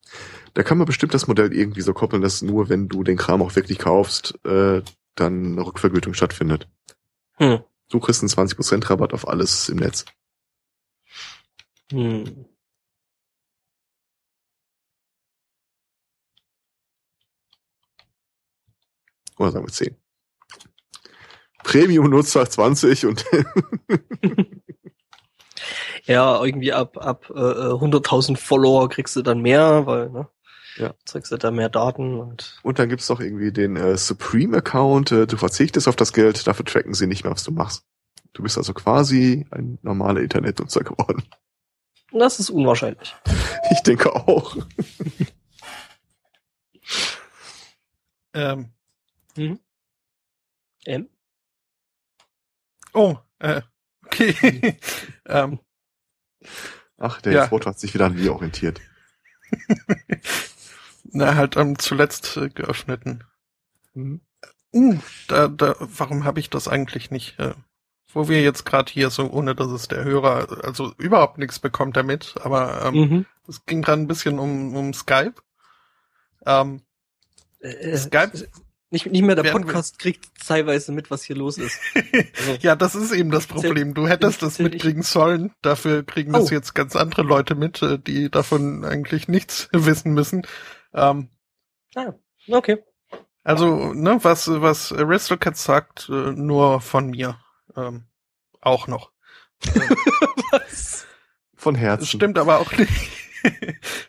Speaker 3: Da kann man bestimmt das Modell irgendwie so koppeln, dass nur wenn du den Kram auch wirklich kaufst, äh, dann eine Rückvergütung stattfindet.
Speaker 2: Hm.
Speaker 3: Du kriegst einen 20% Rabatt auf alles im Netz.
Speaker 2: Hm.
Speaker 3: Oder sagen wir 10. Premium-Nutzer 20 und
Speaker 2: Ja, irgendwie ab, ab äh, 100.000 Follower kriegst du dann mehr, weil, ne?
Speaker 3: Ja.
Speaker 2: Kriegst du da mehr Daten und.
Speaker 3: Und dann gibt's doch irgendwie den äh, Supreme-Account. Äh, du verzichtest auf das Geld, dafür tracken sie nicht mehr, was du machst. Du bist also quasi ein normaler Internetnutzer geworden.
Speaker 2: Das ist unwahrscheinlich.
Speaker 3: Ich denke auch.
Speaker 1: Ähm,
Speaker 2: Ähm?
Speaker 1: oh, äh, okay. ähm,
Speaker 3: Ach, der
Speaker 1: Ja.
Speaker 3: Foto hat sich wieder an mir orientiert.
Speaker 1: na, halt ähm, zuletzt äh, geöffneten.
Speaker 3: Mhm.
Speaker 1: Uh, da, da, warum habe ich das eigentlich nicht? Äh, wo wir jetzt gerade hier so, ohne dass es der Hörer, also überhaupt nichts bekommt damit, aber ähm,
Speaker 2: Mhm.
Speaker 1: es ging gerade ein bisschen um, um Skype. Ähm,
Speaker 2: Äh,
Speaker 1: Skype?
Speaker 2: Nicht, nicht mehr der Podcast kriegt teilweise mit, was hier los ist. Also,
Speaker 1: ja, das ist eben das Problem. Du hättest das mitkriegen sollen. Dafür kriegen das
Speaker 2: Oh.
Speaker 1: jetzt ganz andere Leute mit, äh, die davon eigentlich nichts wissen müssen. Ähm,
Speaker 2: ah, okay.
Speaker 1: also, ne, was, was Aristocats sagt, äh, nur von mir. Ähm, auch noch.
Speaker 2: Was?
Speaker 3: Von
Speaker 1: Das
Speaker 3: Herzen.
Speaker 1: stimmt aber auch nicht.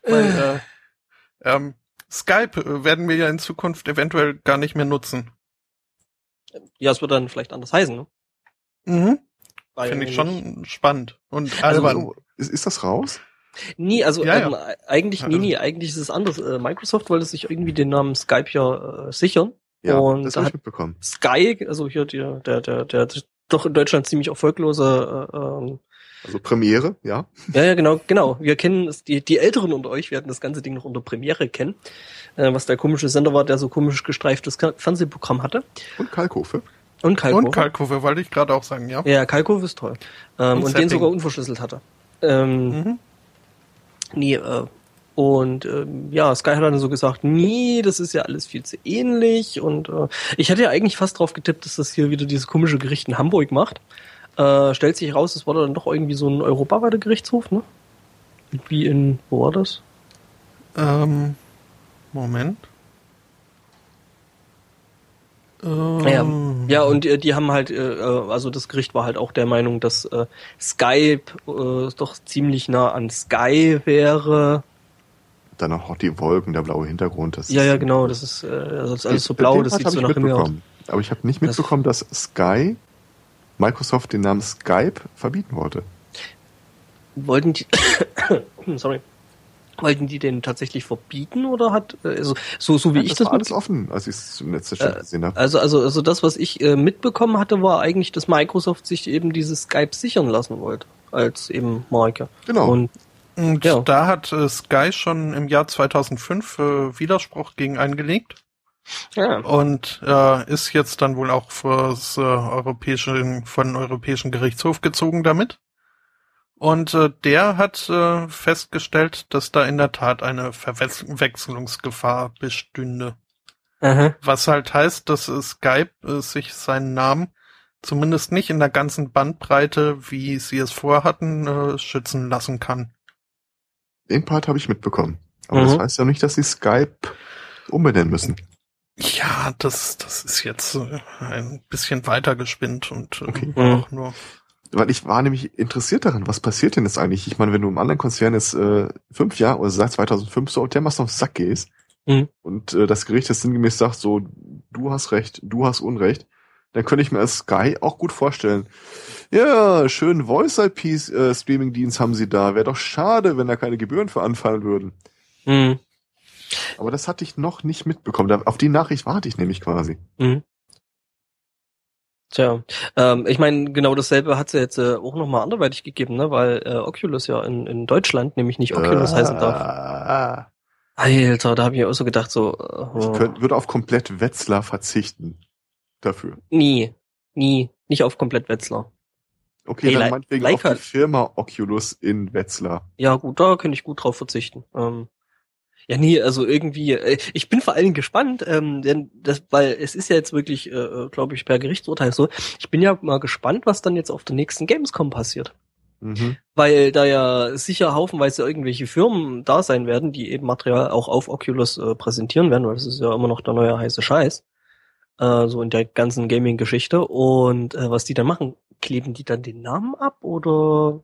Speaker 1: Weil, äh, ähm, Skype äh, werden wir ja in Zukunft eventuell gar nicht mehr nutzen.
Speaker 2: Ja, es wird dann vielleicht anders heißen, ne?
Speaker 1: Mhm. Finde ich schon spannend und
Speaker 2: Also.
Speaker 3: Oh, ist, ist das raus?
Speaker 2: Nie, also
Speaker 1: Ja, ja.
Speaker 2: ähm, eigentlich, nee,
Speaker 1: Also-
Speaker 2: nee, eigentlich ist es anders. Äh, Microsoft wollte sich irgendwie den Namen Skype ja äh, sichern.
Speaker 3: Ja,
Speaker 2: Und
Speaker 3: das
Speaker 2: da
Speaker 3: habe ich
Speaker 2: hat-
Speaker 3: mitbekommen.
Speaker 2: Sky, also hier der, der, der, der doch in Deutschland ziemlich erfolglose, äh, ähm,
Speaker 3: Also Premiere, ja.
Speaker 2: ja, ja, genau, genau. Wir kennen es, die, die Älteren unter euch werden das ganze Ding noch unter Premiere kennen, äh, was der komische Sender war, der so komisch gestreiftes Fernsehprogramm hatte.
Speaker 3: Und Kalkofe.
Speaker 2: Und Kalkofe.
Speaker 1: Und Kalkofe, wollte ich gerade auch sagen, ja.
Speaker 2: ja, Kalkofe ist toll. Ähm,
Speaker 1: Und
Speaker 2: und den sogar unverschlüsselt hatte. Ähm,
Speaker 1: Mhm.
Speaker 2: Nee, äh, und ähm, ja, Sky hat dann so gesagt, nee, das ist ja alles viel zu ähnlich. Und äh, ich hätte ja eigentlich fast drauf getippt, dass das hier wieder dieses komische Gericht in Hamburg macht. Äh, stellt sich raus, es war dann doch irgendwie so ein europaweiter Gerichtshof, ne? Wie in, wo war das?
Speaker 1: Ähm, Moment. Ähm,
Speaker 2: Ja, ja, und äh, die haben halt, äh, äh, also das Gericht war halt auch der Meinung, dass äh, Skype äh, doch ziemlich nah an Sky wäre.
Speaker 3: Dann auch die Wolken, der blaue Hintergrund. Das
Speaker 2: Ja,
Speaker 3: ist-
Speaker 2: ja, genau, das ist, äh, das ist alles so blau, das sieht
Speaker 3: hab
Speaker 2: so
Speaker 3: ich
Speaker 2: nach Himmel aus.
Speaker 3: mitbekommen. Aber ich habe nicht
Speaker 2: Das-
Speaker 3: mitbekommen, dass Sky Microsoft den Namen Skype verbieten wollte.
Speaker 2: Wollten die, sorry, wollten die den tatsächlich verbieten oder hat, äh, also, so, so wie ich
Speaker 3: das
Speaker 2: das
Speaker 3: war alles offen, als ich es im letzten
Speaker 2: Äh,
Speaker 3: gesehen habe.
Speaker 2: also, also, also das, was ich äh, mitbekommen hatte, war eigentlich, dass Microsoft sich eben dieses Skype sichern lassen wollte, als eben Marke.
Speaker 3: Genau.
Speaker 2: Und,
Speaker 1: Und
Speaker 2: Ja.
Speaker 1: da hat äh, Sky schon im Jahr 2005 äh, Widerspruch gegen eingelegt
Speaker 2: ja,
Speaker 1: und äh, ist jetzt dann wohl auch fürs äh, europäische, von den Europäischen Gerichtshof gezogen damit. Und äh, der hat äh, festgestellt, dass da in der Tat eine Verwechslungsgefahr bestünde.
Speaker 2: aha,
Speaker 1: Was halt heißt, dass äh, Skype äh, sich seinen Namen zumindest nicht in der ganzen Bandbreite, wie sie es vorhatten, äh, schützen lassen kann.
Speaker 3: Den Part habe ich mitbekommen. Aber
Speaker 2: Mhm.
Speaker 3: das heißt ja nicht, dass sie Skype umbenennen müssen.
Speaker 1: Ja, das, das ist jetzt äh, ein bisschen weiter gespinnt und äh,
Speaker 3: Okay.
Speaker 1: auch nur.
Speaker 3: Weil ich war nämlich interessiert daran, was passiert denn jetzt eigentlich? Ich meine, wenn du im anderen Konzern jetzt äh, fünf Jahre oder seit 2005 so dermaßen auf den Sack gehst
Speaker 2: Mhm.
Speaker 3: und äh, das Gericht jetzt sinngemäß sagt, so, du hast Recht, du hast Unrecht, dann könnte ich mir als Sky auch gut vorstellen, ja, schön Voice-IP-Streaming-Dienst haben sie da. Wäre doch schade, wenn da keine Gebühren für anfallen würden.
Speaker 2: mhm.
Speaker 3: Aber das hatte ich noch nicht mitbekommen. Auf die Nachricht warte ich nämlich quasi.
Speaker 2: Mhm. Tja, ähm, ich meine, genau dasselbe hat es ja jetzt äh, auch nochmal anderweitig gegeben, ne? weil äh, Oculus ja in, in Deutschland nämlich nicht Oculus heißen darf.
Speaker 3: darf.
Speaker 2: Alter, da habe ich auch so gedacht, so, äh,
Speaker 3: Ich könnt, würde auf komplett Wetzlar verzichten. Dafür.
Speaker 2: nie, nie, nicht auf komplett Wetzlar.
Speaker 3: Okay,
Speaker 2: Nee,
Speaker 3: dann meinetwegen
Speaker 2: Leica-
Speaker 3: auf die Firma Oculus in Wetzlar.
Speaker 2: Ja, gut, da könnte ich gut drauf verzichten. Ähm, ja, nee, also irgendwie, äh, ich bin vor allen Dingen gespannt, ähm, denn das, weil es ist ja jetzt wirklich, äh, glaube ich, per Gerichtsurteil so. Ich bin ja mal gespannt, was dann jetzt auf der nächsten Gamescom passiert.
Speaker 3: Mhm.
Speaker 2: Weil da ja sicher haufenweise irgendwelche Firmen da sein werden, die eben Material auch auf Oculus äh, präsentieren werden, weil das ist ja immer noch der neue heiße Scheiß. äh, so in der ganzen Gaming-Geschichte. Und äh, was die dann machen, kleben die dann den Namen ab oder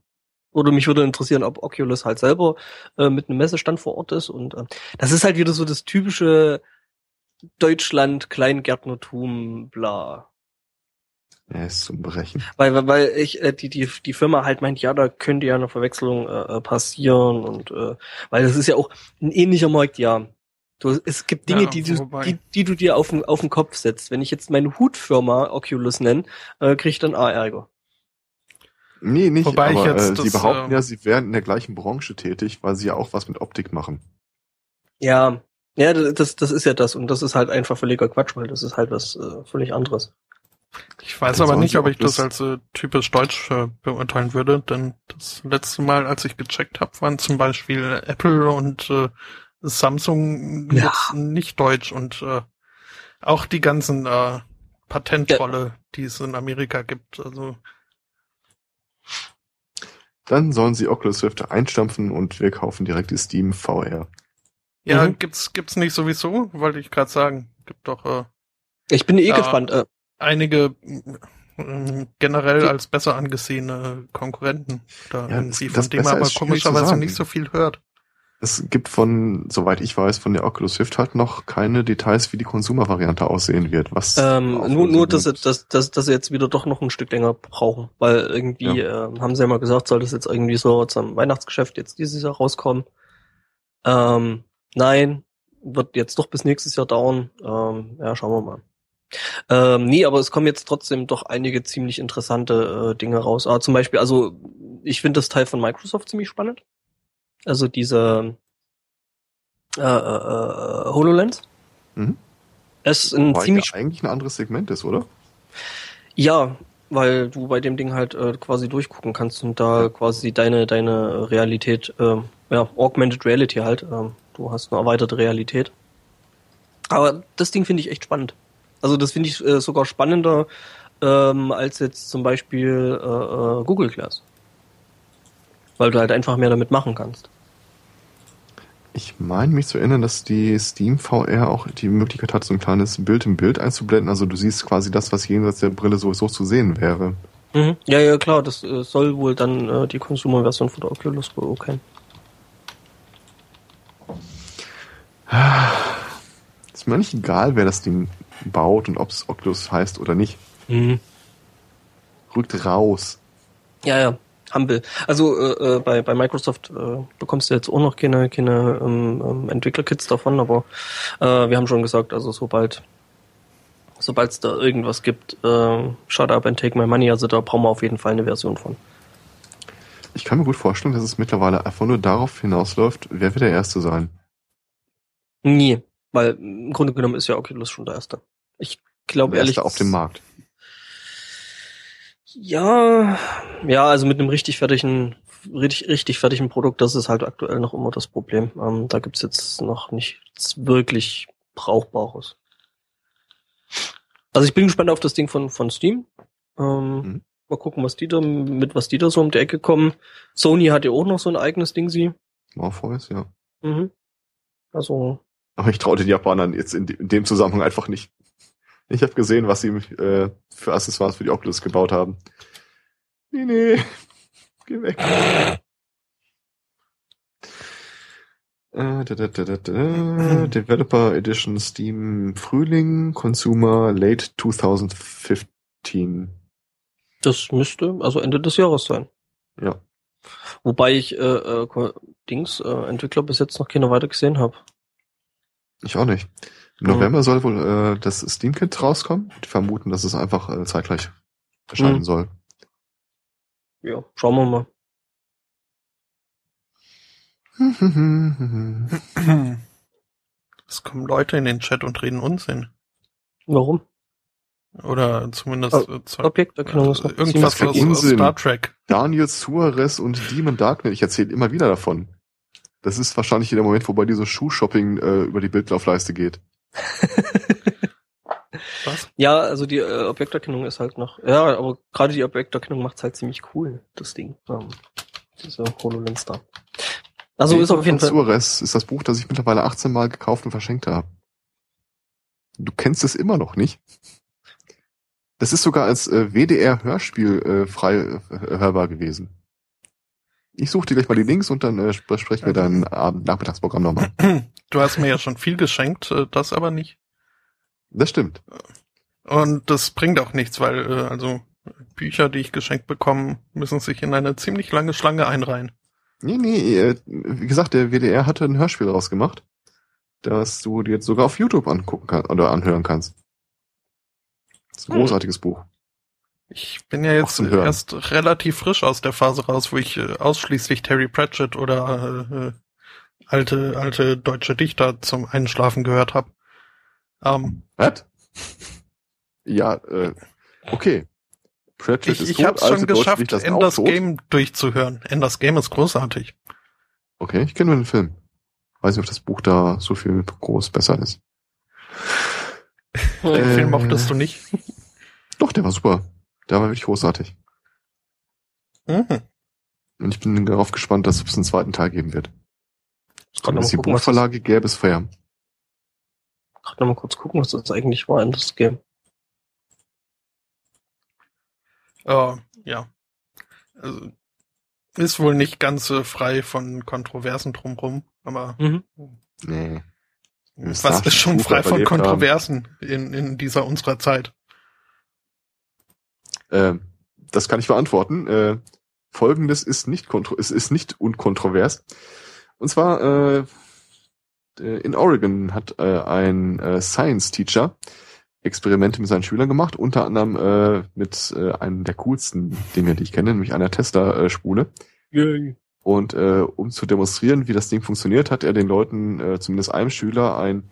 Speaker 2: oder mich würde interessieren, ob Oculus halt selber äh, mit einem Messestand vor Ort ist. Und äh, das ist halt wieder so das typische Deutschland, Kleingärtnertum, bla.
Speaker 3: Er ist zum Brechen.
Speaker 2: Weil, weil, weil ich, äh, die, die, die Firma halt meint, ja, da könnte ja eine Verwechslung äh, äh passieren und äh, weil das ist ja auch ein ähnlicher Markt, ja. Du, es gibt Dinge,
Speaker 1: Ja,
Speaker 2: die, du, die, die du dir auf den, auf den Kopf setzt. Wenn ich jetzt meine Hutfirma Oculus nenne, äh, krieg ich dann A Ärger.
Speaker 3: Nee, nicht,
Speaker 1: Wobei ich
Speaker 3: aber
Speaker 1: jetzt
Speaker 3: äh, sie
Speaker 1: das,
Speaker 3: behaupten
Speaker 1: äh,
Speaker 3: ja, sie wären in der gleichen Branche tätig, weil sie ja auch was mit Optik machen.
Speaker 2: Ja, ja, das, das ist ja das und das ist halt einfach völliger Quatsch, weil das ist halt was äh, völlig anderes.
Speaker 1: Ich weiß
Speaker 3: Dann
Speaker 1: aber nicht, ob ich das
Speaker 3: das-
Speaker 1: als äh, typisch deutsch äh, beurteilen würde, denn das letzte Mal, als ich gecheckt habe, waren zum Beispiel Apple und äh, Samsung
Speaker 2: Ja.
Speaker 1: jetzt nicht deutsch und äh, auch die ganzen äh, Patentrolle, die es in Amerika gibt. Also
Speaker 3: Dann sollen sie Oculus Rift einstampfen und wir kaufen direkt die Steam VR.
Speaker 1: ja,
Speaker 2: Mhm.
Speaker 1: gibt's gibt's nicht sowieso, wollte ich gerade sagen. Gibt doch äh,
Speaker 2: Ich bin eh gespannt. Äh,
Speaker 1: einige äh, generell als besser angesehene Konkurrenten da
Speaker 3: Ja,
Speaker 1: irgendwie,
Speaker 3: das-
Speaker 1: von
Speaker 3: das
Speaker 1: dem man
Speaker 3: besser
Speaker 1: aber komischerweise nicht so viel hört.
Speaker 3: Es gibt von, soweit ich weiß, von der Oculus Rift halt noch keine Details, wie die Konsumervariante aussehen wird. Was
Speaker 2: ähm, nur, nur, dass, sie- dass, dass, dass sie jetzt wieder doch noch ein Stück länger brauchen, weil irgendwie äh, haben sie ja mal gesagt, soll das jetzt irgendwie so zum Weihnachtsgeschäft jetzt dieses Jahr rauskommen. Ähm, nein, wird jetzt doch bis nächstes Jahr dauern. Ähm, ja, schauen wir mal. Ähm, nee, aber es kommen jetzt trotzdem doch einige ziemlich interessante äh, Dinge raus. Ah, zum Beispiel, also ich finde das Teil von Microsoft ziemlich spannend. Also diese äh, äh, äh, HoloLens.
Speaker 3: Mhm.
Speaker 2: Es ist ein
Speaker 3: Wobei
Speaker 2: ziemlich
Speaker 3: ja eigentlich ein anderes Segment ist, oder?
Speaker 2: ja, weil du bei dem Ding halt äh, quasi durchgucken kannst und da quasi deine deine Realität, ähm, ja, Augmented Reality halt. Ähm, du hast eine erweiterte Realität. Aber das Ding finde ich echt spannend. Also das finde ich äh, sogar spannender ähm, als jetzt zum Beispiel äh, äh, Google Glass. Weil du halt einfach mehr damit machen kannst.
Speaker 3: Ich meine mich zu erinnern, dass die Steam VR auch die Möglichkeit hat, so ein kleines Bild im Bild einzublenden. Also du siehst quasi das, was jenseits der Brille sowieso zu sehen wäre.
Speaker 2: Mhm. Ja, ja, klar, das äh, soll wohl dann äh, die Consumer-Version von der Oculus wohl okay.
Speaker 3: Ist mir nicht egal, wer das Ding baut und ob es Oculus heißt oder nicht.
Speaker 2: Mhm.
Speaker 3: Rückt raus.
Speaker 2: Ja, ja, Humble. Also äh, äh, bei, bei Microsoft äh, bekommst du jetzt auch noch keine, keine ähm, ähm, Entwicklerkits davon, aber äh, wir haben schon gesagt, also sobald sobald es da irgendwas gibt, äh, shut up and take my money, also da brauchen wir auf jeden Fall eine Version von.
Speaker 3: Ich kann mir gut vorstellen, dass es mittlerweile einfach nur darauf hinausläuft, wer wird der Erste sein.
Speaker 2: Nie, weil im Grunde genommen ist ja Oculus schon der erste. Ich glaube
Speaker 3: Der
Speaker 2: ehrlich
Speaker 3: Erste auf dem Markt.
Speaker 2: Ja, ja, also mit einem richtig fertigen, richtig, richtig fertigen Produkt, das ist halt aktuell noch immer das Problem. Ähm, da gibt's jetzt noch nichts wirklich Brauchbares. Also ich bin gespannt auf das Ding von, von Steam. Ähm,
Speaker 3: Mhm.
Speaker 2: Mal gucken, was die da, mit was die da so um die Ecke kommen. Sony hat ja auch noch so ein eigenes Ding, sie.
Speaker 3: Morpheus, ja.
Speaker 2: Mhm. Also,
Speaker 3: Aber ich traue den Japanern jetzt in, de- in dem Zusammenhang einfach nicht. Ich habe gesehen, was sie äh, für Accessoires für die Oculus gebaut haben. Nee, nee. Geh weg. Äh, da, da, da. Developer Edition Steam Frühling, Consumer Late 2015.
Speaker 2: das müsste also Ende des Jahres sein.
Speaker 3: Ja.
Speaker 2: Wobei ich äh, äh, Dings, äh, Entwickler bis jetzt noch keine weiter gesehen habe.
Speaker 3: Ich auch nicht. Im
Speaker 2: Mhm.
Speaker 3: November soll wohl äh, das Steam Kit rauskommen. Die vermuten, dass es einfach äh, zeitgleich erscheinen
Speaker 2: Mhm.
Speaker 3: soll.
Speaker 2: Ja, schauen wir mal.
Speaker 1: Es kommen Leute in den Chat und reden Unsinn.
Speaker 2: Warum?
Speaker 1: Oder zumindest
Speaker 2: Oh,
Speaker 1: äh, Zeug-
Speaker 2: Objekterkennung
Speaker 1: äh, irgendwas aus. Star Trek.
Speaker 3: Daniel Suarez und Demon Darknet. Ich erzähle immer wieder davon. Das ist wahrscheinlich der Moment, wo bei dieser Schuhshopping äh, über die Bildlaufleiste geht.
Speaker 1: Was?
Speaker 2: Ja, also die äh, Objekterkennung ist halt noch. Ja, aber gerade die Objekterkennung macht's halt ziemlich cool, das Ding. Ähm, diese HoloLens da. Also ist auf jeden Fall.
Speaker 3: Suarez ist das Buch, das ich mittlerweile 18 Mal gekauft und verschenkt habe. Du kennst es immer noch nicht. Das ist sogar als äh, WDR-Hörspiel äh, frei äh, hörbar gewesen. Ich suche dir gleich mal die Links und dann äh, besprechen wir dein Abend-Nachmittagsprogramm nochmal.
Speaker 1: Du hast mir ja schon viel geschenkt, äh, das aber nicht.
Speaker 3: Das stimmt.
Speaker 1: Und das bringt auch nichts, weil äh, also Bücher, die ich geschenkt bekomme, müssen sich in eine ziemlich lange Schlange einreihen.
Speaker 3: Nee, nee, äh, wie gesagt, der WDR hatte ein Hörspiel rausgemacht, das du dir jetzt sogar auf YouTube angucken kannst oder anhören kannst. Das ist ein
Speaker 1: Hm.
Speaker 3: großartiges Buch.
Speaker 1: Ich bin ja jetzt erst relativ frisch aus der Phase raus, wo ich äh, ausschließlich Terry Pratchett oder äh, äh, alte alte deutsche Dichter zum Einschlafen gehört habe. Ähm,
Speaker 3: Was? Ja, äh, okay. Pratchett
Speaker 1: ich
Speaker 3: ist
Speaker 1: ich
Speaker 3: tot,
Speaker 1: habe
Speaker 3: alte
Speaker 1: schon
Speaker 3: Deutsche
Speaker 1: geschafft, Enders. Game durchzuhören. Enders Game ist großartig.
Speaker 3: Okay, ich kenne nur den Film. Weiß nicht, ob das Buch da so viel groß besser ist.
Speaker 1: Den
Speaker 3: Äh.
Speaker 1: Film mochtest du nicht.
Speaker 3: Doch, der war super. Der war wirklich großartig.
Speaker 1: Mhm.
Speaker 3: Und ich bin darauf gespannt, dass es einen zweiten Teil geben wird.
Speaker 2: Gerade
Speaker 3: die Buchverlage gäbe, es fair.
Speaker 2: gerade noch mal kurz gucken, was das eigentlich war in das Game.
Speaker 1: Äh, ja. Also, ist wohl nicht ganz äh, frei von Kontroversen drumrum, aber
Speaker 2: Mhm.
Speaker 3: Nee.
Speaker 1: was ist schon frei von
Speaker 3: haben.
Speaker 1: Kontroversen in, in dieser unserer Zeit?
Speaker 3: Äh, das kann ich beantworten. Äh, Folgendes ist nicht kontro es ist nicht unkontrovers. Und zwar äh, äh, in Oregon hat äh, ein äh, Science Teacher Experimente mit seinen Schülern gemacht, unter anderem äh, mit äh, einem der coolsten Dinge, die ich kenne, nämlich einer Tesla-Spule.
Speaker 2: Yay.
Speaker 3: Und äh, um zu demonstrieren, wie das Ding funktioniert, hat er den Leuten, äh, zumindest einem Schüler, ein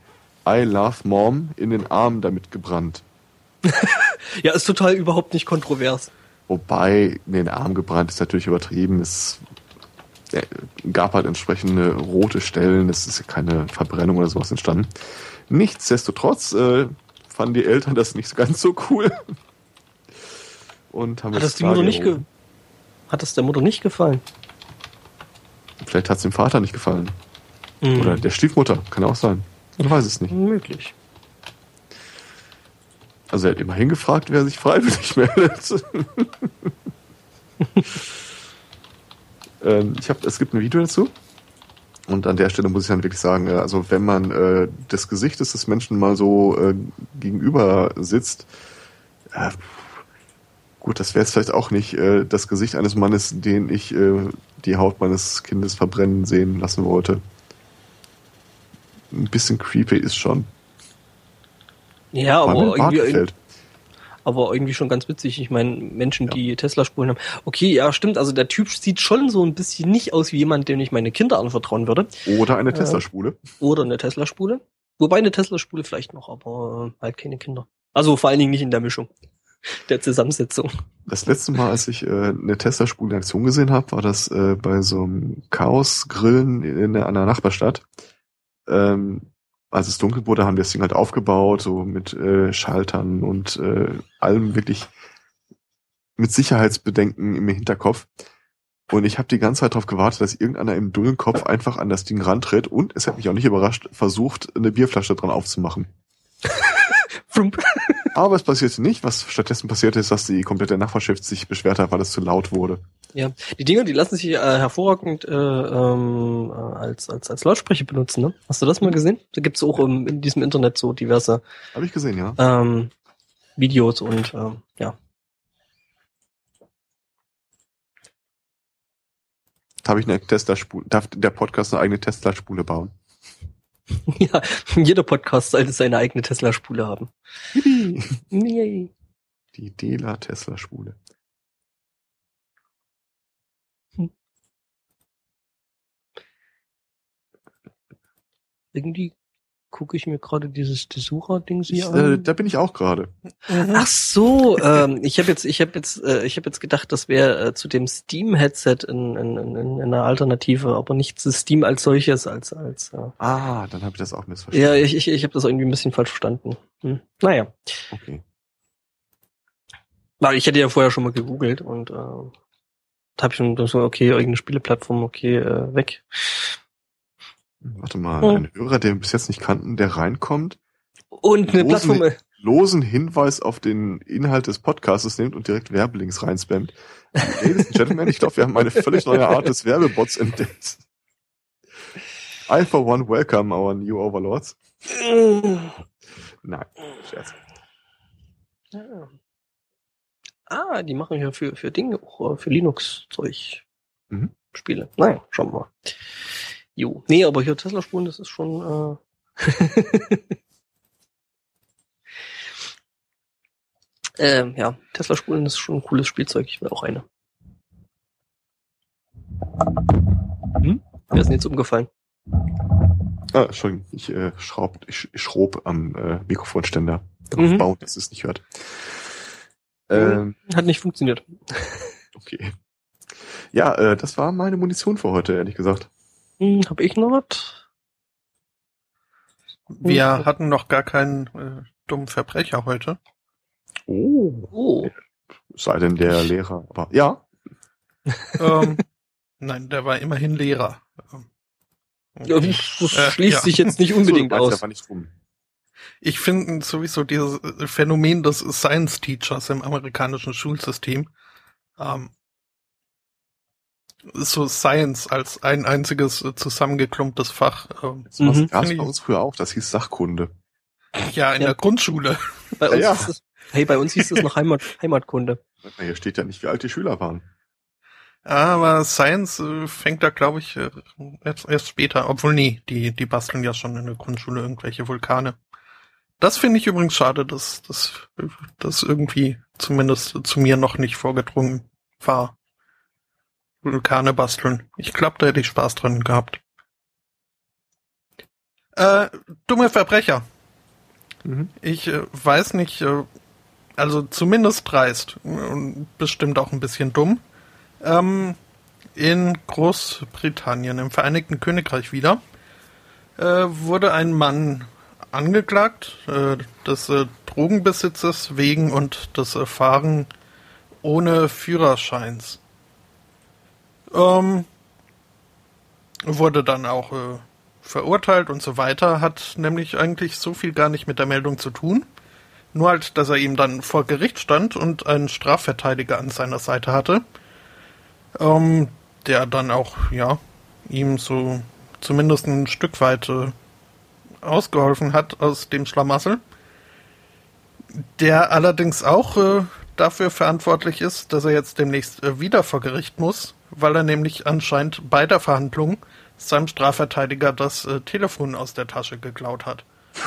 Speaker 3: I love Mom in den Arm damit gebrannt.
Speaker 2: Ja, ist total überhaupt nicht kontrovers.
Speaker 3: Wobei, in den Arm gebrannt ist natürlich übertrieben. Es äh, gab halt entsprechende rote Stellen. Es ist ja keine Verbrennung oder sowas entstanden. Nichtsdestotrotz äh, fanden die Eltern das nicht ganz so cool. Und haben
Speaker 2: Hat das die Mutter nicht ge hat das der Mutter nicht gefallen?
Speaker 3: Vielleicht hat es dem Vater nicht gefallen.
Speaker 2: Mhm.
Speaker 3: Oder der Stiefmutter. Kann auch sein. Man weiß es nicht.
Speaker 2: möglich.
Speaker 3: Also er hat immerhin gefragt, wer sich freiwillig meldet. ähm, ich hab, es gibt ein Video dazu. Und an der Stelle muss ich dann wirklich sagen, äh, also wenn man äh, des Gesichtes des Menschen mal so äh, gegenüber sitzt, äh, gut, das wäre jetzt vielleicht auch nicht äh, das Gesicht eines Mannes, den ich äh, die Haut meines Kindes verbrennen sehen lassen wollte. Ein bisschen creepy ist schon.
Speaker 2: Ja, aber irgendwie, aber irgendwie schon ganz witzig. Ich meine, Menschen, die Tesla-Spulen haben. Okay, ja, stimmt. Also der Typ sieht schon so ein bisschen nicht aus wie jemand, dem ich meine Kinder anvertrauen würde.
Speaker 3: Oder eine
Speaker 2: Ja.
Speaker 3: Tesla-Spule.
Speaker 2: Oder eine Tesla-Spule. Wobei eine Tesla-Spule vielleicht noch, aber äh, halt keine Kinder. Also vor allen Dingen nicht in der Mischung. Der Zusammensetzung.
Speaker 3: Das letzte Mal, als ich äh, eine Tesla-Spule in Aktion gesehen habe, war das äh, bei so einem Chaos-Grillen in einer Nachbarstadt. Ähm, als es dunkel wurde, haben wir das Ding halt aufgebaut, so mit äh, Schaltern und äh, allem wirklich mit Sicherheitsbedenken im Hinterkopf. Und ich habe die ganze Zeit darauf gewartet, dass irgendeiner im dullen Kopf einfach an das Ding rantritt und, es hat mich auch nicht überrascht, versucht, eine Bierflasche dran aufzumachen. Aber es passierte nicht. Was stattdessen passierte, ist, dass die komplette Nachbarschaft sich beschwert hat, weil es zu laut wurde.
Speaker 2: Ja, die Dinger, die lassen sich äh, hervorragend äh, ähm, äh, als, als, als Lautsprecher benutzen. Ne? Hast du das mal gesehen? Da gibt's auch ähm, in diesem Internet so diverse
Speaker 3: Habe ich gesehen, ja.
Speaker 2: ähm, Videos und ähm, ja.
Speaker 3: Habe ich eine Tesla-Spule, darf der Podcast eine eigene Tesla-Spule bauen?
Speaker 2: ja, jeder Podcast sollte seine eigene Tesla-Spule haben.
Speaker 3: Yippie.
Speaker 2: Yay.
Speaker 3: Die Dela Tesla-Spule.
Speaker 2: Irgendwie gucke ich mir gerade dieses Desura-Ding
Speaker 3: Ich,
Speaker 2: hier
Speaker 3: äh,
Speaker 2: an.
Speaker 3: da bin ich auch gerade.
Speaker 2: Ach so, ähm, ich habe jetzt, ich habe jetzt, äh, ich habe jetzt gedacht, das wäre äh, zu dem Steam-Headset in, in, in, in einer Alternative, aber nicht zu Steam als solches, als als. Äh.
Speaker 3: Ah, dann habe ich das auch missverstanden.
Speaker 2: Ja, ich, ich, ich habe das irgendwie ein bisschen falsch verstanden. Hm. Naja,
Speaker 3: Okay.
Speaker 2: weil ich hätte ja vorher schon mal gegoogelt und äh, da habe ich schon so, okay, irgendeine Spieleplattform, okay, äh, weg.
Speaker 3: Warte mal,
Speaker 2: Hm.
Speaker 3: ein Hörer, den wir bis jetzt nicht kannten, der reinkommt
Speaker 2: Und eine
Speaker 3: Losen-
Speaker 2: Plattform.
Speaker 3: losen Hinweis auf den Inhalt des Podcasts nimmt und direkt Werbelinks reinspammt. Ladies and Gentlemen, ich glaube, wir haben eine völlig neue Art des Werbebots entdeckt. I for one welcome our new overlords. Nein, Scherz.
Speaker 2: Ja. Ah, die machen ja für, für Dinge, auch für Linux-Zeug.
Speaker 3: Mhm.
Speaker 2: Spiele. Naja, schauen wir mal. Jo. Nee, aber hier Tesla-Spulen, das ist schon. Äh ähm, ja, Tesla-Spulen das ist schon ein cooles Spielzeug. Ich will auch eine. Hm? Wer ist denn jetzt umgefallen?
Speaker 3: Ah, Entschuldigung, ich äh, schraub, ich, ich schrob am äh, Mikrofonständer
Speaker 2: Mhm.
Speaker 3: aufbauen, dass es nicht hört. Ähm,
Speaker 2: Hat nicht funktioniert.
Speaker 3: okay. Ja, äh, das war meine Munition für heute, ehrlich gesagt.
Speaker 2: Hm, hab ich noch was?
Speaker 1: Wir
Speaker 2: Mhm.
Speaker 1: hatten noch gar keinen äh, dummen Verbrecher heute.
Speaker 3: Oh.
Speaker 2: Oh.
Speaker 3: Sei denn der Lehrer. Aber ja,
Speaker 1: ähm, nein, der war immerhin Lehrer. Ähm,
Speaker 2: Ja, das
Speaker 1: Äh,
Speaker 2: schließt
Speaker 1: ja.
Speaker 2: sich jetzt nicht unbedingt
Speaker 3: so,
Speaker 2: aus.
Speaker 3: nicht rum.
Speaker 1: Ich finde sowieso dieses äh, Phänomen des Science Teachers im amerikanischen Schulsystem, ähm, so Science als ein einziges zusammengeklumptes Fach, ähm,
Speaker 3: Das war's-
Speaker 2: Mhm.
Speaker 1: Finde
Speaker 3: bei
Speaker 1: ich-
Speaker 3: uns früher auch, das hieß Sachkunde.
Speaker 1: ja in
Speaker 2: Ja.
Speaker 1: der Grundschule.
Speaker 2: Bei uns
Speaker 3: Ja, ja.
Speaker 2: Ist es, hey, bei uns hieß es noch Heimat, Heimatkunde.
Speaker 3: Hier steht ja nicht, wie alt die Schüler waren.
Speaker 1: Aber Science äh, fängt da, glaube ich, äh, erst, erst später. Obwohl, nee, die, die basteln ja schon in der Grundschule irgendwelche Vulkane. Das finde ich übrigens schade, dass das irgendwie zumindest zu mir noch nicht vorgedrungen war. Vulkane basteln. Ich glaube, da hätte ich Spaß dran gehabt. Äh, dumme Verbrecher.
Speaker 3: Mhm.
Speaker 1: Ich äh, weiß nicht, äh, also zumindest dreist und bestimmt auch ein bisschen dumm. Ähm, in Großbritannien, im Vereinigten Königreich wieder, äh, wurde ein Mann angeklagt äh, des äh, Drogenbesitzes wegen und des Fahren ohne Führerscheins. Ähm, wurde dann auch äh, verurteilt und so weiter, hat nämlich eigentlich so viel gar nicht mit der Meldung zu tun. Nur halt, dass er ihm dann vor Gericht stand und einen Strafverteidiger an seiner Seite hatte, ähm, der dann auch, ja, ihm so zumindest ein Stück weit äh, ausgeholfen hat aus dem Schlamassel. Der allerdings auch äh, dafür verantwortlich ist, dass er jetzt demnächst äh, wieder vor Gericht muss, weil er nämlich anscheinend bei der Verhandlung seinem Strafverteidiger das äh, Telefon aus der Tasche geklaut hat.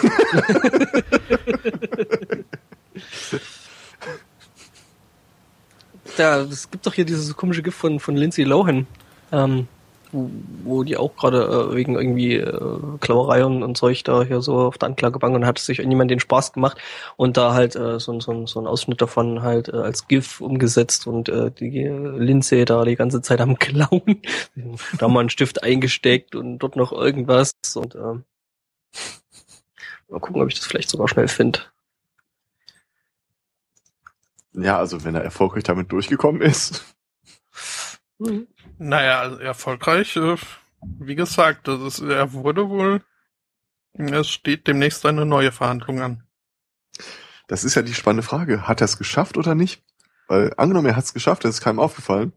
Speaker 2: Da, es gibt doch hier dieses komische Gift von, von Lindsay Lohan, ähm, wo, die auch gerade äh, wegen irgendwie äh, Klauerei und, und Zeug da hier so auf der Anklagebank und hat sich irgendjemand den Spaß gemacht und da halt äh, so, ein- so, so ein Ausschnitt davon halt äh, als GIF umgesetzt und äh, die äh, Lindsay da die ganze Zeit am Klauen, da mal einen Stift eingesteckt und dort noch irgendwas und ähm, mal gucken, ob ich das vielleicht sogar schnell finde.
Speaker 3: Ja, also wenn er erfolgreich damit durchgekommen ist.
Speaker 2: Mhm.
Speaker 1: Naja, erfolgreich, äh, wie gesagt, das ist, er wurde wohl, es steht demnächst eine neue Verhandlung an.
Speaker 3: Das ist ja die spannende Frage. Hat er es geschafft oder nicht? Weil angenommen, er hat es geschafft, das ist keinem aufgefallen.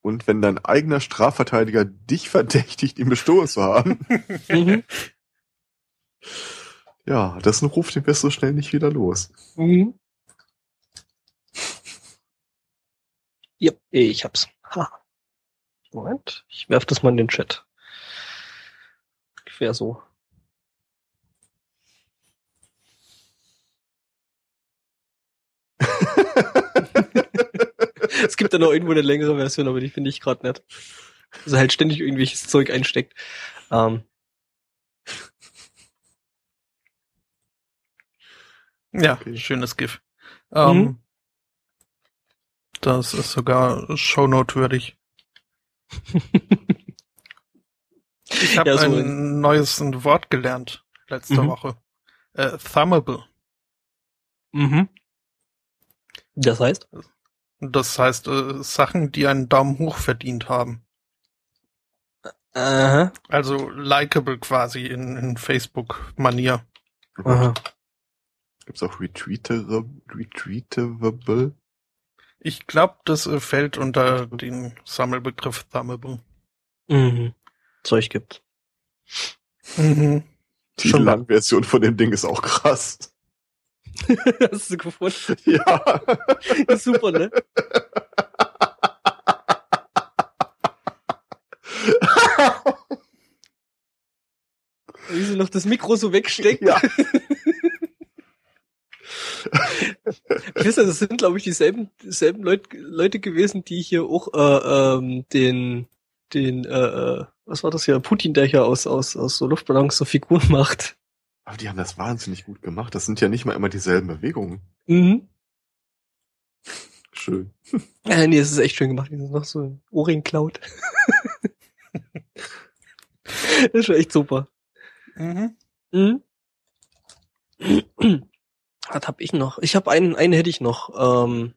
Speaker 3: Und wenn dein eigener Strafverteidiger dich verdächtigt, ihn bestohlen zu haben,
Speaker 2: Mhm.
Speaker 3: ja, das ist ein Ruf, den wirst so schnell nicht wieder los.
Speaker 2: Mhm. Ja, ich hab's. Ha. Moment, ich werf das mal in den Chat. Ungefähr so. es gibt ja noch irgendwo eine längere Version, aber die finde ich gerade nicht. Also halt ständig irgendwelches Zeug einsteckt. Ähm,
Speaker 1: Ja,
Speaker 3: Okay.
Speaker 1: schönes GIF. Ähm,
Speaker 2: Mhm.
Speaker 1: Das ist sogar Shownote-würdig. Ich habe
Speaker 2: Ja, so
Speaker 1: ein neues Wort gelernt letzte
Speaker 2: Mhm.
Speaker 1: Woche. Äh, thumbable.
Speaker 2: mhm. Das heißt?
Speaker 1: Das heißt äh, Sachen, die einen Daumen hoch verdient haben.
Speaker 2: Aha.
Speaker 1: Also likable quasi in, in Facebook-Manier.
Speaker 2: Aha.
Speaker 3: Gibt's auch Retweetere, Retweetable?
Speaker 1: Ich glaube, das äh, fällt unter den Sammelbegriff Thumbable.
Speaker 2: Mhm. Zeug gibt.
Speaker 1: Mhm.
Speaker 3: Die
Speaker 2: Schon.
Speaker 3: Langversion von dem Ding ist auch krass.
Speaker 2: Hast du gefunden?
Speaker 3: Ja.
Speaker 2: Ist super, ne? Wie sie noch das Mikro so wegsteckt.
Speaker 3: Ja.
Speaker 2: Ich weiß das sind, glaube ich, dieselben, dieselben Leut, Leute gewesen, die hier auch äh, ähm, den, den, äh, äh, was war das hier, Putin, der hier aus, aus, aus so Luftballons so Figuren macht.
Speaker 3: Aber die haben das wahnsinnig gut gemacht. Das sind ja nicht mal immer dieselben Bewegungen.
Speaker 2: Mhm.
Speaker 3: Schön.
Speaker 2: Äh, nee, das ist echt schön gemacht. Die sind noch so ein Ohrring klaut. das ist schon echt super.
Speaker 1: Mhm.
Speaker 2: Mhm. Was hab ich noch? Ich habe einen, einen hätte ich noch. Ähm,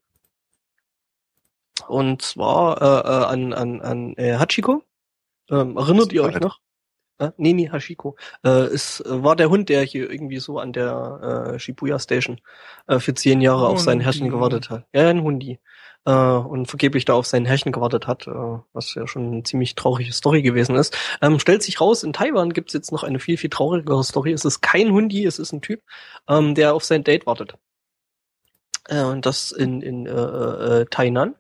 Speaker 2: und zwar äh, äh, an an an äh, Hachiko. Ähm, erinnert ihr euch noch? Äh, nee, nee, Hashiko. Äh, es äh, war der Hund, der hier irgendwie so an der äh, Shibuya Station äh, für zehn Jahre auf sein. Herrchen gewartet hat. Ja, ein Hundi. Äh, und vergeblich da auf sein Herrchen gewartet hat, äh, was ja schon eine ziemlich traurige Story gewesen ist. Ähm, stellt sich raus, in Taiwan gibt's jetzt noch eine viel, viel traurigere Story. Es ist kein Hundi, es ist ein Typ, ähm, der auf sein Date wartet. Äh, und das in, in äh, äh, Tainan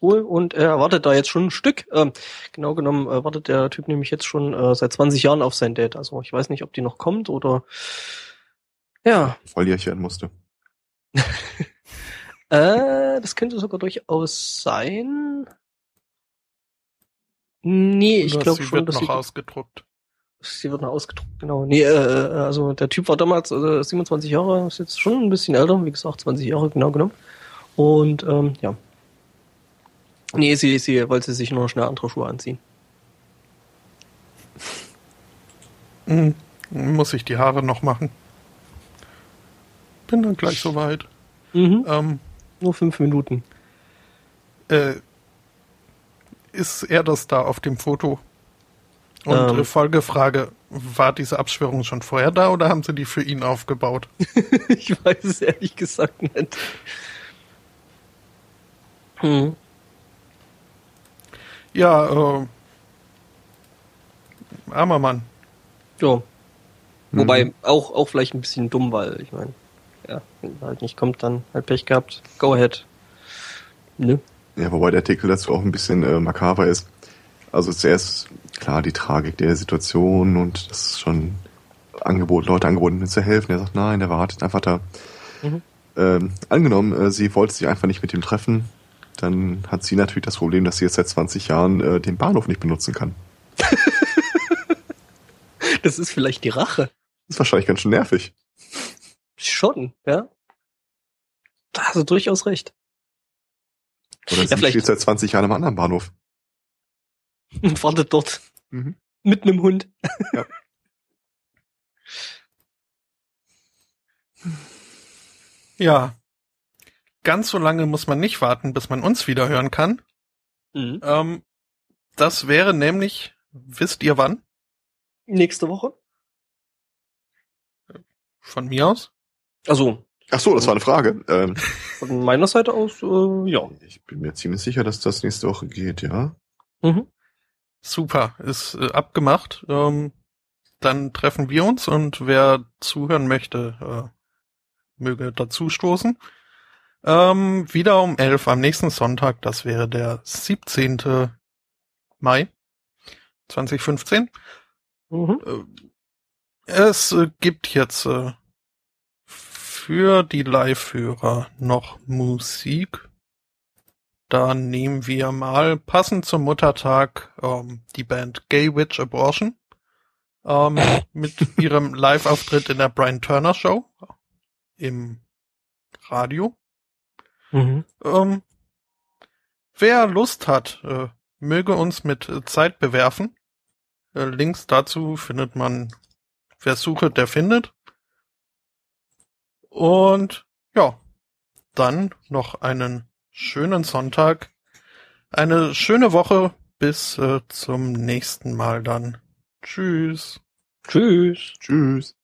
Speaker 2: wohl und er wartet da jetzt schon ein Stück. Ähm, genau genommen äh, wartet der Typ nämlich jetzt schon äh, seit 20 Jahren auf sein Date. Also ich weiß nicht, ob die noch kommt oder ja,
Speaker 3: Volljährchen musste.
Speaker 2: äh, das könnte sogar durchaus sein. Nee, ich glaube
Speaker 1: sie
Speaker 2: schon,
Speaker 1: wird
Speaker 2: dass
Speaker 1: noch
Speaker 2: sie,
Speaker 1: ausgedruckt.
Speaker 2: sie wird noch ausgedruckt. Genau. Nee, äh, äh, also der Typ war damals äh, 27 Jahre, ist jetzt schon ein bisschen älter, wie gesagt, 20 Jahre genau genommen. Und ähm, ja. Nee, sie, sie wollte sich nur schnell andere Schuhe anziehen.
Speaker 1: Mhm. Muss ich die Haare noch machen. Bin dann gleich soweit.
Speaker 2: Mhm.
Speaker 1: Ähm,
Speaker 2: Nur fünf Minuten.
Speaker 1: äh, ist er das da auf dem Foto? Und
Speaker 2: Ähm.
Speaker 1: äh, Folgefrage, war diese Abschwörung schon vorher da oder haben sie die für ihn aufgebaut?
Speaker 2: ich weiß es ehrlich gesagt nicht. Hm.
Speaker 1: Ja, äh, armer Mann.
Speaker 2: Ja. Wobei
Speaker 3: Mhm.
Speaker 2: auch, auch vielleicht ein bisschen dumm, weil ich meine, ja, wenn er halt nicht kommt, dann halt Pech gehabt. Go ahead. Ne?
Speaker 3: Ja, wobei der Artikel dazu auch ein bisschen äh, makaber ist. Also zuerst, klar, die Tragik der Situation und das ist schon Angebot, Leute angeboten, mir zu helfen. Er sagt, nein, der wartet einfach da.
Speaker 2: Mhm.
Speaker 3: Ähm, angenommen, äh, sie wollte sich einfach nicht mit ihm treffen, dann hat sie natürlich das Problem, dass sie jetzt seit 20 Jahren äh, den Bahnhof nicht benutzen kann.
Speaker 2: Das ist vielleicht die Rache.
Speaker 3: Das ist wahrscheinlich ganz schön nervig.
Speaker 2: Schon, ja. Da hast du durchaus recht.
Speaker 3: Oder
Speaker 2: Ja,
Speaker 3: sie
Speaker 2: vielleicht-
Speaker 3: steht seit 20 Jahren am anderen Bahnhof.
Speaker 2: Und wartet dort
Speaker 3: Mhm.
Speaker 2: mit einem Hund.
Speaker 1: Ja. Ganz so lange muss man nicht warten, bis man uns wieder hören kann.
Speaker 2: Mhm.
Speaker 1: Ähm, das wäre nämlich, wisst ihr wann?
Speaker 2: Nächste Woche.
Speaker 1: Von mir aus?
Speaker 2: Also,
Speaker 3: Ach so, das war eine Frage. Ähm,
Speaker 2: von meiner Seite aus, äh, ja.
Speaker 3: ich bin mir ziemlich sicher, dass das nächste Woche geht, ja.
Speaker 2: Mhm.
Speaker 1: Super, ist äh, abgemacht. Ähm, dann treffen wir uns und wer zuhören möchte, äh, möge dazu stoßen. Ähm, wieder um 11 am nächsten Sonntag, das wäre der 17. Mai 2015.
Speaker 2: Mhm.
Speaker 1: Äh, Es äh, gibt jetzt äh, für die Live-Hörer noch Musik. Da nehmen wir mal passend zum Muttertag ähm, die Band Gay Witch Abortion ähm, mit ihrem Live-Auftritt in der Brian Turner Show im Radio.
Speaker 2: Mhm.
Speaker 1: Ähm, wer Lust hat, äh, möge uns mit äh, Zeit bewerfen. Äh, Links dazu findet man, wer sucht, der findet. Und ja, dann noch einen schönen Sonntag, eine schöne Woche, bis äh, zum nächsten Mal dann. Tschüss.
Speaker 2: Tschüss.
Speaker 3: Tschüss.